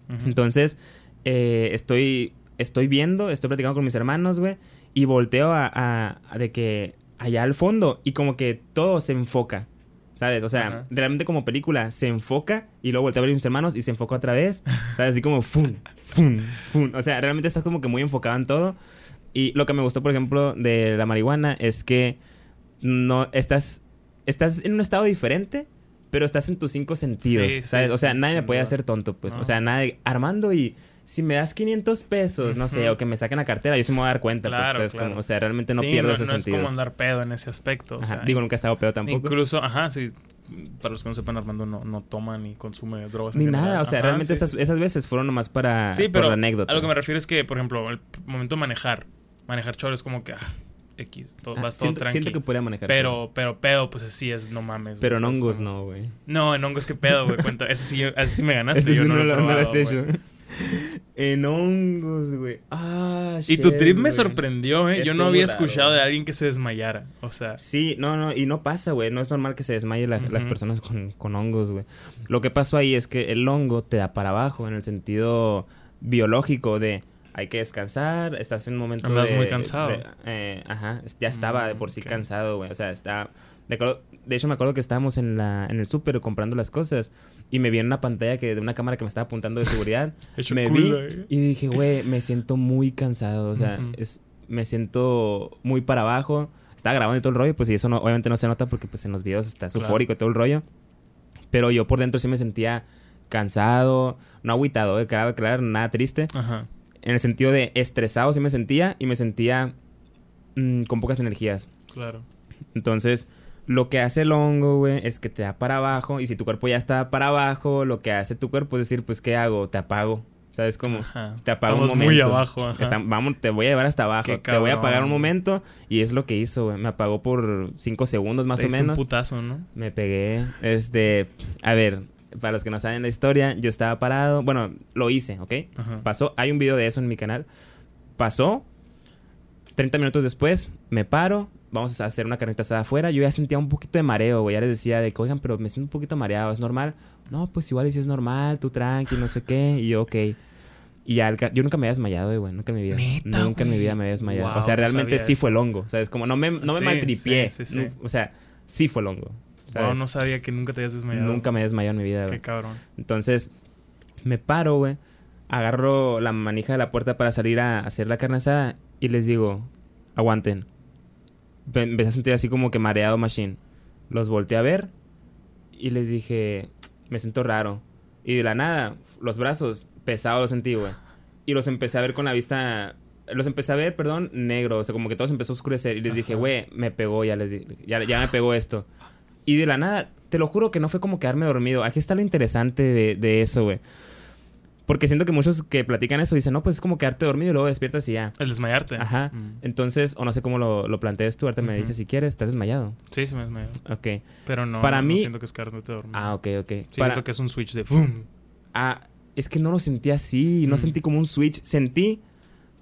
Ujú. Entonces, eh, estoy, estoy viendo, estoy platicando con mis hermanos, güey, y volteo a, a- a de que allá al fondo, y como que todo se enfoca, ¿sabes? O sea, Ajá. realmente como película se enfoca, y luego volteo a ver a mis hermanos y se enfoca otra vez, ¿sabes? Así como, fun, fun, fun. O sea, realmente estás como que muy enfocado en todo. Y lo que me gustó, por ejemplo, de la marihuana es que no estás, estás en un estado diferente, pero estás en tus cinco sentidos, Sí, sí, ¿sabes? o sea, sí, nadie me duda. hacer tonto, pues. No. O sea, nadie, Armando y si me das 500 pesos, no sé, o que me saquen la cartera, yo sí me voy a dar cuenta, pues, Claro. Como, o sea, realmente no Sí, pierdo no, esos no es como andar pedo en ese aspecto. O Ajá, sea, Digo, nunca he estado pedo tampoco. Incluso, ajá, sí. Para los que no sepan, Armando no, no toma ni consume drogas. Ni general. nada, o sea, Ajá, realmente sí, esas, sí, esas veces fueron nomás para Sí, por pero la anécdota. a lo que me refiero es que, por ejemplo, el momento de manejar, manejar choro es como que, ah, X, todo, Ah, vas todo siento, tranqui. siento que podría manejar. pero, pero pedo, pues así es, no mames. Pero en hongos Como- no, güey. No, en hongos que pedo, güey, cuenta. Eso sí, eso sí me ganaste. Ese yo sí no, no, lo he lo, hecho. En hongos, güey. Ah, Y tu trip me güey. sorprendió, ¿eh? Yo no había raro, escuchado güey. de alguien que se desmayara. O sea, Sí, no, no, y no pasa, güey. No es normal que se desmaye la- las personas con, con hongos, güey. Lo que pasó ahí es que el hongo te da para abajo en el sentido biológico de hay que descansar, estás en un momento Andas de- muy cansado. de- eh, ajá, ya estaba de Mm, por sí cansado, güey. O sea, está... De, de hecho, me acuerdo que estábamos en, la, en el súper comprando las cosas y me vi en una pantalla que de una cámara que me estaba apuntando de seguridad. me culo, vi güey. y dije, güey, me siento muy cansado. O sea, es, me siento muy para abajo. Estaba grabando y todo el rollo, pues y eso no, obviamente no se nota porque pues en los videos está Claro. eufórico y todo el rollo. Pero yo por dentro sí me sentía cansado, no agüitado, eh, claro, claro, nada triste. Ajá. En el sentido de estresado sí me sentía y me sentía mm, con pocas energías. Claro. Entonces, lo que hace el hongo, güey, es que te da para abajo. Y si tu cuerpo ya está para abajo, lo que hace tu cuerpo es decir, pues, ¿qué hago? Te apago. ¿Sabes cómo? Ajá. Te apago un Estamos muy momento. abajo. Ajá. Está- vamos, te voy a llevar hasta abajo. Te voy a apagar un momento. Y es lo que hizo, güey. Me apagó por cinco segundos más Te o menos. un putazo, ¿no? Me pegué. Este. A ver, para los que no saben la historia, yo estaba parado. Bueno, lo hice, ¿ok? Ajá. Pasó. Hay un video de eso en mi canal. Pasó. 30 minutos después, me paro. Vamos a hacer una carnita asada afuera. Yo ya sentía un poquito de mareo, güey. Ya les decía de que, oigan, pero me siento un poquito mareado. ¿Es normal? No, pues igual y si es normal. Tú tranqui, no sé qué. Y yo, ok. Y ya, yo nunca me había desmayado, güey. Nunca en mi vida. Neta, nunca en mi vida me había desmayado. Wow, o sea, realmente sí eso. fue el hongo. ¿Sabes? Como no me, no me Sí, maltripié. sí, sí, o sea, sí fue el hongo. Wow, no sabía que nunca te habías desmayado. Nunca me he desmayado en mi vida, Qué güey. cabrón. Entonces, me paro, güey. Agarro la manija de la puerta para salir a hacer la carne asada y les digo, aguanten. Empecé a sentir así como que mareado machine. Los volteé a ver y les dije, me siento raro. Y de la nada, los brazos pesados los sentí, güey. Y los empecé a ver con la vista... Los empecé a ver, perdón, negro. O sea, como que todo se empezó a oscurecer. Y les dije, güey, me pegó, ya les dije. Ya, ya me pegó esto. Y de la nada, te lo juro que no fue como quedarme dormido. Aquí está lo interesante de, de eso, güey. Porque siento que muchos que platican eso dicen, no, pues es como quedarte dormido y luego despiertas y ya. El desmayarte. Ajá. Mm. Entonces, o no sé cómo lo, lo plantees tú, ahorita me dices si quieres, estás desmayado. Sí, sí me desmayó. Ok. Pero no, Para no mí- siento que es quedarte dormido. Ah, ok, ok. Sí, Para- siento que es un switch de ¡fum! Ah, es que no lo sentí así, no Mm. sentí como un switch, sentí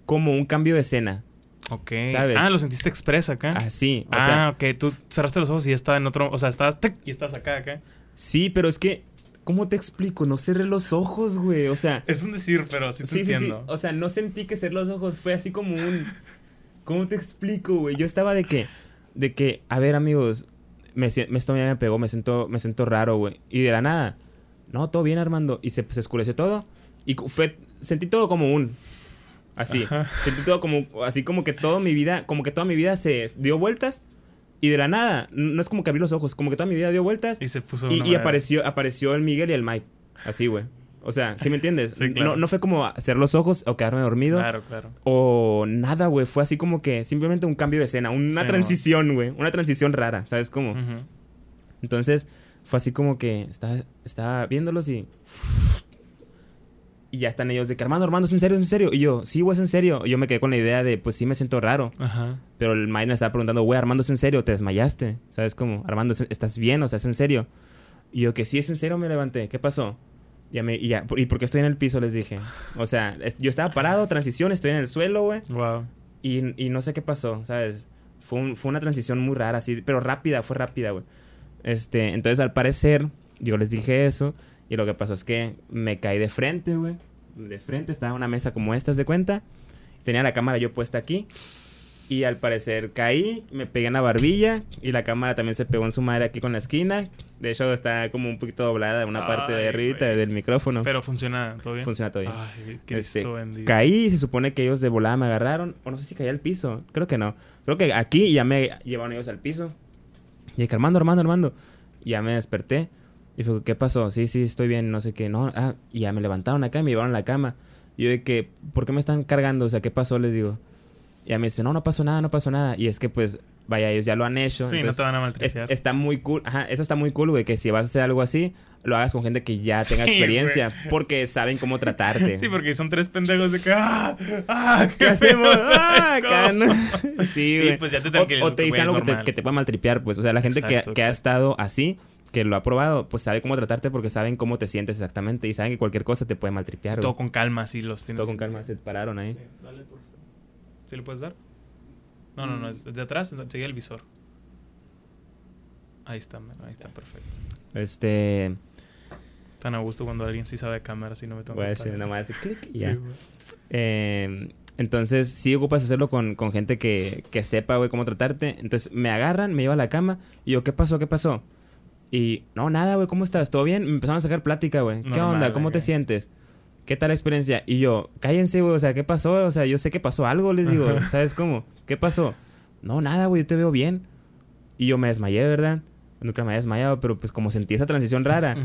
como un cambio de escena. Ok. ¿Sabes? Ah, lo sentiste express acá. Así, o ah, sea, ok. Tú cerraste los ojos y ya estaba en otro... O sea, estabas... Y estabas acá, acá. sí, pero es que, ¿cómo te explico? No cerré los ojos, güey, o sea... Es un decir, pero sí te Sí, sí, sí. entiendo. O sea, no sentí que cerré los ojos. Fue así como un. ¿Cómo te explico, güey? Yo estaba de que. De que, a ver, amigos. Me, me, esto me pegó, me siento, me siento raro, güey. Y de la nada. No, todo bien, Armando. Y se, se oscureció todo. Y fue. Sentí todo como un. Así. Ajá. Sentí todo como. Así como que toda mi vida. Como que toda mi vida se dio vueltas. Y de la nada. No es como que abrí los ojos. Como que toda mi vida dio vueltas. Y se puso... Y, y apareció, apareció el Miguel y el Mike. Así, güey. O sea, ¿sí me entiendes? Sí, claro. no, no fue como hacer los ojos o quedarme dormido. Claro, claro. O nada, güey. Fue así como que simplemente un cambio de escena. Una Sí, transición, güey. Una transición rara, ¿sabes cómo? Entonces, fue así como que estaba, estaba viéndolos y... Y ya están ellos de que, Armando, Armando, ¿es en serio? ¿Es en serio? Y yo, sí, güey, es en serio. Y yo me quedé con la idea de, pues sí me siento raro. Ajá. Pero el Mike me estaba preguntando, güey, Armando, ¿es en serio? ¿Te desmayaste? ¿Sabes cómo? Armando, ¿es- ¿estás bien? O sea, ¿es en serio? Y yo, que sí, es en serio, me levanté. ¿Qué pasó? Ya me, y ya, ¿y por qué estoy en el piso? Les dije. O sea, es- yo estaba parado, transición, estoy en el suelo, güey. Wow. Y, y no sé qué pasó, ¿sabes? Fue, un- fue una transición muy rara, así, pero rápida, fue rápida, güey. Este, entonces al parecer, yo les dije eso. Y lo que pasó es que me caí de frente, güey. De frente, estaba una mesa como esta, ¿de cuenta? Tenía la cámara yo puesta aquí. Y al parecer caí, me pegué en la barbilla. Y la cámara también se pegó en su madre aquí con la esquina. De hecho, está como un poquito doblada una parte de arriba del micrófono. Pero funciona todo bien. Funciona todo bien. Ay, Cristo Este, bendito. Caí y se supone que ellos de volada me agarraron. O no sé si caí al piso. Creo que no. Creo que aquí ya me llevaron ellos al piso. Y dije, Armando, Armando, Armando. Ya me desperté. Y fue, ¿qué pasó? Sí, sí, estoy bien, no sé qué. No, ah, y ya me levantaron acá me llevaron a la cama. Y yo de que, ¿por qué me están cargando? O sea, ¿qué pasó? Les digo. Y ya me dice, no, no pasó nada, no pasó nada. Y es que, pues, vaya, ellos ya lo han hecho. Sí, no entonces, te van a es- maltratar. está muy cool. Ajá, eso está muy cool, güey. Que si vas a hacer algo así, lo hagas con gente que ya tenga Sí, experiencia. Porque saben cómo tratarte. Sí, porque son tres pendejos de que. ¡Ah! ¡Ah! ¿Qué hacemos? ¡Ah! pendejo! acá, ¿no? Sí, Sí, güey. pues ya te o, o te dicen es algo que te, que te puede maltripear, pues. O sea, la gente que, Exacto, que ha exacto. estado así, que lo ha probado, pues sabe cómo tratarte porque saben cómo te sientes exactamente y saben que cualquier cosa te puede maltripear. Todo con calma, sí, los tienes. Todo con calma, se pararon ahí. Sí, dale, por favor. ¿Sí le puedes dar? No, no, no, es de atrás, sigue el visor. Ahí está, mero, ahí está, perfecto. Este. Tan a gusto cuando alguien sí sabe de cámara, así no me tengo Voy a que nada más clic y Sí, ya. güey. Eh, entonces, sí ocupas hacerlo con, con gente que, que sepa, güey, cómo tratarte. Entonces, me agarran, me llevan a la cama. Y yo, ¿qué pasó? ¿Qué pasó? Y, no, nada, güey, ¿cómo estás? ¿Todo bien? Me empezaron a sacar plática, güey. ¿Qué Normal, onda? ¿Cómo te sientes? ¿Qué tal la experiencia? Y yo, cállense, güey, o sea, ¿qué pasó? O sea, yo sé que pasó algo, les digo, Ajá. ¿sabes cómo? ¿Qué pasó? No, nada, güey, yo te veo bien. Y yo me desmayé, ¿verdad? Nunca me había desmayado, pero pues como sentí esa transición rara,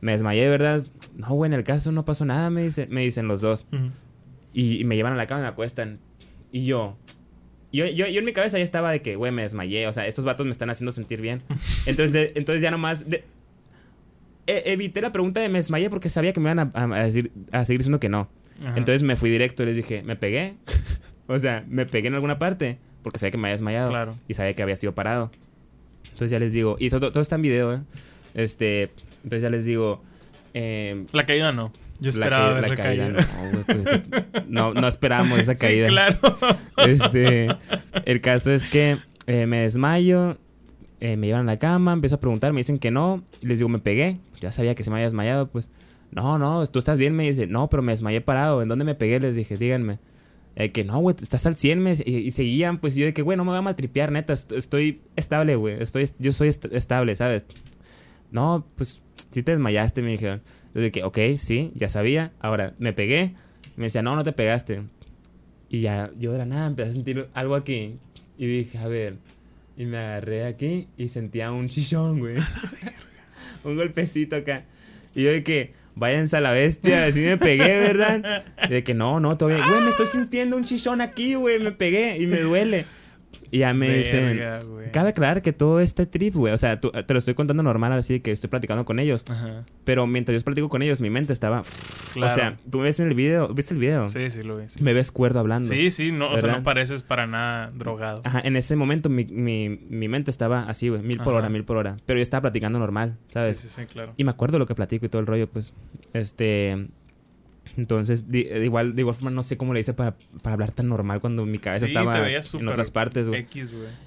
me desmayé, ¿verdad? No, güey, en el caso no pasó nada, me, dice, me dicen los dos. Y, y me llevan a la cama y me acuestan. Y yo, yo, yo, yo en mi cabeza ya estaba de que, güey, me desmayé. O sea, estos vatos me están haciendo sentir bien. Entonces, de- entonces ya nomás... de- e- evité la pregunta de me desmayé porque sabía que me iban a, a- a decir, a seguir diciendo que no. Ajá. Entonces me fui directo y les dije, ¿me pegué? o sea, ¿me pegué en alguna parte? Porque sabía que me había desmayado. Claro. Y sabía que había sido parado. Entonces ya les digo, y todo, todo está en video, ¿eh? Este, entonces ya les digo, eh, La caída no. Yo la, esperaba ca- la la caída. No, pues es que no, no esperábamos esa caída. Sí, claro. Este, el caso es que eh, me desmayo, eh, me llevan a la cama, empiezo a preguntar, me dicen que no, y les digo, me pegué. Ya sabía que se me había desmayado, pues. No, no, tú estás bien, me dice. No, pero me desmayé parado. ¿En dónde me pegué? Les dije, díganme. Eh, que no, güey, estás al 100, me, y, y seguían, pues yo de que, güey, no me voy a maltripear, neta, est- estoy estable, güey. Estoy, yo soy est- estable, ¿sabes? no, pues sí te desmayaste, me dijeron. De que, ok, sí, ya sabía. Ahora, me pegué. Me decía, no, no te pegaste. Y ya, yo de la nada empecé a sentir algo aquí. Y dije, a ver. Y me agarré aquí y sentía un chichón, güey. un golpecito acá. Y yo de que, váyanse a la bestia, así me pegué, ¿verdad? Y de que no, no, todavía, güey, me estoy sintiendo un chichón aquí, güey, me pegué y me duele. Y ya me dicen, cabe aclarar que todo este trip, güey, o sea, te lo estoy contando normal, así que estoy platicando con ellos. Pero mientras yo platico con ellos, mi mente estaba... O sea, tú me ves en el video, ¿viste el video? Sí, sí, lo vi. Me ves cuerdo hablando. Sí, sí, no, o sea, no pareces para nada drogado. Ajá, en ese momento mi, mi, mi mente estaba así, güey, mil por hora, mil por hora. Pero yo estaba platicando normal, ¿sabes? Sí, sí, sí, claro. Y me acuerdo lo que platico y todo el rollo, pues, este... Entonces, de, igual, de igual forma, no sé cómo le hice para, para hablar tan normal cuando mi cabeza estaba en otras partes, güey.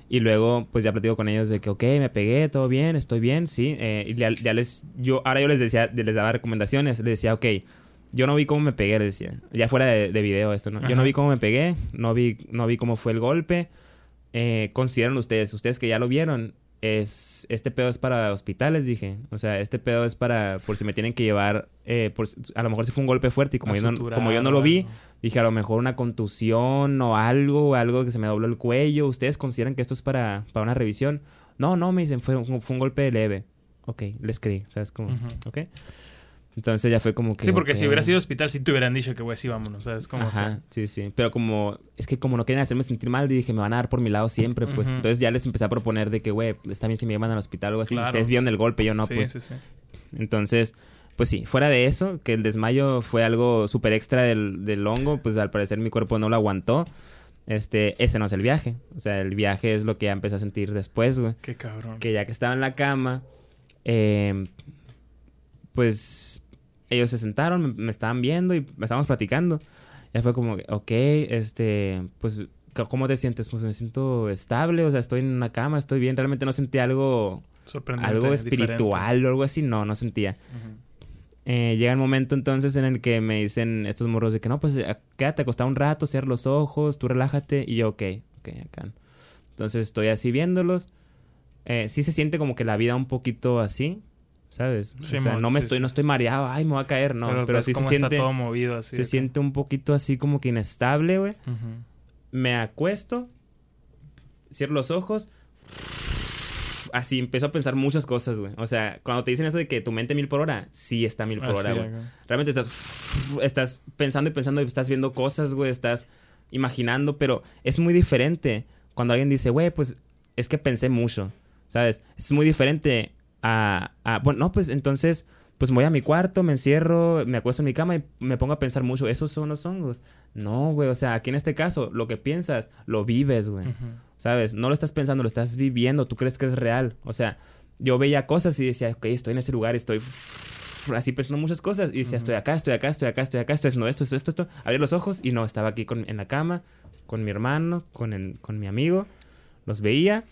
Y luego, pues ya platico con ellos de que, ok, me pegué, todo bien, estoy bien, sí. Eh, y ya, les, yo, ahora yo les decía, les daba recomendaciones, les decía, ok, yo no vi cómo me pegué, les decía. Ya fuera de, video esto, ¿no? Yo no vi cómo me pegué, no vi, no vi cómo fue el golpe. Eh, consideran ustedes, ustedes que ya lo vieron, es, este pedo es para hospitales, dije. O sea, este pedo es para, por si me tienen que llevar, eh, por, a lo mejor si fue un golpe fuerte y como, yo no, como yo no lo vi, dije a lo mejor una contusión o algo, algo que se me dobló el cuello. ¿Ustedes consideran que esto es para, para una revisión? No, no, me dicen, fue, fue un golpe leve. Ok, les creí, ¿sabes cómo? Ok. Entonces ya fue como que. Sí, porque si hubiera sido hospital, sí te hubieran dicho que, güey, sí, vámonos, ¿sabes? cómo Ajá, sí, sí. Pero como. Es que como no quieren hacerme sentir mal, dije, me van a dar por mi lado siempre, pues. Entonces ya les empecé a proponer de que, güey, está bien si me llevan al hospital o algo así. Ustedes vieron el golpe, yo no, pues. Sí, sí. Entonces, pues sí, fuera de eso, que el desmayo fue algo súper extra del, del hongo, pues al parecer mi cuerpo no lo aguantó. Este, ese no es el viaje. O sea, el viaje es lo que ya empecé a sentir después, güey. Qué cabrón. Que ya que estaba en la cama, eh, pues ellos se sentaron, me, estaban viendo y me estábamos platicando. Ya fue como, ok, este, pues, ¿cómo te sientes? Pues me siento estable, o sea, estoy en una cama, estoy bien. Realmente no sentí algo, algo espiritual o algo así, no, no sentía. Eh, llega el momento entonces en el que me dicen estos morros de que no, pues eh, quédate acostado un rato, cierra los ojos, tú relájate. Y yo, ok, ok, acá. Entonces estoy así viéndolos. Eh, sí se siente como que la vida un poquito así. ¿Sabes? o sea, no me estoy, no estoy mareado, ay, me voy a caer, no. Pero, pero sí se siente. todo movido así. Se siente un poquito así como que inestable, güey. Me acuesto, cierro los ojos. Así empiezo a pensar muchas cosas, güey. O sea, cuando te dicen eso de que tu mente mil por hora, sí está mil por hora, güey. Realmente estás, estás pensando y pensando y estás viendo cosas, güey. Estás imaginando, pero es muy diferente cuando alguien dice, güey, pues es que pensé mucho, ¿sabes? Es muy diferente a, bueno, no, pues entonces, pues voy a mi cuarto, me encierro, me acuesto en mi cama y me pongo a pensar mucho, esos son los hongos. No, güey, o sea, aquí en este caso, lo que piensas, lo vives, güey. ¿Sabes? No lo estás pensando, lo estás viviendo, tú crees que es real. O sea, yo veía cosas y decía, ok, estoy en ese lugar, estoy así pensando muchas cosas. Y decía, estoy acá, estoy acá, estoy acá, estoy acá, estoy haciendo esto, esto, esto, esto. Abrí los ojos y no, estaba aquí con, en la cama, con mi hermano, con, el, con mi amigo. Los veía,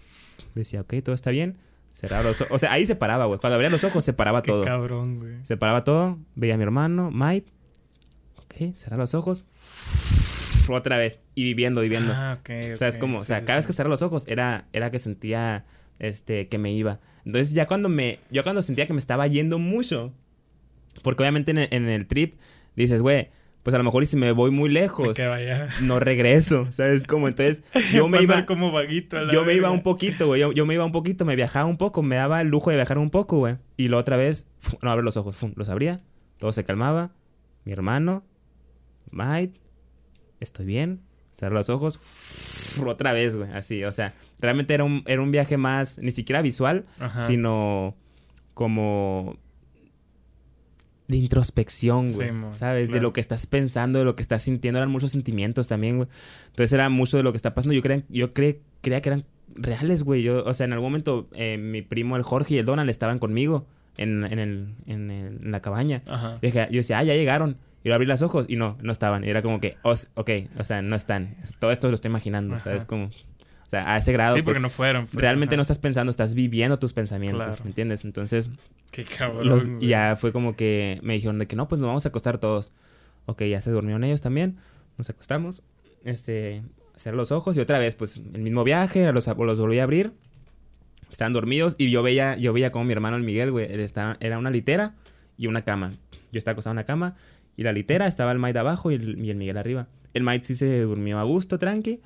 decía, ok, todo está bien Cerrar los ojos. O sea, ahí se paraba, güey. Cuando abría los ojos, se paraba todo. cabrón, güey. Se paraba todo. Veía a mi hermano, Mike. Ok, cerrar los ojos. Otra vez. Y viviendo, viviendo. Ah, ok. O sea, es como, o sea, cada vez que cerraba los ojos era, era que sentía este, que me iba. Entonces, ya cuando me. Yo cuando sentía que me estaba yendo mucho. Porque obviamente en en el trip dices, güey pues a lo mejor y si me voy muy lejos, no regreso, ¿sabes cómo? Entonces yo me iba como vaguito Yo me iba un poquito, güey, yo, me iba un poquito, me viajaba un poco, me daba el lujo de viajar un poco, güey. Y la otra vez, no abro los ojos, los abría, todo se calmaba, mi hermano, Mike, estoy bien, cerro los ojos, otra vez, güey, así, o sea, realmente era un, era un viaje más, ni siquiera visual, sino como de introspección, güey. ¿Sabes? De lo que estás pensando, de lo que estás sintiendo. Eran muchos sentimientos también, güey. Entonces era mucho de lo que está pasando. Yo creía, yo creía que eran reales, güey. Yo, o sea, en algún momento eh, mi primo, el Jorge y el Donald estaban conmigo en, en, el, en, la cabaña. Ajá. Yo, yo decía, ah, ya llegaron. Y lo abrí los ojos y no, no estaban. Y era como que, ok, o sea, no están. Todo esto lo estoy imaginando, ¿sabes? Como a ese grado. Sí, porque pues, no fueron. Pues, realmente no estás pensando, estás viviendo tus pensamientos, ¿me entiendes? Entonces. Qué cabrón. ya fue como que me dijeron de que no, pues nos vamos a acostar todos. Ok, ya se durmieron ellos también. Nos acostamos. Este. Cerrar los ojos y otra vez, pues el mismo viaje, los, los volví a abrir. estaban dormidos y yo veía, yo veía como mi hermano el Miguel, güey, él estaba, era una litera y una cama. Yo estaba acostado en una cama y la litera estaba el Mike abajo y el, y el Miguel arriba. El Mike sí se durmió a gusto, tranqui.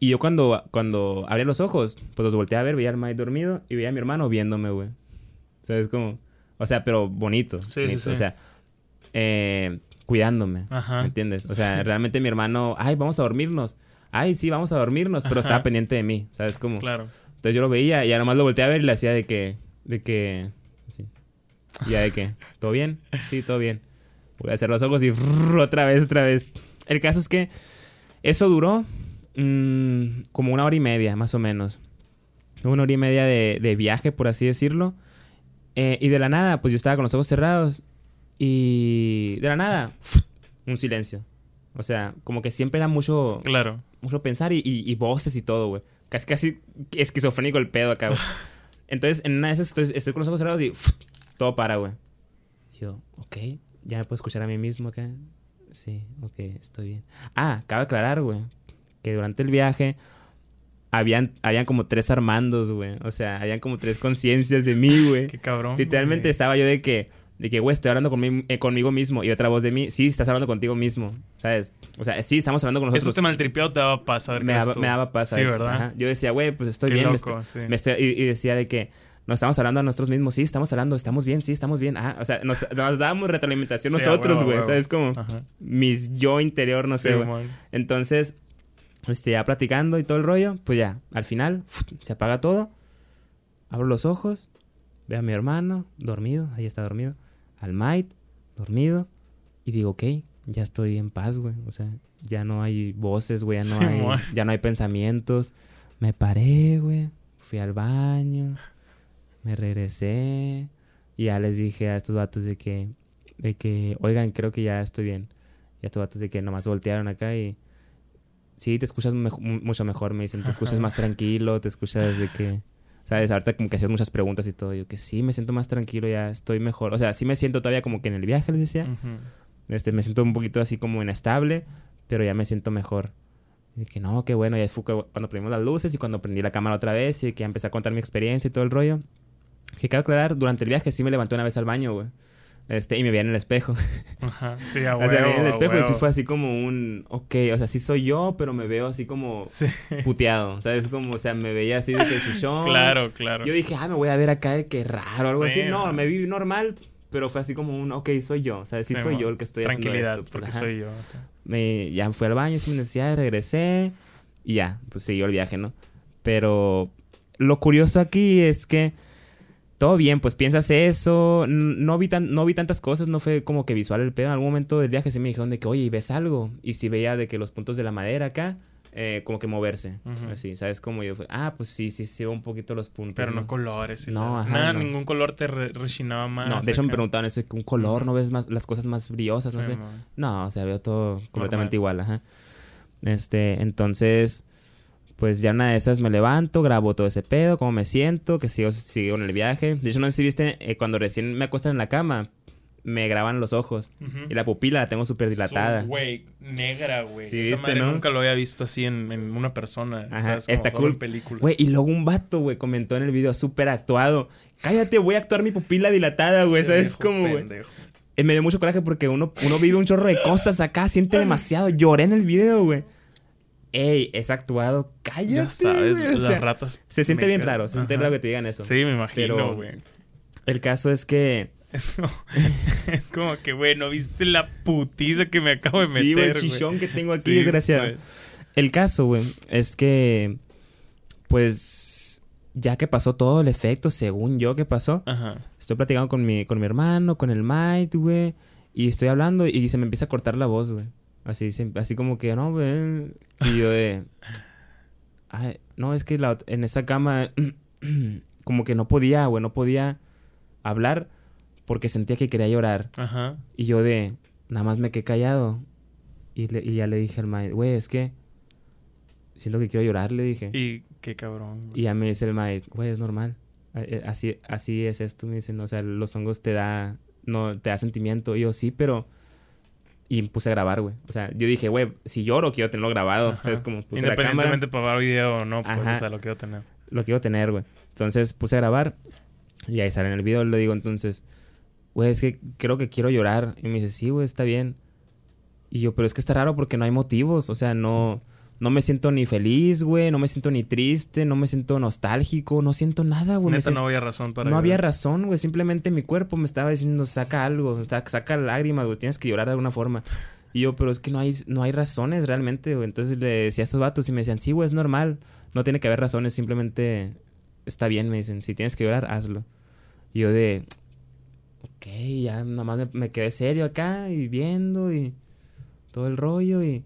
Y yo cuando, cuando abría los ojos, pues los volteé a ver, veía al Mike dormido y veía a mi hermano viéndome, güey. O sea, es como... O sea, pero bonito. Sí, sí, bonito. sí. O sea, eh, cuidándome. Ajá. ¿Me entiendes? O sea, realmente mi hermano, ay, vamos a dormirnos. Ay, sí, vamos a dormirnos, pero Ajá. estaba pendiente de mí, ¿sabes cómo? Claro. Entonces yo lo veía y ya nomás lo volteé a ver y le hacía de que, de que, así. Y ya de que, ¿todo bien? Sí, todo bien. Voy a hacer los ojos y otra vez, otra vez. El caso es que eso duró mm, como una hora y media, más o menos. Una hora y media de, de viaje, por así decirlo. Eh, y de la nada, pues yo estaba con los ojos cerrados. Y de la nada, un silencio. O sea, como que siempre era mucho, Claro. mucho pensar y, y- y voces y todo, güey. Casi, casi esquizofrénico el pedo acá, güey. Entonces, en una de esas estoy, estoy con los ojos cerrados y todo para, güey. Yo, ok, ya me puedo escuchar a mí mismo acá. Sí, ok, estoy bien. Ah, cabe aclarar, güey, que durante el viaje habían, habían como tres Armandos, güey. O sea, habían como tres conciencias de mí, güey. Qué cabrón. Literalmente güey. estaba yo de que, de que, güey, estoy hablando conmi- eh, conmigo mismo. Y otra voz de mí, sí, estás hablando contigo mismo. ¿Sabes? O sea, sí, estamos hablando con nosotros. Eso te maltripeó o te daba paz me, daba, me daba paz. Sí. ¿verdad? Ajá. Yo decía, güey, pues estoy Qué bien. me loco, estoy- sí. me estoy- y, y decía de que nos estamos hablando a nosotros mismos. Sí, estamos hablando, estamos bien, sí, estamos bien. Ah, o sea, nos, nos dábamos retroalimentación Sí, nosotros, güey. huevo. ¿Sabes? Como Ajá. mis yo interior, no sé, Sí, güey. mon. Entonces, este, ya platicando y todo el rollo, pues ya, al final, se apaga todo. Abro los ojos, veo a mi hermano, dormido, ahí está dormido. Al dormido. Y digo, ok, ya estoy en paz, güey. O sea, ya no hay voces, güey, ya no, hay, ya no hay pensamientos. Me paré, güey. Fui al baño. Me regresé. Y ya les dije a estos vatos de que, de que, oigan, creo que ya estoy bien. Y a estos vatos de que nomás voltearon acá y... Sí, te escuchas mucho mejor, me dicen. Te escuchas más tranquilo, te escuchas de que... ¿Sabes? Ahorita como que hacías muchas preguntas y todo. Yo que sí, me siento más tranquilo, ya estoy mejor. O sea, sí me siento todavía como que en el viaje, les decía. Este, me siento un poquito así como inestable, pero ya me siento mejor. Y que no, qué bueno. Ya fue cu- cuando prendimos las luces y cuando prendí la cámara otra vez y que empecé a contar mi experiencia y todo el rollo. Que quiero aclarar, durante el viaje sí me levanté una vez al baño, güey. Este, y me veía en el espejo. Ajá. Sí, a o sea, me veía en el espejo y sí fue así como un... Ok, o sea, sí soy yo, pero me veo así como Sí. puteado. O sea, es como, o sea, me veía así de que chuchón. Claro, claro. Yo dije, ah, me voy a ver acá de que raro, algo Sí, así. No, me vi normal, pero fue así como un, ok, soy yo. O sea, sí, Sí, soy yo el que estoy haciendo Tranquilidad, esto. pues, porque ajá. soy yo. Me, ya fui al baño sin necesidad, regresé y ya, pues siguió el viaje, ¿no? Pero lo curioso aquí es que todo bien, pues piensas eso, no vi, tan, no vi tantas cosas, no fue como que visual el pedo. En algún momento del viaje sí me dijeron de que, oye, ¿y ¿ves algo? Y si veía de que los puntos de la madera acá, eh, como que moverse, así, ¿sabes? Como yo, fue, ah, pues sí, sí, sí un poquito los puntos. Pero no ¿no? colores. y No, nada. ajá, Nada, no. ningún color te re- rechinaba más. No, de hecho me preguntaban eso, que un color. ¿no ves más las cosas más brillosas? No Sí, sé. man. No, o sea, veo todo completamente Normal. igual, ajá. Este, entonces, pues ya una de esas me levanto, grabo todo ese pedo, cómo me siento, que sigo, sigo en el viaje. De hecho, no sé si viste, eh, cuando recién me acuestan en la cama, me graban los ojos y la pupila la tengo súper dilatada. Güey, negra, güey. Sí, Esa viste, madre ¿no? nunca lo había visto así en, en una persona. Ajá, ¿sabes? Como está solo cool. en películas. Güey, y luego un vato, güey, comentó en el video súper actuado. Cállate, voy a actuar mi pupila dilatada, güey. ¿Sabes cómo, güey? Eh, me dio mucho coraje porque uno, uno vive un chorro de cosas acá, siente demasiado. Lloré en el video, güey. Ey, es actuado. Cállate. Ya sabes, güey, o las sea, ratas. se siente bien raro, se siente raro que te digan eso. Sí, me imagino, Pero- güey. El caso es que. Es como, es como que, güey, ¿no viste la putiza que me acabo de meter, sí, güey, el güey? chichón que tengo aquí, Sí, desgraciado. güey. El caso, güey, es que. Pues. Ya que pasó todo el efecto, según yo que pasó, Ajá. estoy platicando con mi, con mi hermano, con el Might, güey. Y estoy hablando y se me empieza a cortar la voz, güey. Así, así como que, no, güey. Y yo de... Ay, no, es que la en esa cama como que no podía, güey, no podía hablar porque sentía que quería llorar. Ajá. Y yo de... Nada más me quedé callado. Y, le- y ya le dije al Might, güey, es que... Siento que quiero llorar, le dije. Y qué cabrón. güey. Y ya me dice el Mike, güey, es normal. Eh, eh, Así, así es esto, me dicen. O sea, los hongos te da, no, te da sentimiento. Y yo, sí, pero... Y puse a grabar, güey. O sea, yo dije, güey, si lloro, quiero tenerlo grabado. Ajá. ¿Sabes? Como puse la cámara. Independientemente para video o no, pues, Ajá. o sea, lo quiero tener. lo quiero tener, güey. Entonces puse a grabar y ahí sale en el video. Le digo, entonces, güey, es que creo que quiero llorar. Y me dice, sí, güey, está bien. Y yo, pero es que está raro porque no hay motivos. O sea, no, no me siento ni feliz, güey. No me siento ni triste. No me siento nostálgico. No siento nada, güey. Neta, no había razón para no había razón, güey. Simplemente mi cuerpo me estaba diciendo, saca algo, sa- saca lágrimas, güey. Tienes que llorar de alguna forma. Y yo, pero es que no hay, no hay razones realmente, güey. Entonces le decía a estos vatos y me decían, sí, güey, es normal. No tiene que haber razones, simplemente está bien, me dicen. Si tienes que llorar, hazlo. Y yo de, ok, ya nada más me, me quedé serio acá y viendo y todo el rollo y,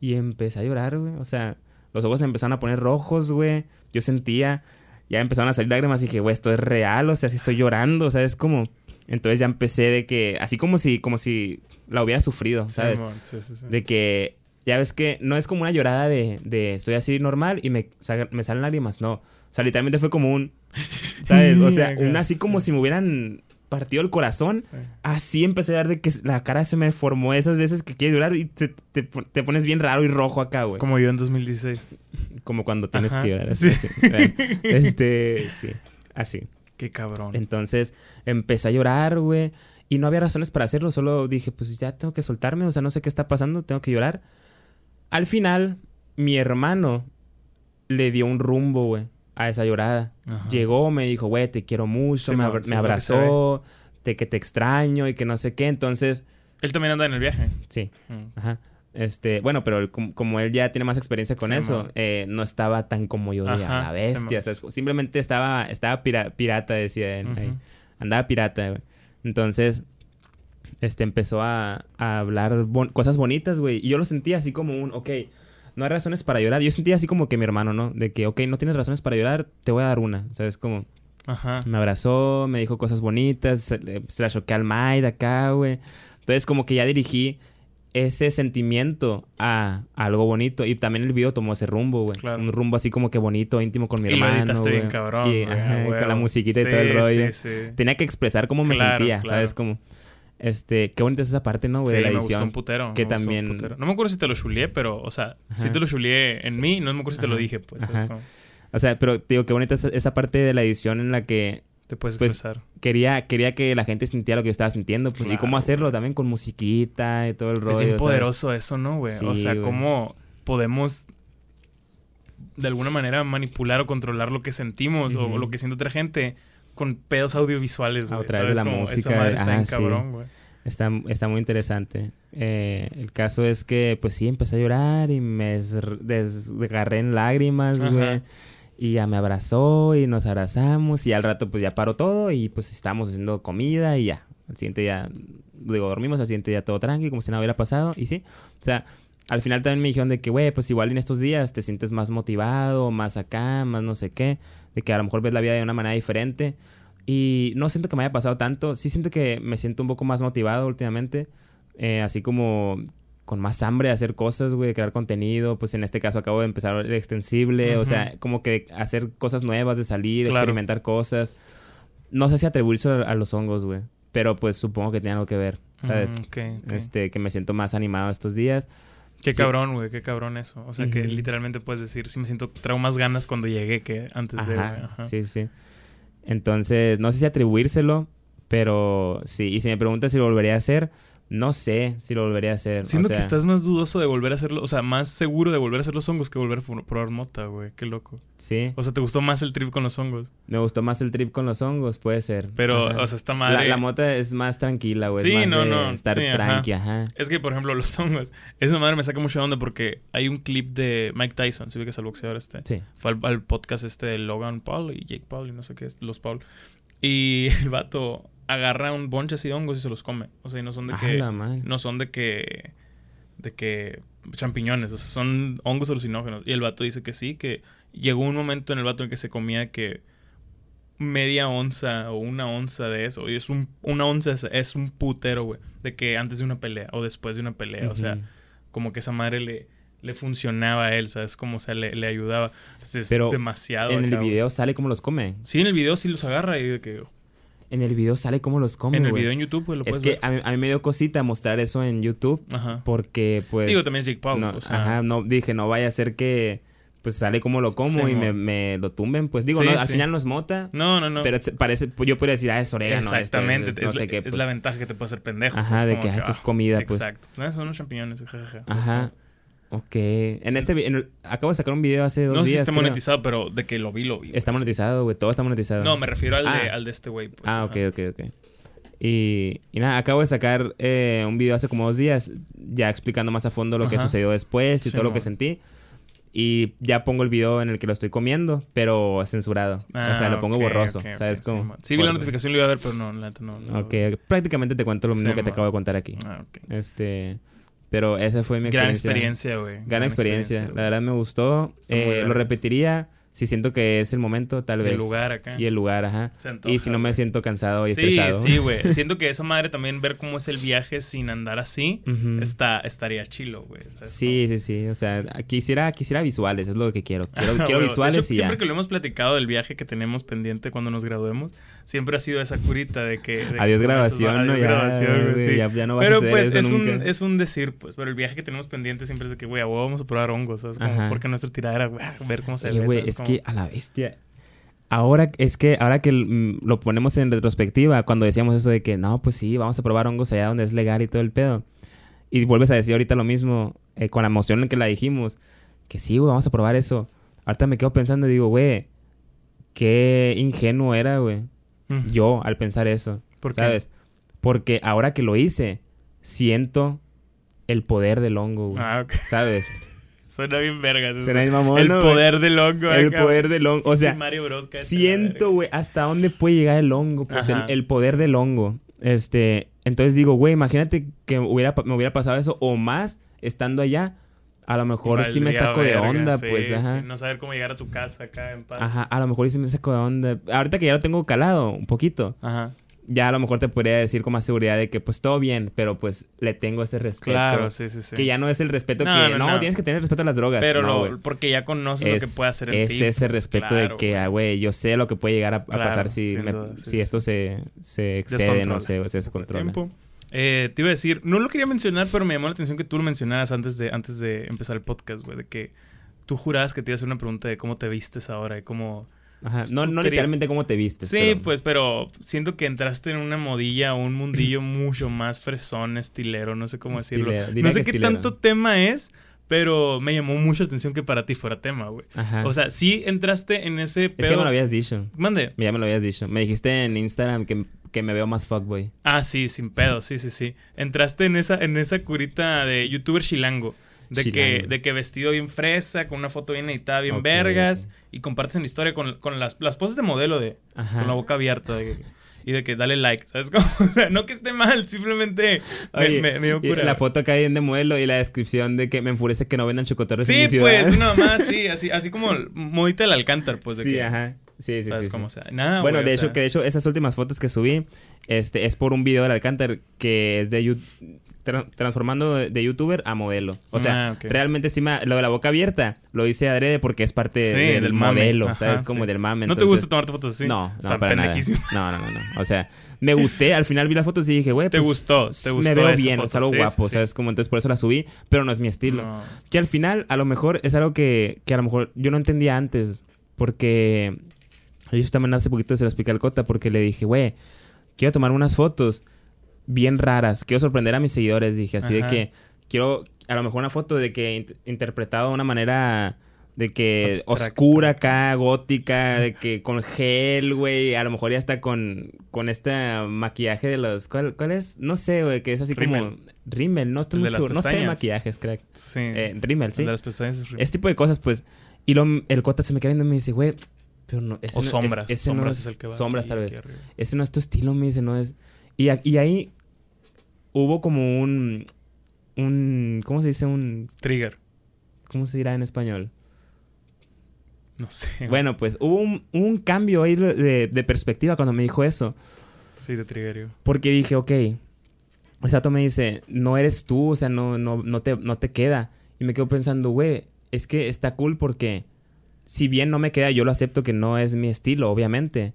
y empecé a llorar, güey. O sea, los ojos se empezaron a poner rojos, güey. Yo sentía, ya empezaron a salir lágrimas y dije, güey, esto es real, o sea, si estoy llorando, o sea, es como... Entonces ya empecé de que, así como si, como si la hubiera sufrido, ¿sabes? Sí, sí, sí. De que, ya ves que no es como una llorada de, de estoy así normal y me, sa- me salen lágrimas, no. O sea, literalmente fue como un, ¿sabes? O sea, un así como si me hubieran partido el corazón. Sí. Así empecé a ver de que la cara se me formó esas veces que quieres llorar y te, te, te pones bien raro y rojo acá, güey. Como, Como yo en 2016. cuando tienes Ajá. que llorar. Así, Sí. así. Bueno, Este, sí, así. Qué cabrón. Entonces empecé a llorar, güey. Y no había razones para hacerlo. Solo dije, pues ya tengo que soltarme. O sea, no sé qué está pasando. Tengo que llorar. Al final, mi hermano le dio un rumbo, güey, a esa llorada. Ajá. Llegó, me dijo, güey, te quiero mucho. Sí, me, mo- abra- sí, me lo que abrazó. Te, que te extraño y que no sé qué. Entonces, Él también anda en el viaje. sí. Mm. Ajá. Este, bueno, pero como, como él ya tiene más experiencia con Sí, eso, eh, no estaba tan como yo de la sí, bestia. Simplemente estaba, estaba pira- pirata, decía él. ahí. Andaba pirata, güey. Entonces, este, empezó a, a hablar bon- cosas bonitas, güey. Y yo lo sentía así como un, ok, no hay razones para llorar. Yo sentía así como que mi hermano, ¿no? De que, ok, no tienes razones para llorar, te voy a dar una. ¿Sabes? Como, Ajá. me abrazó, me dijo cosas bonitas, se, se la choqué al Maid acá, güey. Entonces, como que ya dirigí ese sentimiento a, algo bonito. Y también el video tomó ese rumbo, güey. Claro. Un rumbo así como que bonito, íntimo con mi y hermano. bien cabrón. Y, ajá, con la musiquita y Sí, todo el rollo. Sí, sí. Tenía que expresar cómo me sentía, claro. ¿sabes? Como, este, qué bonita es esa parte, ¿no, güey? Sí, de la me gustó edición. un putero. que me gustó un también- putero. No me acuerdo si te lo chuleé, pero, o sea, sí Ajá. te lo chuleé en mí. No me acuerdo si te lo dije, pues. Ajá. es como, O sea, pero te digo, qué bonita es esa parte de la edición en la que te puedes Pues, expresar. quería, quería que la gente sintiera lo que yo estaba sintiendo. Pues, y cómo hacerlo también con musiquita y todo el rollo. Es bien ¿sabes? poderoso eso, ¿no, güey? o Sí, sea, güey. cómo podemos de alguna manera manipular o controlar lo que sentimos o lo que siente otra gente con pedos audiovisuales, A güey. través de la Como esa música, madre está cabrón, güey. Está, está muy interesante. Eh, el caso es que, pues sí, empecé a llorar y me des- desgarré en lágrimas, güey. Y ya me abrazó y nos abrazamos y al rato pues ya paró todo y pues estábamos haciendo comida y ya. Al siguiente día, digo, dormimos, al siguiente día todo tranqui, como si nada hubiera pasado y sí. O sea, al final también me dijeron de que, güey, pues igual en estos días te sientes más motivado, más acá, más no sé qué. De que a lo mejor ves la vida de una manera diferente. Y no siento que me haya pasado tanto. Sí siento que me siento un poco más motivado últimamente. eh, así como con más hambre de hacer cosas, güey, de crear contenido. Pues en este caso acabo de empezar el extensible. O Ujú. sea, como que hacer cosas nuevas, de salir, Claro. experimentar cosas. No sé si atribuirse a, a los hongos, güey. Pero pues supongo que tiene algo que ver, ¿sabes? Mm, ok, ok. Este, que me siento más animado estos días. Qué sí. cabrón, güey, qué cabrón eso. O sea, que literalmente puedes decir, sí me siento, traigo más ganas cuando llegué que antes de. Ajá, Ajá. sí, sí. Entonces, no sé si atribuírselo, pero sí. Y si me preguntas si lo volvería a hacer, no sé si lo volvería a hacer. o Siento sea, que estás más dudoso de volver a hacerlo, o sea, más seguro de volver a hacer los hongos que volver a probar mota, güey. Qué loco. Sí, O sea, ¿te gustó más el trip con los hongos? me gustó más el trip con los hongos, puede ser. Pero, Ajá. o sea, está la, madre. la mota es más tranquila, güey. es Sí, más no, de no, Estar sí, ajá. tranqui, ajá. Es que, por ejemplo, los hongos. Esa madre me saca mucho de onda porque hay un clip de Mike Tyson, si ¿sí? que es el boxeador este. Sí. Fue al, al podcast este de Logan Paul y Jake Paul y no sé qué es, los Paul. Y el vato agarra un bonche así de hongos y se los come. O sea, y no son de Ah, que. No son de que. De que. Champiñones, o sea, son hongos alucinógenos. Y el vato dice que sí, que llegó un momento en el vato en que se comía que media onza o una onza de eso. Y es un, una onza es, es un putero, güey. De que antes de una pelea o después de una pelea. O sea, como que esa madre le, le funcionaba a él, ¿sabes? Como, o sea, le, le ayudaba. Entonces, es Pero demasiado. en el güey. video sale cómo los come. Sí, en el video sí los agarra y de que... En el video sale cómo los come, en el güey. video en YouTube, güey, lo Es puedes que ver. a mí, a mí me dio cosita mostrar eso en YouTube Ajá. porque, pues... Digo, también es Jake Paul. no, o sea, Ajá, no, dije, no vaya a ser que pues sale como lo como Sí, y me, me lo tumben. Pues digo, Sí, no, al sí. final no es mota, No, no, no. pero parece, pues, yo podría decir, ah, es orégano. esto es- Exactamente. es Es, no la, sé qué. es pues. la ventaja que te puede hacer pendejo. Ajá, es de que, ah, esto es comida, pues. Exacto. No, son unos champiñones, jajaja. Ajá. Ok. En este, en el- acabo de sacar un video hace dos No sé si días. está creo. monetizado, pero de que lo vi, lo vi. Está güey. monetizado, güey. Todo está monetizado. No, me refiero al, de, Ah. al de este güey. pues, ah, ajá. ok, ok, ok. Y, y nada, acabo de sacar eh, un video hace como dos días, ya explicando más a fondo lo que Ajá. sucedió después y Sí, todo lo que sentí. Y ya pongo el video en el que lo estoy comiendo, pero censurado. o sea, lo pongo Ah, ok, borroso. ok, ok, ¿Sabes sí, cómo? man. Sí, vi la notificación, lo iba a ver, pero no, la neta no. no Ok, prácticamente te cuento lo mismo Sí, que te acabo de contar aquí. Ah, ok. Este, pero esa fue mi Gran experiencia. experiencia, güey. Gran experiencia. La verdad me gustó. Eh, lo repetiría si siento que es el momento, tal vez. El lugar acá. Y el lugar, ajá. Antoja, Y si no me siento cansado y Sí, estresado. sí, güey. Siento que esa madre también ver cómo es el viaje sin andar así Ujú. está, estaría chilo, güey. Sí, sí, sí. O sea, quisiera, quisiera visuales, es lo que quiero. Quiero, quiero visuales hecho, y ya. Siempre que lo hemos platicado del viaje que tenemos pendiente cuando nos graduemos, siempre ha sido esa curita de que. de que Adiós con grabación, ¿no? adiós Ya, grabación, güey, güey, sí. ya- ya no va a Pero pues eso es un, nunca. es un decir, pues. Pero el viaje que tenemos pendiente siempre es de que, güey, a huevo vamos a probar hongos, ¿sabes? Como porque nuestra tiradera, güey, a ver cómo se ve. Que a la bestia. Ahora es que ahora que lo ponemos en retrospectiva, cuando decíamos eso de que no, pues sí, vamos a probar hongos allá donde es legal y todo el pedo. Y vuelves a decir ahorita lo mismo, eh, con la emoción en que la dijimos, que sí, güey, vamos a probar eso. Ahorita me quedo pensando y digo, güey, qué ingenuo era, güey. Mm. Yo al pensar eso, ¿Por qué? ¿sabes? Porque ahora que lo hice, siento el poder del hongo, güey. Ah, ok. ¿Sabes? Suena bien vergas. eso. Será el mamón, el poder del hongo. El acá, poder del hongo. O sea, Mario Bros. siento, verga. güey, hasta dónde puede llegar el hongo. Pues el, poder del hongo. Este, entonces digo, güey, imagínate que hubiera, me hubiera pasado eso o más estando allá. A lo mejor sí me saco de verga, onda, sí, pues, ajá. sí, no saber cómo llegar a tu casa acá en paz. Ajá, a lo mejor sí me saco de onda. Ahorita que ya lo tengo calado un poquito, Ajá. Ya a lo mejor te podría decir con más seguridad de que pues todo bien, pero pues le tengo ese respeto. Claro, sí, sí, sí. Que ya no es el respeto No, que no, no, no. tienes que tener respeto a las drogas. Pero no, lo- güey. porque ya conoces lo que puede hacer en es ese respeto claro, de que, güey. ah, güey, yo sé lo que puede llegar a, pasar si, sin me- duda, sí, si sí, esto se, se excede, no sé, o se descontrola. tiempo. Eh, te iba a decir, no lo quería mencionar, pero me llamó la atención que tú lo mencionaras antes de, antes de empezar el podcast, güey, de que tú jurabas que te iba a hacer una pregunta de cómo te vistes ahora y cómo... Ajá. Pues No, no literalmente cómo te vistes. Sí, pero- pues, pero siento que entraste en una modilla o un mundillo mucho más fresón, estilero, no sé cómo decirlo. No sé qué estilero. tanto tema es, pero me llamó mucho la atención que para ti fuera tema, güey. Ajá. O sea, sí entraste en ese es pedo... que me lo habías dicho. Mande. Ya me lo habías dicho. Me dijiste en Instagram que, que me veo más fuckboy. Ah, sí, sin pedo, sí, sí, sí. Entraste en esa, en esa curita de youtuber chilango. De que, de que vestido bien fresa, con una foto bien editada, bien vergas, y compartes en la historia con, con las, las poses de modelo de Ajá. con la boca abierta de- y de que dale like, ¿sabes cómo? O sea, no que esté mal, simplemente me, Oye, me, me dio y cura. la foto acá bien de modelo y la descripción de que me enfurece que no vendan chocotorres en Sí, mi ciudad. pues, una más, sí, así, así como modita del alcántar, pues, de sí, que, ajá. Sí, sí, ¿sabes sí. cómo? sí. O sea, nada, bueno, de hecho, sea, que de hecho, esas últimas fotos que subí, este, es por un video del Alcántar que es de you- tra- transformando de, youtuber a modelo. O sea, Ah, ok. realmente me, lo de la boca abierta lo hice adrede porque es parte Sí, del, modelo, Ajá, ¿sabes? Como del mame. ¿No te gusta tomarte fotos así? No, no, Está para nada. pendejísimo. No, no, no, no. O sea, me gusté, al final vi las fotos y dije, güey, ¿Te pues, gustó? ¿Te gustó me veo bien, foto? es algo Sí, guapo. ¿sabes? Como entonces por eso la subí, pero no es mi estilo. No. Que al final, a lo mejor, es algo que, que a lo mejor yo no entendía antes. Porque yo también hace poquito se lo expliqué al Cota porque le dije, güey, quiero tomar unas fotos bien raras. Quiero sorprender a mis seguidores. Dije, así Ajá. de que quiero a lo mejor una foto de que int- interpretado de una manera de que oscura acá, gótica, de que con gel, güey, a lo mejor ya está con, con este maquillaje de los... ¿Cuál, cuál es? No sé, güey, que es así como... Rímel. Rímel, no estoy El muy seguro. No sé de maquillajes, crack. Sí. Eh, rímel, El sí. de las pestañas es Este tipo de cosas, pues. Y lo, el cota se me queda viendo y me dice, güey, pero no. Ese O no- sombras. es- ese no sombras es, es el que va. Sombras, aquí, tal vez. Ese no es tu estilo, me dice, no es. Y ahí hubo como un. Un. ¿Cómo se dice? Un. Trigger. ¿Cómo se dirá en español? No sé. Bueno, pues hubo un, un cambio ahí de, de perspectiva cuando me dijo eso. Sí, de triggerio. Porque dije, ok. El Sato me dice, no eres tú, o sea, no, no, no, te, no te queda. Y me quedo pensando, güey, es que está cool porque si bien no me queda, yo lo acepto que no es mi estilo, obviamente.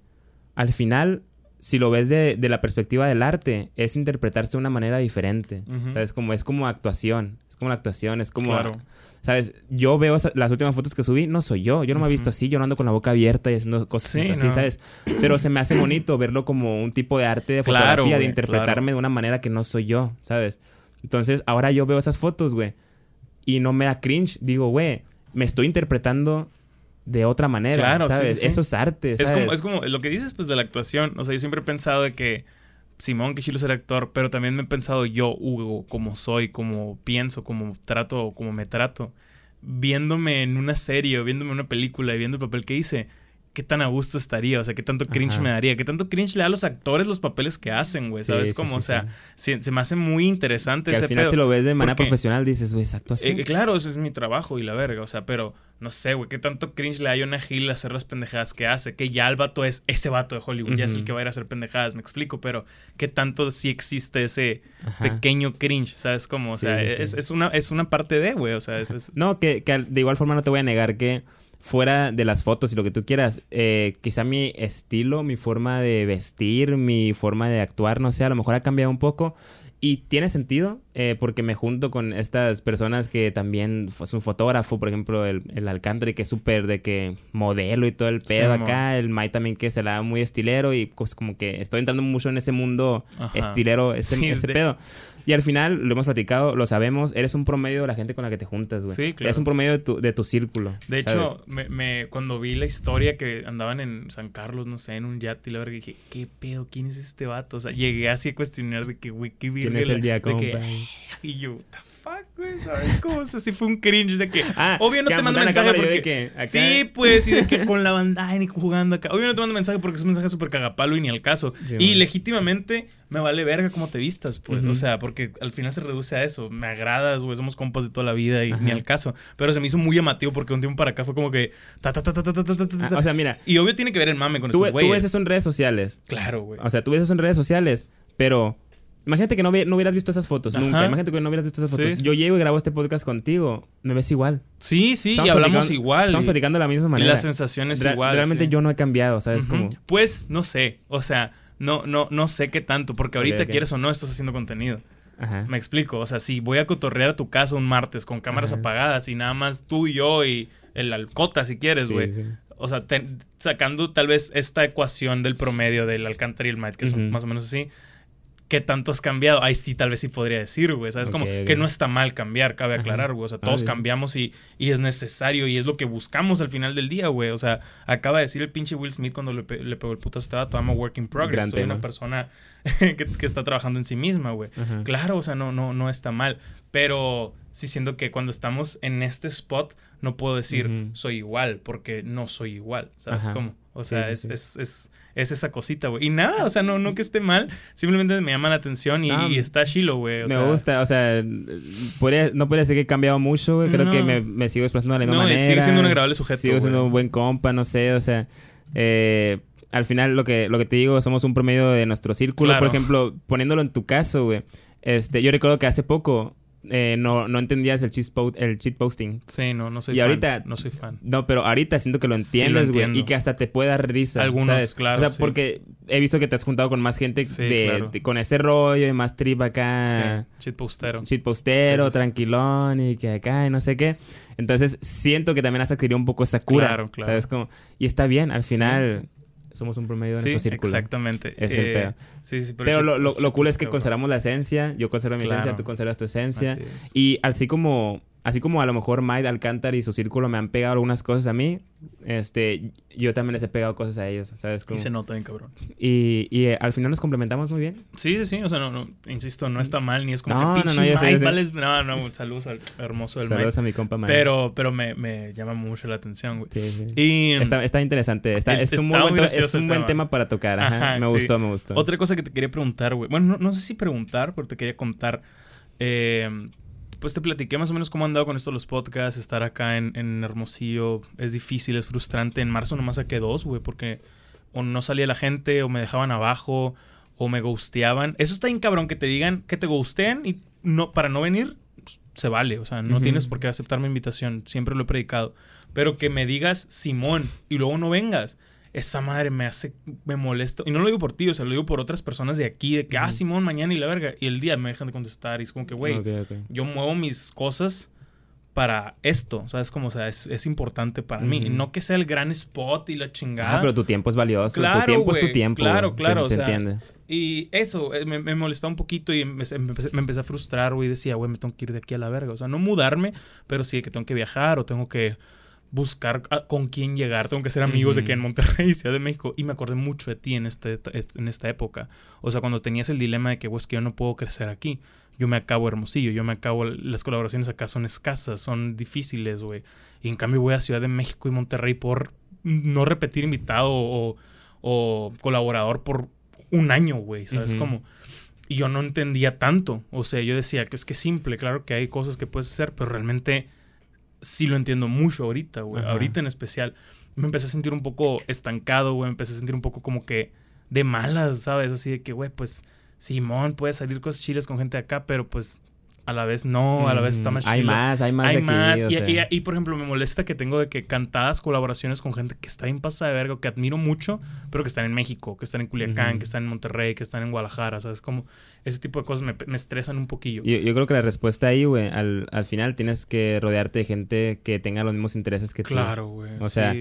Al final, si lo ves de, de la perspectiva del arte, es interpretarse de una manera diferente. Ujú. ¿Sabes? Como, es como actuación. Es como la actuación, es como... Claro. ¿Sabes? Yo veo esa- las últimas fotos que subí, no soy yo. Yo no me he visto así, yo no ando con la boca abierta y haciendo cosas Sí, así, no. ¿sabes? Pero se me hace bonito verlo como un tipo de arte de Claro, fotografía, de güey, interpretarme claro. de una manera que no soy yo, ¿sabes? Entonces, ahora yo veo esas fotos, güey, y no me da cringe. Digo, güey, me estoy interpretando de otra manera, Claro, ¿sabes? sí, sí. Eso es arte, Es ¿sabes? como, es como lo que dices, pues, de la actuación. O sea, yo siempre he pensado de que Simón, que chilo ser actor, pero también me he pensado yo, Hugo, como soy, como pienso, como trato, como me trato. Viéndome en una serie o viéndome en una película y viendo el papel que hice, qué tan a gusto estaría, o sea, qué tanto cringe Ajá. me daría, qué tanto cringe le da a los actores los papeles que hacen, güey, ¿sabes? sí, como, sí, o sea, se, se me hace muy interesante que ese al final pedo. si lo ves de manera Porque- profesional dices, güey, es actuación. Eh, claro, ese es mi trabajo y la verga, o sea, pero no sé, güey, qué tanto cringe le da a Jonah Hill hacer las pendejadas que hace, que ya el vato es ese vato de Hollywood, ya es el que va a ir a hacer pendejadas, me explico, pero qué tanto sí existe ese Ajá. pequeño cringe, ¿sabes cómo? O sea, es, es una, es una parte de, güey, o sea, es... es- No, que, de igual forma no te voy a negar que fuera de las fotos y lo que tú quieras, eh, quizá mi estilo, mi forma de vestir, mi forma de actuar, no sé, a lo mejor ha cambiado un poco. Y tiene sentido, eh, porque me junto con estas personas que también es un fotógrafo, por ejemplo, el, el Alcántara, que es súper de que modelo y todo el pedo Simón. acá, el Mai también que se la da muy estilero y pues como que estoy entrando mucho en ese mundo Ajá. estilero, ese, Sí, ese de- pedo. Y al final, lo hemos platicado, lo sabemos, eres un promedio de la gente con la que te juntas, güey. Sí, claro. Eres un promedio de tu, de tu círculo. De ¿sabes? hecho, me, me- cuando vi la historia que andaban en San Carlos, no sé, en un yate y la verga, dije, ¿qué pedo? ¿Quién es este vato? O sea, llegué así a cuestionar de que, güey, qué ¿quién virga es el día, que? Y yo, fuck, güey? ¿Sabes cómo? O fue un cringe de que. Obvio no te mando mensaje. Porque, de que. Sí, pues, y de que con la bandana y jugando acá. Obvio no te mando mensaje porque es un mensaje súper cagapalo y ni al caso. Y legítimamente me vale verga cómo te vistas, pues. O sea, porque al final se reduce a eso. Me agradas, güey. Somos compas de toda la vida y ni al caso. Pero se me hizo muy llamativo porque un tiempo para acá fue como que. O sea, mira. Y obvio tiene que ver el mame con eso. Tú ves eso en redes sociales. Claro, güey. O sea, tú ves eso en redes sociales, pero imagínate que no, no hubieras visto esas fotos Ajá. nunca. Imagínate que no hubieras visto esas fotos. sí. Yo llego y grabo este podcast contigo. Me ves igual. Sí, sí, Estamos y hablamos igual. Estamos y- platicando de la misma y manera. la sensación es Re- igual. Realmente sí. yo no he cambiado, ¿sabes? Como... Pues no sé, o sea, no, no, no sé qué tanto, porque ahorita quieres o no estás haciendo contenido. Ajá. Me explico, o sea, si voy a cotorrear a tu casa un martes con cámaras Ajá. apagadas y nada más tú y yo y el alcota si quieres, güey. sí. O sea, te- sacando tal vez esta ecuación del promedio del Alcántara y el Might, que son más o menos así. ¿Qué tanto has cambiado? Ahí sí, tal vez sí podría decir, güey. ¿Sabes? Como Ok, ok. que no está mal cambiar, cabe aclarar, güey. O sea, Ah, todos cambiamos y, y es necesario y es lo que buscamos al final del día, güey. O sea, acaba de decir el pinche Will Smith cuando le, pe- le pegó el putazo a este vato, I'm a work in progress. Gran Soy tema. una persona que, que está trabajando en sí misma, güey. Claro, o sea, no, no, no está mal. Pero sí siento que cuando estamos en este spot, no puedo decir soy igual, porque no soy igual. ¿Sabes Ajá. cómo? O sea, sí, es, sí. Es, es, es esa cosita, güey. Y nada, o sea, no, no que esté mal, simplemente me llama la atención y, No, y está chilo, güey. me sea, gusta, o sea, podría- no podría decir que he cambiado mucho, güey. Creo No. que me, me sigo expresando de la misma No, manera. sigue siendo un agradable sujeto, Sigo siendo güey. un buen compa, no sé, o sea. eh, al final, lo que, lo que te digo, somos un promedio de nuestro círculo. Claro. Por ejemplo, poniéndolo en tu caso, güey. Este, yo recuerdo que hace poco eh, no, no entendías el cheat, po- el cheat posting. Sí, no, no soy Y fan. ahorita- No soy fan. No, pero ahorita siento que lo entiendes, güey. y que hasta te puede dar risa. Algunos, ¿sabes? claro, O sea, sí. porque he visto que te has juntado con más gente Sí, de, claro. de- con ese rollo y más trip acá. Sí, shit postero. Shit postero, tranquilón y que acá y no sé qué. Entonces siento que también has adquirido un poco esa cura. Claro, claro. ¿Sabes? Como, y está bien, al final somos un promedio de Sí, nuestro círculo. exactamente. Es el Eh, pedo. Sí, sí, Pero shit- lo, lo, lo cool es que conservamos la esencia. Yo conservo mi esencia, tú conservas tu esencia. Es. Y así como, así como a lo mejor Mike Alcántara y su círculo me han pegado algunas cosas a mí, este, yo también les he pegado cosas a ellos, ¿sabes? Y Como- se nota bien, cabrón. y, y, eh, al final nos complementamos muy bien. Sí, sí, sí. O sea, no, no, insisto, no está mal ni es como No, que no, no, ya sé, ya sé. vales- No, no, saludos al hermoso del Saludos Mike. a mi compa Mike. Pero, pero me, me llama mucho la atención, güey. Sí, sí. Y Está, está interesante. Está, Es- es, un, muy está buen, muy es un buen tema. tema para tocar. Ajá. Ajá, me sí. gustó, me gustó. otra cosa que te quería preguntar, güey. Bueno, no, no sé si preguntar, pero te quería contar. Eh, pues te platiqué más o menos cómo han andado con esto los podcasts, estar acá en, en Hermosillo. Es difícil, es frustrante. En marzo nomás saqué dos, güey, porque o no salía la gente, o me dejaban abajo, o me ghosteaban. Eso está bien cabrón, que te digan que te ghostean y no, para no venir, pues, se vale. O sea, no tienes por qué aceptar mi invitación. Siempre lo he predicado. Pero que me digas Simón y luego no vengas. Esa madre me hace, me molesta. Y no lo digo por ti, o sea, lo digo por otras personas de aquí, de que, ah, Simón, mañana y la verga. Y el día me dejan de contestar. Y es como que, güey, yo muevo mis cosas para esto, ¿sabes? Como, o sea, es, importante para mí. No que sea el gran spot y la chingada. Ah, pero tu tiempo es valioso. Claro, tu tiempo es tu tiempo. Claro, claro. Se, entiende. Y eso eh, me, me, molestaba un poquito y me, empecé, a frustrar, güey. Decía, güey, me tengo que ir de aquí a la verga. O sea, no mudarme, pero sí que tengo que viajar o tengo que buscar con quién llegar. Tengo que ser amigos de que en Monterrey, Ciudad de México. Y me acordé mucho de ti en, este, en esta época. O sea, cuando tenías el dilema de que, güey, es que yo no puedo crecer aquí yo me acabo Hermosillo, yo me acabo, las colaboraciones acá son escasas, son difíciles, güey. Y en cambio voy a Ciudad de México y Monterrey por no repetir invitado o, o colaborador por un año, güey, ¿sabes cómo? Y yo no entendía tanto, o sea, yo decía que es que simple, claro que hay cosas que puedes hacer, pero realmente sí lo entiendo mucho ahorita, güey, ahorita en especial. Me empecé a sentir un poco estancado, güey, me empecé a sentir un poco como que de malas, ¿sabes? Así de que, güey, pues Simón, puede salir cosas chiles con gente de acá, pero pues a la vez no, a la vez está más chido. Hay más, hay más. Hay más. y, por ejemplo, me molesta que tengo de que cantadas colaboraciones con gente que está bien pasada de verga, que admiro mucho, pero que están en México, que están en Culiacán, que están en Monterrey, que están en Guadalajara, ¿sabes? Como ese tipo de cosas me, estresan un poquillo. Yo, yo, creo que la respuesta ahí, güey, al, al, final tienes que rodearte de gente que tenga los mismos intereses que tú. Claro, güey. O sea,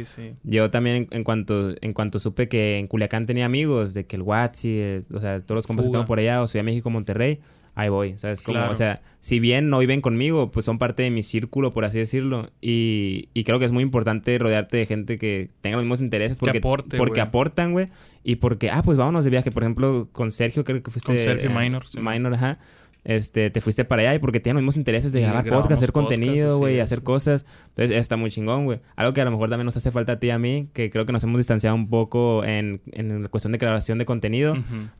yo también en, cuanto, en cuanto supe que en Culiacán tenía amigos, de que el Watsi, o sea, todos los compas que tengo por allá, o Ciudad de México, Monterrey ahí voy, ¿sabes? Como, o sea, si bien no viven conmigo, pues son parte de mi círculo, por así decirlo. Y, y creo que es muy importante rodearte de gente que tenga los mismos intereses porque, porque aportan, güey. Y porque, ah, pues vámonos de viaje. Por ejemplo, con Sergio, creo que fuiste. Con Sergio Minor. Minor, ajá este, te fuiste para allá y porque tienen los mismos intereses de grabar podcast, hacer contenido, güey, hacer cosas. Entonces, está muy chingón, güey. Algo que a lo mejor también nos hace falta a ti y a mí, que creo que nos hemos distanciado un poco en, en la cuestión de creación de contenido.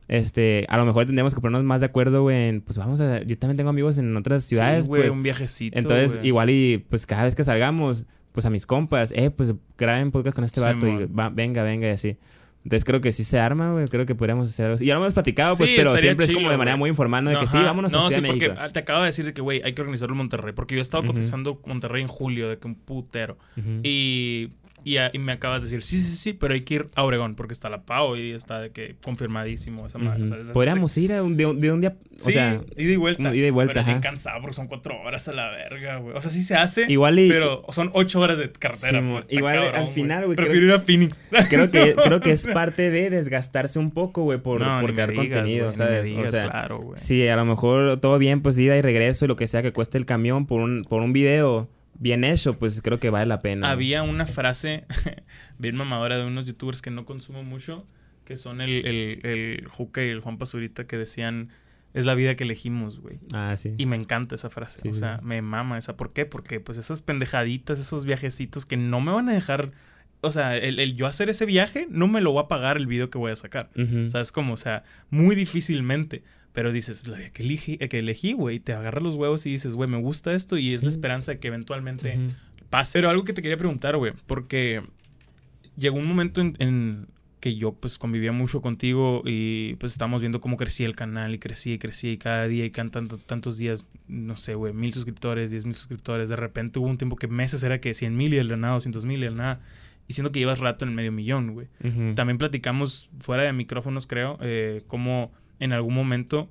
Este, a lo mejor tendríamos que ponernos más de acuerdo, güey, en, pues vamos a... Yo también tengo amigos en otras ciudades, güey. Pues, un viajecito, Entonces, igual y, pues, cada vez que salgamos, pues a mis compas, eh, pues graben podcast con este vato y va, venga, venga y así. Entonces creo que sí se arma, güey. Creo que podríamos hacer algo así. Ya lo hemos platicado, pues, pero siempre es como de manera muy informal, ¿no? De que sí, vámonos no, a Ciudad sí, porque te acabo de decir de que, güey, hay que organizarlo en Monterrey. Porque yo he estado cotizando Monterrey en julio, de que un putero. Y y, me acabas de decir, sí, sí, sí, pero hay que ir a Obregón porque está la PAO y está de que confirmadísimo esa madre. Podríamos ir a un, de, un día, o sea, ida y vuelta. Ida y vuelta, pero cansado porque son cuatro horas a la verga, güey. O sea, sí se hace, igual y, pero son ocho horas de carretera. pues, igual al final, güey. Prefiero ir a Phoenix. Creo que, creo que es parte de desgastarse un poco, güey, por, por crear contenido, ¿sabes? o sea, claro, güey. Sí, a lo mejor todo bien, pues ida y regreso y lo que sea que cueste el camión por un, por un video bien hecho, pues creo que vale la pena. Había una frase bien mamadora de unos youtubers que no consumo mucho, que son el, el, el Juca y el Juan Pazurita, que decían, es la vida que elegimos, güey. Ah, sí. Y me encanta esa frase, o sea, me mama esa. ¿Por qué? Porque pues esas pendejaditas, esos viajecitos que no me van a dejar... O sea, el, yo hacer ese viaje no me lo va a pagar el video que voy a sacar. O sea, es como, o sea, muy difícilmente. Pero dices, la que elegí, que elegí, güey, te agarras los huevos y dices, güey, me gusta esto y es la esperanza de que eventualmente pase. Pero algo que te quería preguntar, güey, porque llegó un momento en, que yo pues convivía mucho contigo y pues estábamos viendo cómo crecía el canal y crecía y crecía y cada día y cada tantos, tantos días, no sé, güey, mil suscriptores, diez mil suscriptores. De repente hubo un tiempo que meses era que cien mil y el nada, doscientos mil y el nada. Y siendo que llevas rato en el medio millón, güey. También platicamos fuera de micrófonos, creo, eh, cómo en algún momento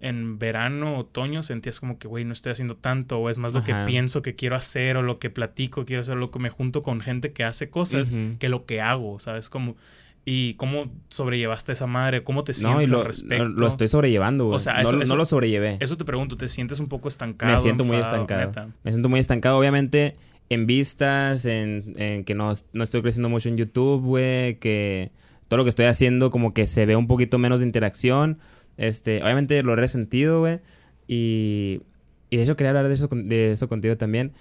en verano, otoño, sentías como que, güey, no estoy haciendo tanto, o es más lo que pienso que quiero hacer, o lo que platico, quiero hacer, lo que me junto con gente que hace cosas, que lo que hago, ¿sabes? Como, y cómo sobrellevaste esa madre, cómo te sientes lo, al respecto. Lo, lo estoy sobrellevando, güey. O sea, no, lo sobrellevé. Eso te pregunto, ¿te sientes un poco estancado? Me siento muy estancado. Me siento muy estancado, obviamente, en vistas, en, en que no, no estoy creciendo mucho en YouTube, güey, que todo lo que estoy haciendo como que se ve un poquito menos de interacción. Este, obviamente lo he resentido, güey. Y, y de hecho quería hablar de eso, de eso contigo también.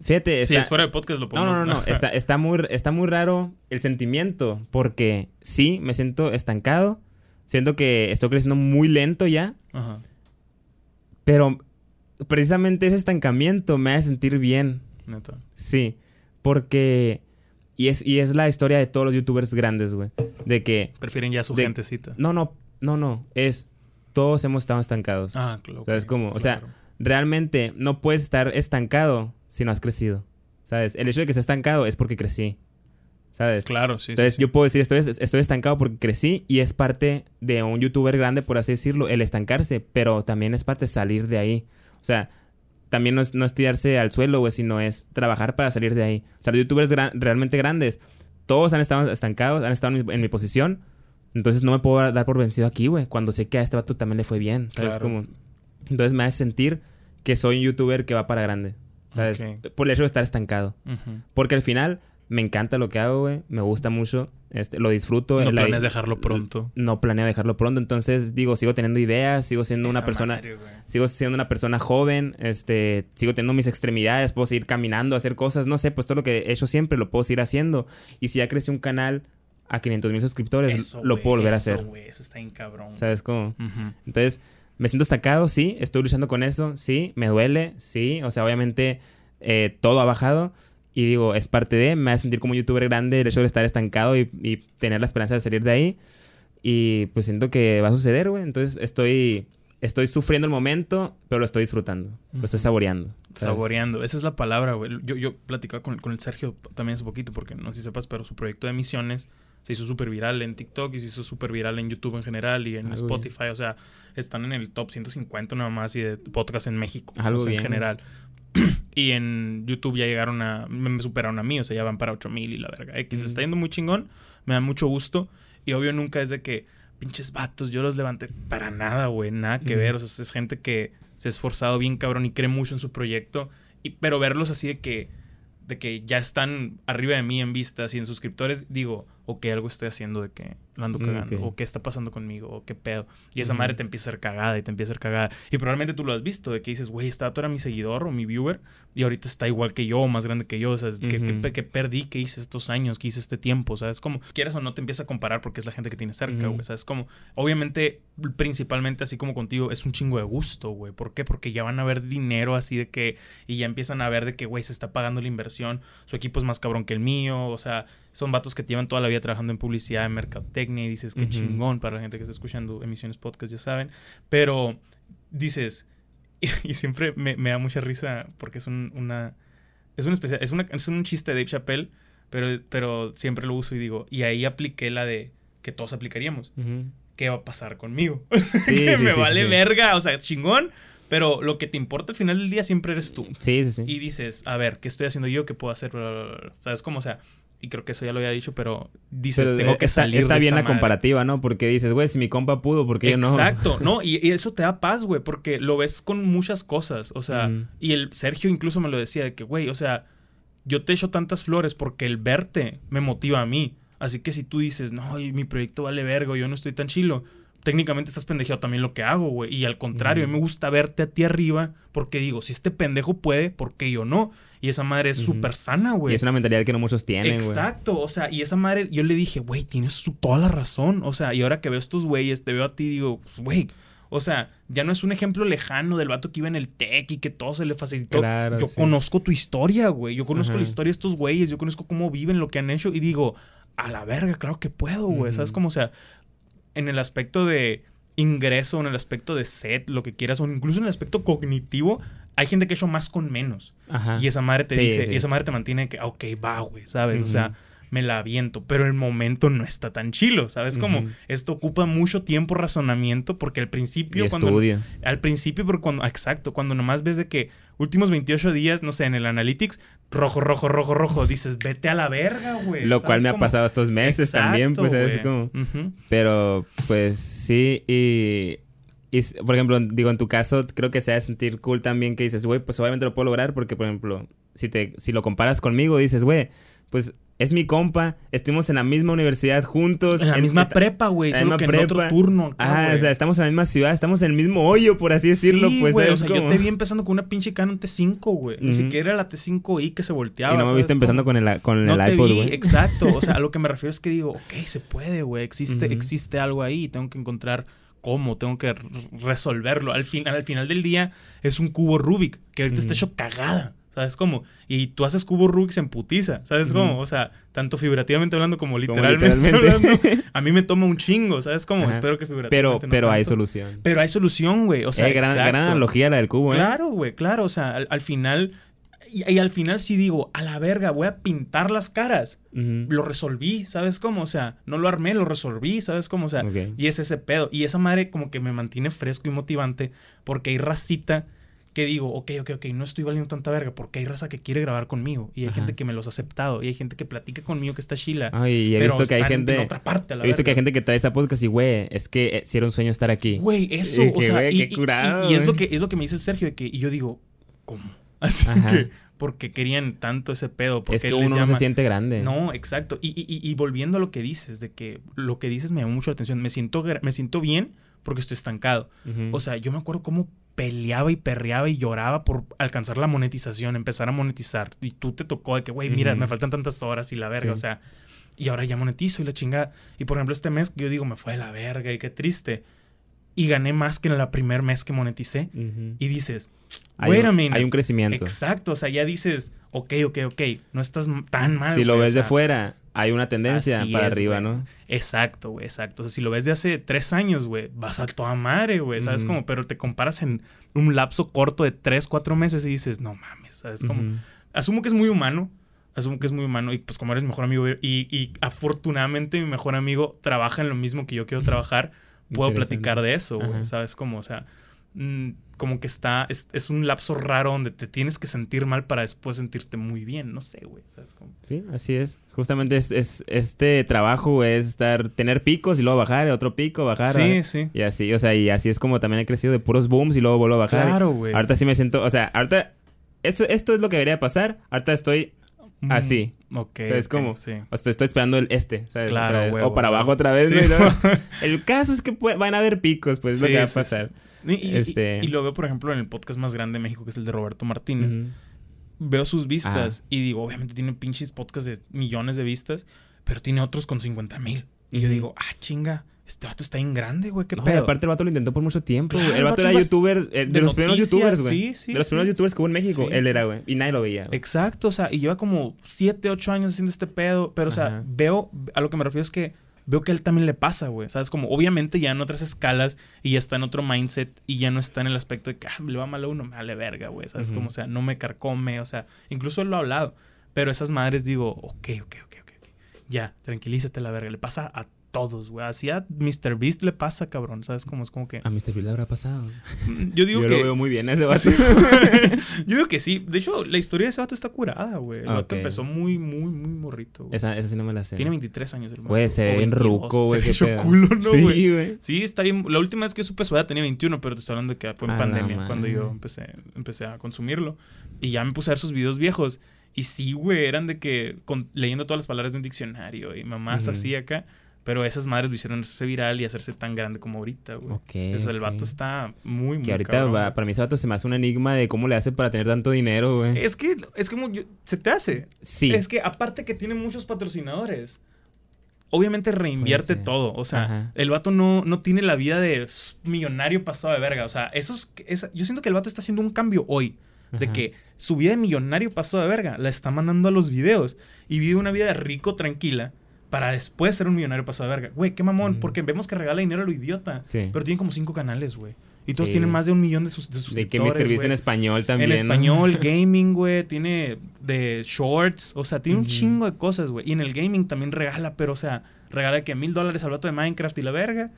Fíjate. si es fuera de podcast lo podemos... No, no, no. está, está, muy, está muy raro el sentimiento. Porque sí, me siento estancado. Siento que estoy creciendo muy lento ya. Ajá. Pero precisamente ese estancamiento me hace sentir bien. Neta. Sí. Porque y es, y es la historia de todos los youtubers grandes, güey. De que... Prefieren ya su gentecita. No, no, no, no. Es... Todos hemos estado estancados. Ah, claro. ¿Sabes cómo? O sea, realmente no puedes estar estancado si no has crecido. ¿Sabes? El hecho de que estés estancado es porque crecí. ¿sabes? Claro, sí. Entonces sí, sí. yo puedo decir, estoy, estoy estancado porque crecí y es parte de un youtuber grande, por así decirlo, el estancarse, pero también es parte de salir de ahí. O sea, también no es, no es tirarse al suelo, güey, sino es trabajar para salir de ahí. O sea, los youtubers gran- realmente grandes, todos han estado estancados, han estado en mi, en mi posición. Entonces no me puedo dar por vencido aquí, güey, cuando sé que a este vato también le fue bien. ¿Sabes? Claro. Como, entonces me hace sentir que soy un youtuber que va para grande. ¿Sabes? Ok. Por el hecho de estar estancado. Ujú. Porque al final me encanta lo que hago, güey. Me gusta mucho. Este, lo disfruto. No La- planeas dejarlo pronto. No planeo dejarlo pronto. Entonces, digo, sigo teniendo ideas, sigo siendo una persona. madre. Sigo siendo una persona joven, este, sigo teniendo mis extremidades, puedo seguir caminando, hacer cosas, no sé, pues todo lo que he hecho siempre lo puedo seguir haciendo. Y si ya creció un canal a 500 mil suscriptores, Eso, lo güey, puedo volver a hacer. güey, eso está bien cabrón. ¿Sabes cómo? Ujú. Entonces, me siento estancado, sí, estoy luchando con eso, sí, me duele, sí, o sea, obviamente eh, todo ha bajado y digo, es parte de, me hace sentir como un youtuber grande el hecho de estar estancado y, y tener la esperanza de salir de ahí y pues siento que va a suceder, güey, entonces estoy, estoy sufriendo el momento, pero lo estoy disfrutando, lo estoy saboreando. ¿sabes? Saboreando. Esa es la palabra, güey. Yo, yo platicaba con, con el Sergio también hace poquito, porque no sé si sepas, pero su proyecto de emisiones se hizo súper viral en TikTok y se hizo súper viral en YouTube en general y en Algo Spotify. O sea, están en el top 150 nada más y de podcast en México. Algo o sea, bien. en general. y en YouTube ya llegaron a. Me superaron a mí, o sea, ya van para 8000 y la verga. Les está yendo muy chingón, me da mucho gusto. Y obvio nunca es de que pinches vatos, yo los levanté para nada, güey, nada que ver. O sea, es gente que se ha esforzado bien cabrón y cree mucho en su proyecto. Y, pero verlos así de que, de que ya están arriba de mí en vistas y en suscriptores, digo, ok, algo estoy haciendo de que la ando Mm, cagando, o qué está pasando conmigo, o qué pedo. Y esa madre te empieza a ser cagada y te empieza a ser cagada. Y probablemente tú lo has visto, de que dices, güey, esta vato era mi seguidor o mi viewer, y ahorita está igual que yo, o más grande que yo. O sea, ¿qué, qué Ujú. pe- qué perdí? ¿Qué hice estos años? ¿Qué hice este tiempo? ¿Sabes? Como, quieras o no, te empieza a comparar porque es la gente que tienes cerca, güey. ¿Sabes? Como, obviamente, principalmente así como contigo, es un chingo de gusto, güey. ¿Por qué? Porque ya van a ver dinero así de que, y ya empiezan a ver de que, güey, se está pagando la inversión, su equipo es más cabrón que el mío, o sea, son vatos que llevan toda la vida trabajando en publicidad, en mercadotecnia, y dices, qué chingón para la gente que está escuchando emisiones podcast, ya saben. Pero dices, y, siempre me, me da mucha risa porque es un, una. Es un especial, es, una, es un chiste de Dave Chappelle, pero, pero siempre lo uso y digo, y ahí apliqué la de que todos aplicaríamos. Ujú. ¿Qué va a pasar conmigo? Sí, que sí, me sí, vale verga, o sea, chingón, pero lo que te importa al final del día siempre eres tú. Sí, sí, sí. Y dices, a ver, ¿qué estoy haciendo yo? ¿Qué puedo hacer? Bla, bla, bla, bla. ¿Sabes cómo? O sea, y creo que eso ya lo había dicho, pero dices, Pero, tengo que está, salir está de bien esta la madre. comparativa, ¿no? Porque dices, güey, si mi compa pudo, ¿por qué yo no? Exacto, no, y, y eso te da paz, güey, porque lo ves con muchas cosas, o sea, Mm. y el Sergio incluso me lo decía de que, güey, o sea, yo te echo tantas flores porque el verte me motiva a mí, así que si tú dices, no, y mi proyecto vale vergo, yo no estoy tan chilo, técnicamente estás pendejeado también lo que hago, güey, y al contrario, a mí Ujú. me gusta verte a ti arriba porque digo, si este pendejo puede, ¿por qué yo no? Y esa madre es súper sana, Y güey. es una mentalidad que no muchos tienen, güey. Exacto, o sea, y esa madre, yo le dije, güey, tienes su- toda la razón. O sea, y ahora que veo estos güeyes, te veo a ti, digo, pues, güey, o sea, ya no es un ejemplo lejano del vato que iba en el tech y que todo se le facilitó. Claro, yo sí. conozco tu historia, güey. Yo conozco Ajá. la historia de estos güeyes, yo conozco cómo viven, lo que han hecho, y digo, a la verga, claro que puedo, güey. ¿Sabes cómo? O sea, en el aspecto de ingreso, en el aspecto de set, lo que quieras, o incluso en el aspecto cognitivo, hay gente que ha hecho más con menos. Ajá. Y esa madre te Sí, dice, sí. y esa madre te mantiene que, "Ah, ok, va, güey, ¿sabes? O sea, me la aviento, pero el momento no está tan chilo, ¿sabes? Como esto ocupa mucho tiempo razonamiento porque al principio Y cuando estudio. al principio pero cuando exacto, cuando nomás ves de que últimos 28 días, no sé, en el analytics, rojo, rojo, rojo, rojo, dices, "Vete a la verga, güey." Lo ¿sabes cual me ha pasado estos meses también, pues, güey. Como... Pero, pues, sí, y... y por ejemplo, digo, en tu caso, creo que se ha de sentir cool también que dices, güey, pues obviamente lo puedo lograr porque, por ejemplo, si, te, si lo comparas conmigo, dices, güey, pues es mi compa, estuvimos en la misma universidad juntos. En la misma esta- prepa, güey, la solo misma que en otro prepa. turno. acá, Ah, o güey. sea, estamos en la misma ciudad, estamos en el mismo hoyo, por así decirlo, sí, pues, güey, o ¿sabes sea, yo te vi empezando con una pinche Canon T5, güey. Ni siquiera era la T5i que se volteaba. Y no me ¿sabes viste empezando con el, con no el te iPod, güey. exacto. O sea, a lo que me refiero es que digo, ok, se puede, güey. Existe, existe algo ahí. Tengo que encontrar cómo, tengo que resolverlo. Al final, al final del día es un cubo Rubik que ahorita está Ujú. hecho cagada. ¿Sabes cómo? Y tú haces cubo Rubik en putiza. ¿Sabes cómo? O sea, tanto figurativamente hablando como literalmente, literalmente. hablando. A mí me toma un chingo. ¿Sabes cómo? Ajá. Espero que figurativamente Pero, no pero hay solución. Pero hay solución, güey. O sea, Eh, gran, gran analogía la del cubo, ¿eh? Claro, güey, claro. O sea, al, al final y, y al final sí digo, a la verga, voy a pintar las caras. Lo resolví, ¿sabes cómo? O sea, no lo armé, lo resolví, ¿sabes cómo? O sea, y es ese pedo. Y esa madre como que me mantiene fresco y motivante porque hay racita que digo, ok, ok, ok, no estoy valiendo tanta verga porque hay raza que quiere grabar conmigo y hay Ajá. gente que me los ha aceptado y hay gente que platica conmigo que está chila. Ay, y he visto que hay gente. En otra parte, a la He visto que hay gente que trae esa podcast y, güey, es que eh, si era un sueño estar aquí. Güey, eso, Y o que, sea, y, qué curado, y- y es lo que es lo que me dice el Sergio de que y yo digo, ¿cómo? Así Ajá. que porque querían tanto ese pedo, porque es que uno no se siente grande. No, exacto. Y, y- volviendo a lo que dices, de que lo que dices me llamó mucho la atención. Me siento, me siento bien porque estoy estancado. Ujú. O sea, yo me acuerdo cómo peleaba y perreaba y lloraba por alcanzar la monetización, empezar a monetizar. Y tú te tocó de que, güey, mira, me faltan tantas horas y la verga. Sí. O sea, y ahora ya monetizo y la chingada. Y por ejemplo, este mes yo digo, me fue de la verga y qué triste. Y gané más que en el primer mes que moneticé. Y dices, wait a un, minute. hay un crecimiento. Exacto, o sea, ya dices, ok, ok, ok, no estás tan mal. si lo o ves de fuera, hay una tendencia así para es, arriba. ¿no? Exacto, güey, exacto. O sea, si lo ves de hace tres años, güey, vas a toda madre, güey, ¿sabes Ujú. cómo? Pero te comparas en un lapso corto de tres, cuatro meses y dices, no mames, ¿sabes? Ujú. Asumo que es muy humano, asumo que es muy humano y pues como eres mi mejor amigo y, y afortunadamente mi mejor amigo trabaja en lo mismo que yo quiero trabajar, puedo platicar de eso, güey. ¿sabes cómo? O sea, mm, como que está, es, es un lapso raro donde te tienes que sentir mal para después sentirte muy bien, no sé, güey, ¿sabes cómo? Sí, así es. Justamente es, es- este trabajo es estar, tener picos y luego bajar, otro pico, bajar. Sí, sí. Y así, o sea, y así es como también he crecido de puros booms y luego vuelvo a bajar. Claro, güey. Ahorita sí me siento, o sea, ahorita, esto, esto es lo que debería pasar. Ahorita estoy, Mm, así. Ok. ¿Sabes cómo? Sí. o sea, estoy esperando el este, ¿sabes? Claro, huevo, o para huevo. abajo otra vez, Sí. ¿no? El caso es que van a haber picos, pues es lo que va a pasar. Y, Este- y lo veo, por ejemplo, en el podcast más grande de México, que es el de Roberto Martínez. Veo sus vistas Ah. y digo, obviamente tiene pinches podcasts de millones de vistas, pero tiene otros con 50 mil. Y yo digo, ah, chinga, este vato está bien grande, güey, qué No, y pedo. aparte el vato lo intentó por mucho tiempo. Claro, el el vato era youtuber, eh, de, de los primeros noticias, youtubers, güey. sí, sí, de los sí. primeros youtubers que hubo en México, él era, güey. Y nadie lo veía. güey. Exacto, o sea, y lleva como 7, 8 años haciendo este pedo, pero, o sea, Ajá. veo, a lo que me refiero es que veo que a él también le pasa, güey, ¿sabes? Como, obviamente ya en otras escalas y ya está en otro mindset y ya no está en el aspecto de que, ah, le va mal a uno, me vale verga, güey, ¿sabes? Ujú. Como, o sea, no me carcome, o sea, incluso él lo ha hablado, pero esas madres digo, ok, ok, ok, ok, ok, ya, tranquilízate la verga, le pasa a todos, güey, así a Mr. Beast le pasa, cabrón, ¿sabes? Como es como que... A Mr. Bill le habrá pasado. Yo digo Yo que... lo veo muy bien a ese vato. Yo digo que sí. De hecho, la historia de ese vato está curada, güey. El vato Ok. empezó muy, muy, muy morrito. güey. Esa, esa sí no me la sé. Tiene 23 años el Güey, vato, se ve bien 22. ruco, güey. Se ve culo, ¿no, güey? Sí, güey. Sí, está bien. La última vez que supe su edad tenía 21, pero te estoy hablando de que fue en pandemia cuando yo empecé, empecé a consumirlo. Y ya me puse a ver sus videos viejos. Y sí, güey, eran de que con- leyendo todas las palabras de un diccionario y mamás así acá. Pero esas madres lo hicieron hacerse viral y hacerse tan grande como ahorita, güey. Ok. Eso, el vato está muy, muy Que ahorita cabrón, va- para mí ese vato se me hace un enigma de cómo le hace para tener tanto dinero, güey. Es que es como yo- se te hace. Sí. Es que aparte que tiene muchos patrocinadores, obviamente reinvierte todo. O sea, Ajá. el vato no, no tiene la vida de millonario pasado de verga. O sea, esos, yo siento que el vato está haciendo un cambio hoy. De Ajá. que su vida de millonario pasado de verga la está mandando a los videos y vive una vida de rico tranquila para después ser un millonario pasado de verga. Güey, qué mamón, porque vemos que regala dinero a lo idiota. Sí. Pero tiene como cinco canales, güey. Y todos Sí. tienen más de un millón de, sus, de De suscriptores. que Mr. En español también. En ¿no? español, gaming, güey. Tiene de shorts. O sea, tiene un chingo de cosas, güey. Y en el gaming también regala, pero, o sea, regala que mil dólares al vato de Minecraft y la verga.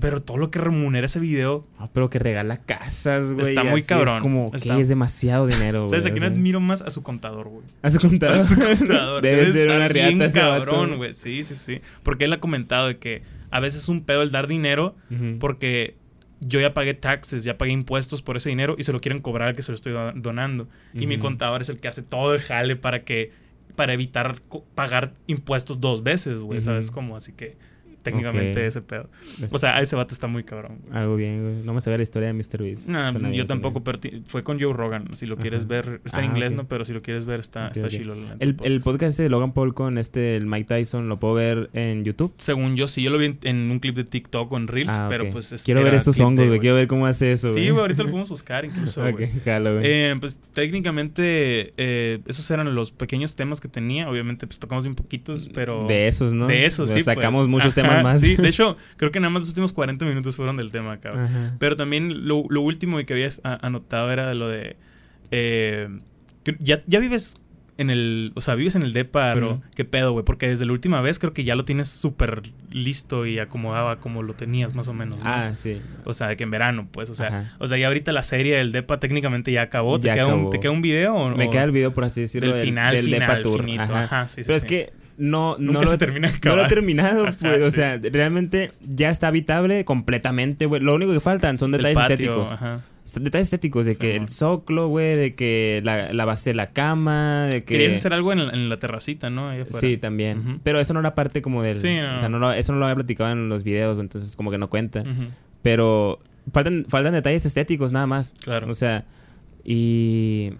Pero todo lo que remunera ese video. Ah, pero que regala casas, güey. Está muy cabrón. Es como Está- que es demasiado dinero, güey. ¿Sabes a quién o sea. admiro más? A su contador, güey. ¿A su contador? A su contador. Debe ser una riata bien ese cabrón, güey. Sí, sí, sí. Porque él ha comentado de que a veces es un pedo el dar dinero porque yo ya pagué taxes, ya pagué impuestos por ese dinero y se lo quieren cobrar al que se lo estoy do- donando. Y mi contador es el que hace todo el jale para que para evitar pagar impuestos dos veces, güey, ¿sabes cómo? Así que técnicamente ese pedo. O sea, ese vato está muy cabrón. güey. Algo bien, güey. No me sabía la historia de Mr. Beast. Nah, Suena yo tampoco, pero fue con Joe Rogan. Si lo quieres Ajá. ver, está en Ah, inglés, ok. ¿no? Pero si lo quieres ver, está, Ok, está chilo. El, el podcast. ese de Logan Paul con este, el Mike Tyson, ¿lo puedo ver en YouTube? Según yo, sí, yo lo vi en, en un clip de TikTok o en Reels, Ah, pero pues... es- Quiero ver esos hongos, güey. Quiero ver cómo hace eso, güey. Sí, güey, ahorita lo podemos buscar incluso, güey. jalo, güey. Eh, pues técnicamente eh, esos eran los pequeños temas que tenía. Obviamente pues tocamos bien poquitos, pero... de esos, ¿no? De esos, sí. Sacamos pues. muchos Ajá, más. Sí, de hecho, creo que nada más los últimos 40 minutos fueron del tema, cabrón. Ajá. Pero también lo, lo último que había a- anotado era lo de... eh, que ya, ya vives en el. O sea, vives en el DEPA, pero qué pedo, güey. Porque desde la última vez creo que ya lo tienes súper listo y acomodaba como lo tenías más o menos. ¿no? Ah, sí. O sea, que en verano, pues. O sea, Ajá. o sea ya ahorita la serie del DEPA técnicamente ya acabó. ¿Te, Ya queda, Un. ¿Te queda un video o Me queda el video, por así decirlo, del final, del final, Depa Tour. finito? Ajá. Ajá, sí, sí, Pero sí. es que no, Nunca no lo se termina de No lo he terminado, Ajá, pues. O sí. sea, realmente ya está habitable completamente, güey. Lo único que faltan son Es detalles patio, estéticos. Ajá. Detalles estéticos de Sí, que el soclo, güey, de que la, la base de la cama, de que... Querías hacer algo en, en la terracita, ¿no? Sí, también. Pero eso no era parte como del... Sí, no, O sea, no. lo- eso no lo había platicado en los videos, entonces como que no cuenta. Pero faltan, faltan detalles estéticos nada más. Claro. O sea, y...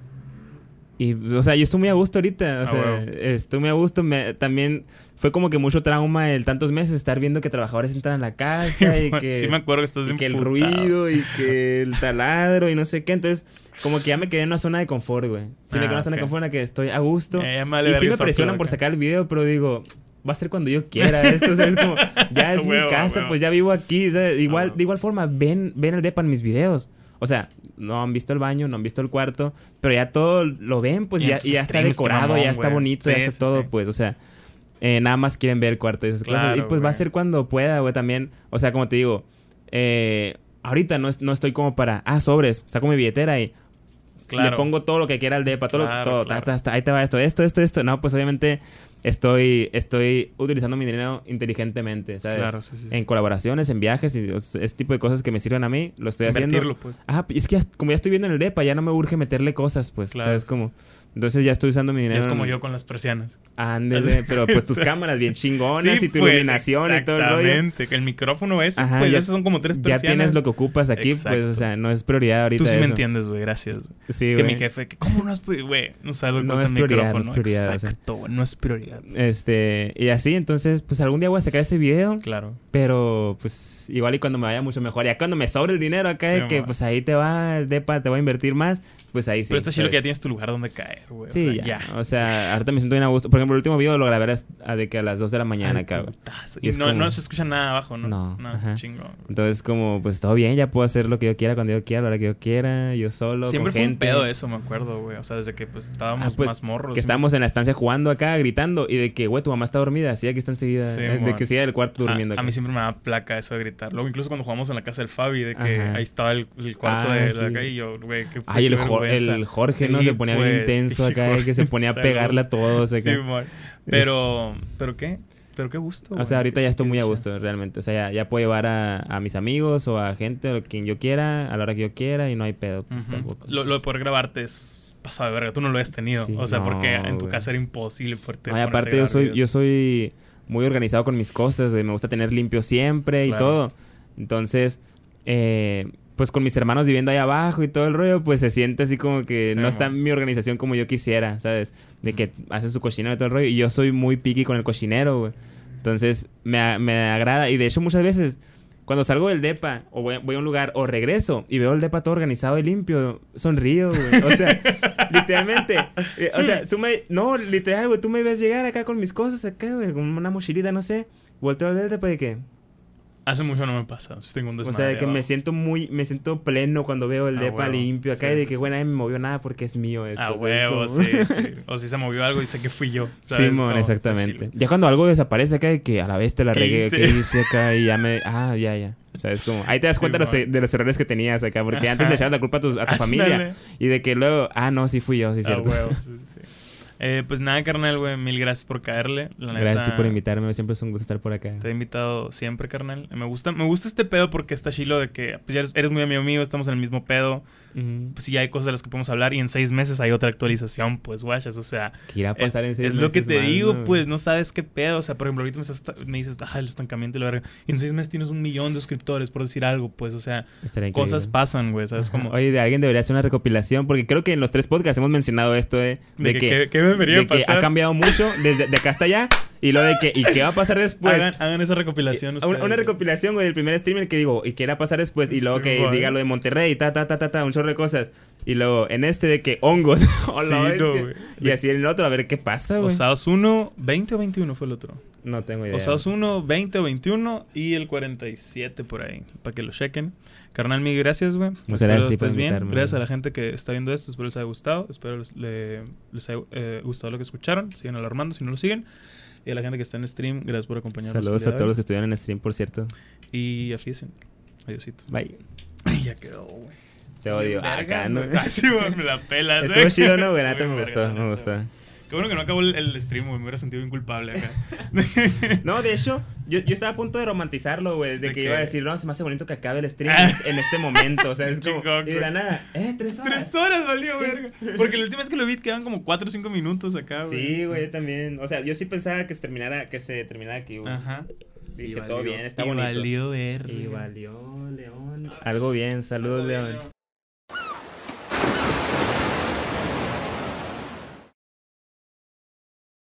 Y, o sea, yo estoy muy a gusto ahorita. O Ah, sea, huevo. estoy muy a gusto. Me- también fue como que mucho trauma el tantos meses estar viendo que trabajadores entran a la casa y que... sí, me acuerdo que estás y que el ruido y que el taladro y no sé qué. Entonces, como que ya me quedé en una zona de confort, güey. Sí, me quedé en Ah, una zona de confort en la que estoy a gusto. Eh, y sí me presionan por sacar el video, pero digo, va a ser cuando yo quiera esto. O sea, es como, ya es Huevo, mi casa, huevo. pues ya vivo aquí. ¿sabes? Igual, Ah. de igual forma, ven, ven el depa en mis videos. O sea, no han visto el baño, no han visto el cuarto, pero ya todo lo ven, pues Y ya, ya está streams, qué decorado, mamón, ya está bonito, ya está todo, sí. pues, o sea, eh, nada más quieren ver el cuarto y esas cosas. Y Claro, pues va a ser cuando pueda, güey, también. O sea, como te digo, eh, ahorita no, es- no estoy como para, ah, sobres, saco mi billetera y Claro. le pongo todo lo que quiera al depa, todo, lo- Claro, todo, claro. ta, ta, ta, ahí te va esto, esto, esto, esto. No, pues obviamente estoy, estoy utilizando mi dinero inteligentemente, ¿sabes? Claro, sí, sí. sí. En colaboraciones, en viajes y ese tipo de cosas que me sirven a mí, lo estoy haciendo. Invertirlo, pues. Ah, es que como ya estoy viendo en el depa, ya no me urge meterle cosas, pues, Claro. ¿sabes? Como, entonces ya estoy usando mi Ya dinero. es como en- yo con las persianas. Ándele, pero pues tus cámaras bien chingonas y tu pues, iluminación y todo el rollo. Exactamente, que el micrófono ese, Ajá, pues ya- esos son como tres Ya persianas. tienes lo que ocupas aquí, pues, o sea, no es prioridad ahorita Tú sí me entiendes, güey, gracias. güey. Sí, que güey. mi jefe, que ¿cómo no es prioridad? Güey, no sabes lo que No cuesta es el prioridad, no micrófono. es prioridad, o sea. Exacto, no es prioridad. Este, y así, entonces, pues algún día voy a sacar ese video, Claro. pero pues igual y cuando me vaya mucho mejor. Ya cuando me sobre el dinero acá, Sí, que pues ahí te va, depa, te va a invertir más, pues ahí sí. Pero está chido que ya tienes tu lugar donde caer, güey. o Sí, sea, ya. O sea, ahorita me siento bien a gusto. Por ejemplo, el último video lo grabé a, de que a las 2 de la mañana acá, putazo. Y no, como- no se escucha nada abajo, ¿no? No, No, chingón. Entonces, como, pues todo bien, ya puedo hacer lo que yo quiera cuando yo quiera, a la hora que yo quiera, yo solo, Siempre con fue un pedo eso, me acuerdo, güey. O sea, desde que pues estábamos Ah, pues, más morros. Que estábamos en la estancia jugando acá, gritando, y de que, güey, tu mamá está dormida, sí, aquí está enseguida. Sí, eh, de que sigue del cuarto durmiendo. A, acá. mí siempre me da placa eso de gritar. Luego, incluso cuando jugamos en la casa del Fabi, de que Ajá. ahí estaba el, el cuarto Ah, de sí. la calle y yo, güey, qué Ay, el, vergüenza. el Jorge, ¿no? Sí, Se ponía bien pues, intenso pinche acá, Jorge, que se ponía a pegarle a todos acá. Sí. Pero, ¿pero qué? ¿Pero qué gusto? O sea, ahorita ya estoy muy a gusto, realmente. O sea, ya, ya puedo llevar a, a mis amigos o a gente, o quien yo quiera, a la hora que yo quiera, y no hay pedo, pues tampoco. Lo, lo de poder grabarte es pasado de verga. Tú no lo has tenido. Sí, o sea, porque en tu casa era imposible poderte no, y ponerte a aparte yo soy, videos. yo soy muy organizado con mis cosas. Me gusta tener limpio siempre y todo. Entonces, eh, pues con mis hermanos viviendo ahí abajo y todo el rollo, pues se siente así como que Sí, no está mon. mi organización como yo quisiera, ¿sabes? De que hacen su cochinero y todo el rollo. Y yo soy muy picky con el cochinero, güey. Entonces, me, me agrada. Y de hecho, muchas veces, cuando salgo del depa, o voy, voy a un lugar, o regreso, y veo el depa todo organizado y limpio, sonrío, güey. O sea, literalmente. eh, O sea, tú me- no, literal, güey, tú me ves llegar acá con mis cosas acá, güey, con una mochilita, no sé. Volteo al depa de que... Hace mucho no me pasa. Si tengo un O desmadre. sea, de que me siento muy, me siento pleno cuando veo el Ah, depa huevo. limpio acá Sí, y de sí, que, güey, nadie me movió nada porque es mío esto. Ah, huevo, Como- sí, sí. O si se movió algo y sé que fui yo. ¿sabes? Simón, exactamente. Ya cuando algo desaparece acá de que a la vez te la ¿Qué regué? ¿qué hice acá? Y ya me... Ah, ya, ya. ¿Sabes? Como... Ahí te das cuenta de los, Simón. de los errores que tenías acá. Porque antes le echabas la culpa a tu, a tu familia. Y de que luego... Ah, no, sí fui yo, sí, Ah, cierto. huevo, sí, sí. Eh, pues nada, carnal, güey. Mil gracias por caerle. La neta, Gracias a ti por invitarme. Siempre es un gusto estar por acá. Te he invitado siempre, carnal. Me gusta, me gusta este pedo porque está chilo de que pues, ya eres, eres muy amigo mío, estamos en el mismo pedo. Ujú. Pues sí, hay cosas de las que podemos hablar y en seis meses hay otra actualización, pues, guachas. O sea, ¿Qué irá a es, pasar en seis es lo que meses te más, digo, no? pues, no sabes qué pedo. O sea, por ejemplo, ahorita me, estás- me dices, ah, el estancamiento y la verga. Y en seis meses tienes un millón de suscriptores, por decir algo, pues, o sea, cosas pasan, güey, ¿sabes? Como, Oye, de alguien debería hacer una recopilación, porque creo que en los tres podcasts hemos mencionado esto de, de de que, que, ¿qué, qué debería de que pasar? ha cambiado mucho desde de acá hasta allá, y lo de que, ¿y qué va a pasar después? hagan, hagan esa recopilación. Una, ustedes, una recopilación, güey, del primer streamer que digo, ¿y qué irá a pasar después? Y luego que diga lo de Monterrey, ta, ta, ta, ta, ta, un chorro de cosas. Y luego en este de que hongos. Sí, no, y así en el otro, a ver qué pasa, güey. Osados 1, 20 o 21 fue el otro. No tengo idea. Osados 1, 20 o 21 y el 47 por ahí, para que lo chequen. Carnal, mil gracias, güey. Muchas Espero gracias estés bien. invitarme, Gracias a la gente que está viendo esto. Espero les haya gustado. Espero les, le- les haya eh, gustado lo que escucharon. Sigan alarmando si no lo siguen. Y a la gente que está en stream, gracias por acompañarnos. Saludos a todos los que estuvieron en stream, por cierto. Y afiesen. Adiosito. Bye. ya quedó, güey. Te odio. Acá, ¿no? güey. Sí, güey, me la pelas, Estuvo chido, ¿no, güey? Me gustó, me gustó. Qué bueno que no acabó el, el stream, güey. Me hubiera sentido bien culpable acá. No, de hecho, yo, yo estaba a punto de romantizarlo, güey. De ¿De que qué? iba a decir, no, se me hace bonito que acabe el stream Ah. en este momento. O sea, es como. Chingón, y de la nada, ¿eh? ¿Tres horas? Tres horas valió, verga. Porque la última vez que lo vi quedaban como 4 o 5 minutos acá, güey. Sí, güey, yo también. O sea, yo sí pensaba que se terminara, que se terminara aquí, güey. Ajá. Dije, Y todo valió- bien, está y bonito. valió verga. Y valió, León. Algo bien, saludos, León.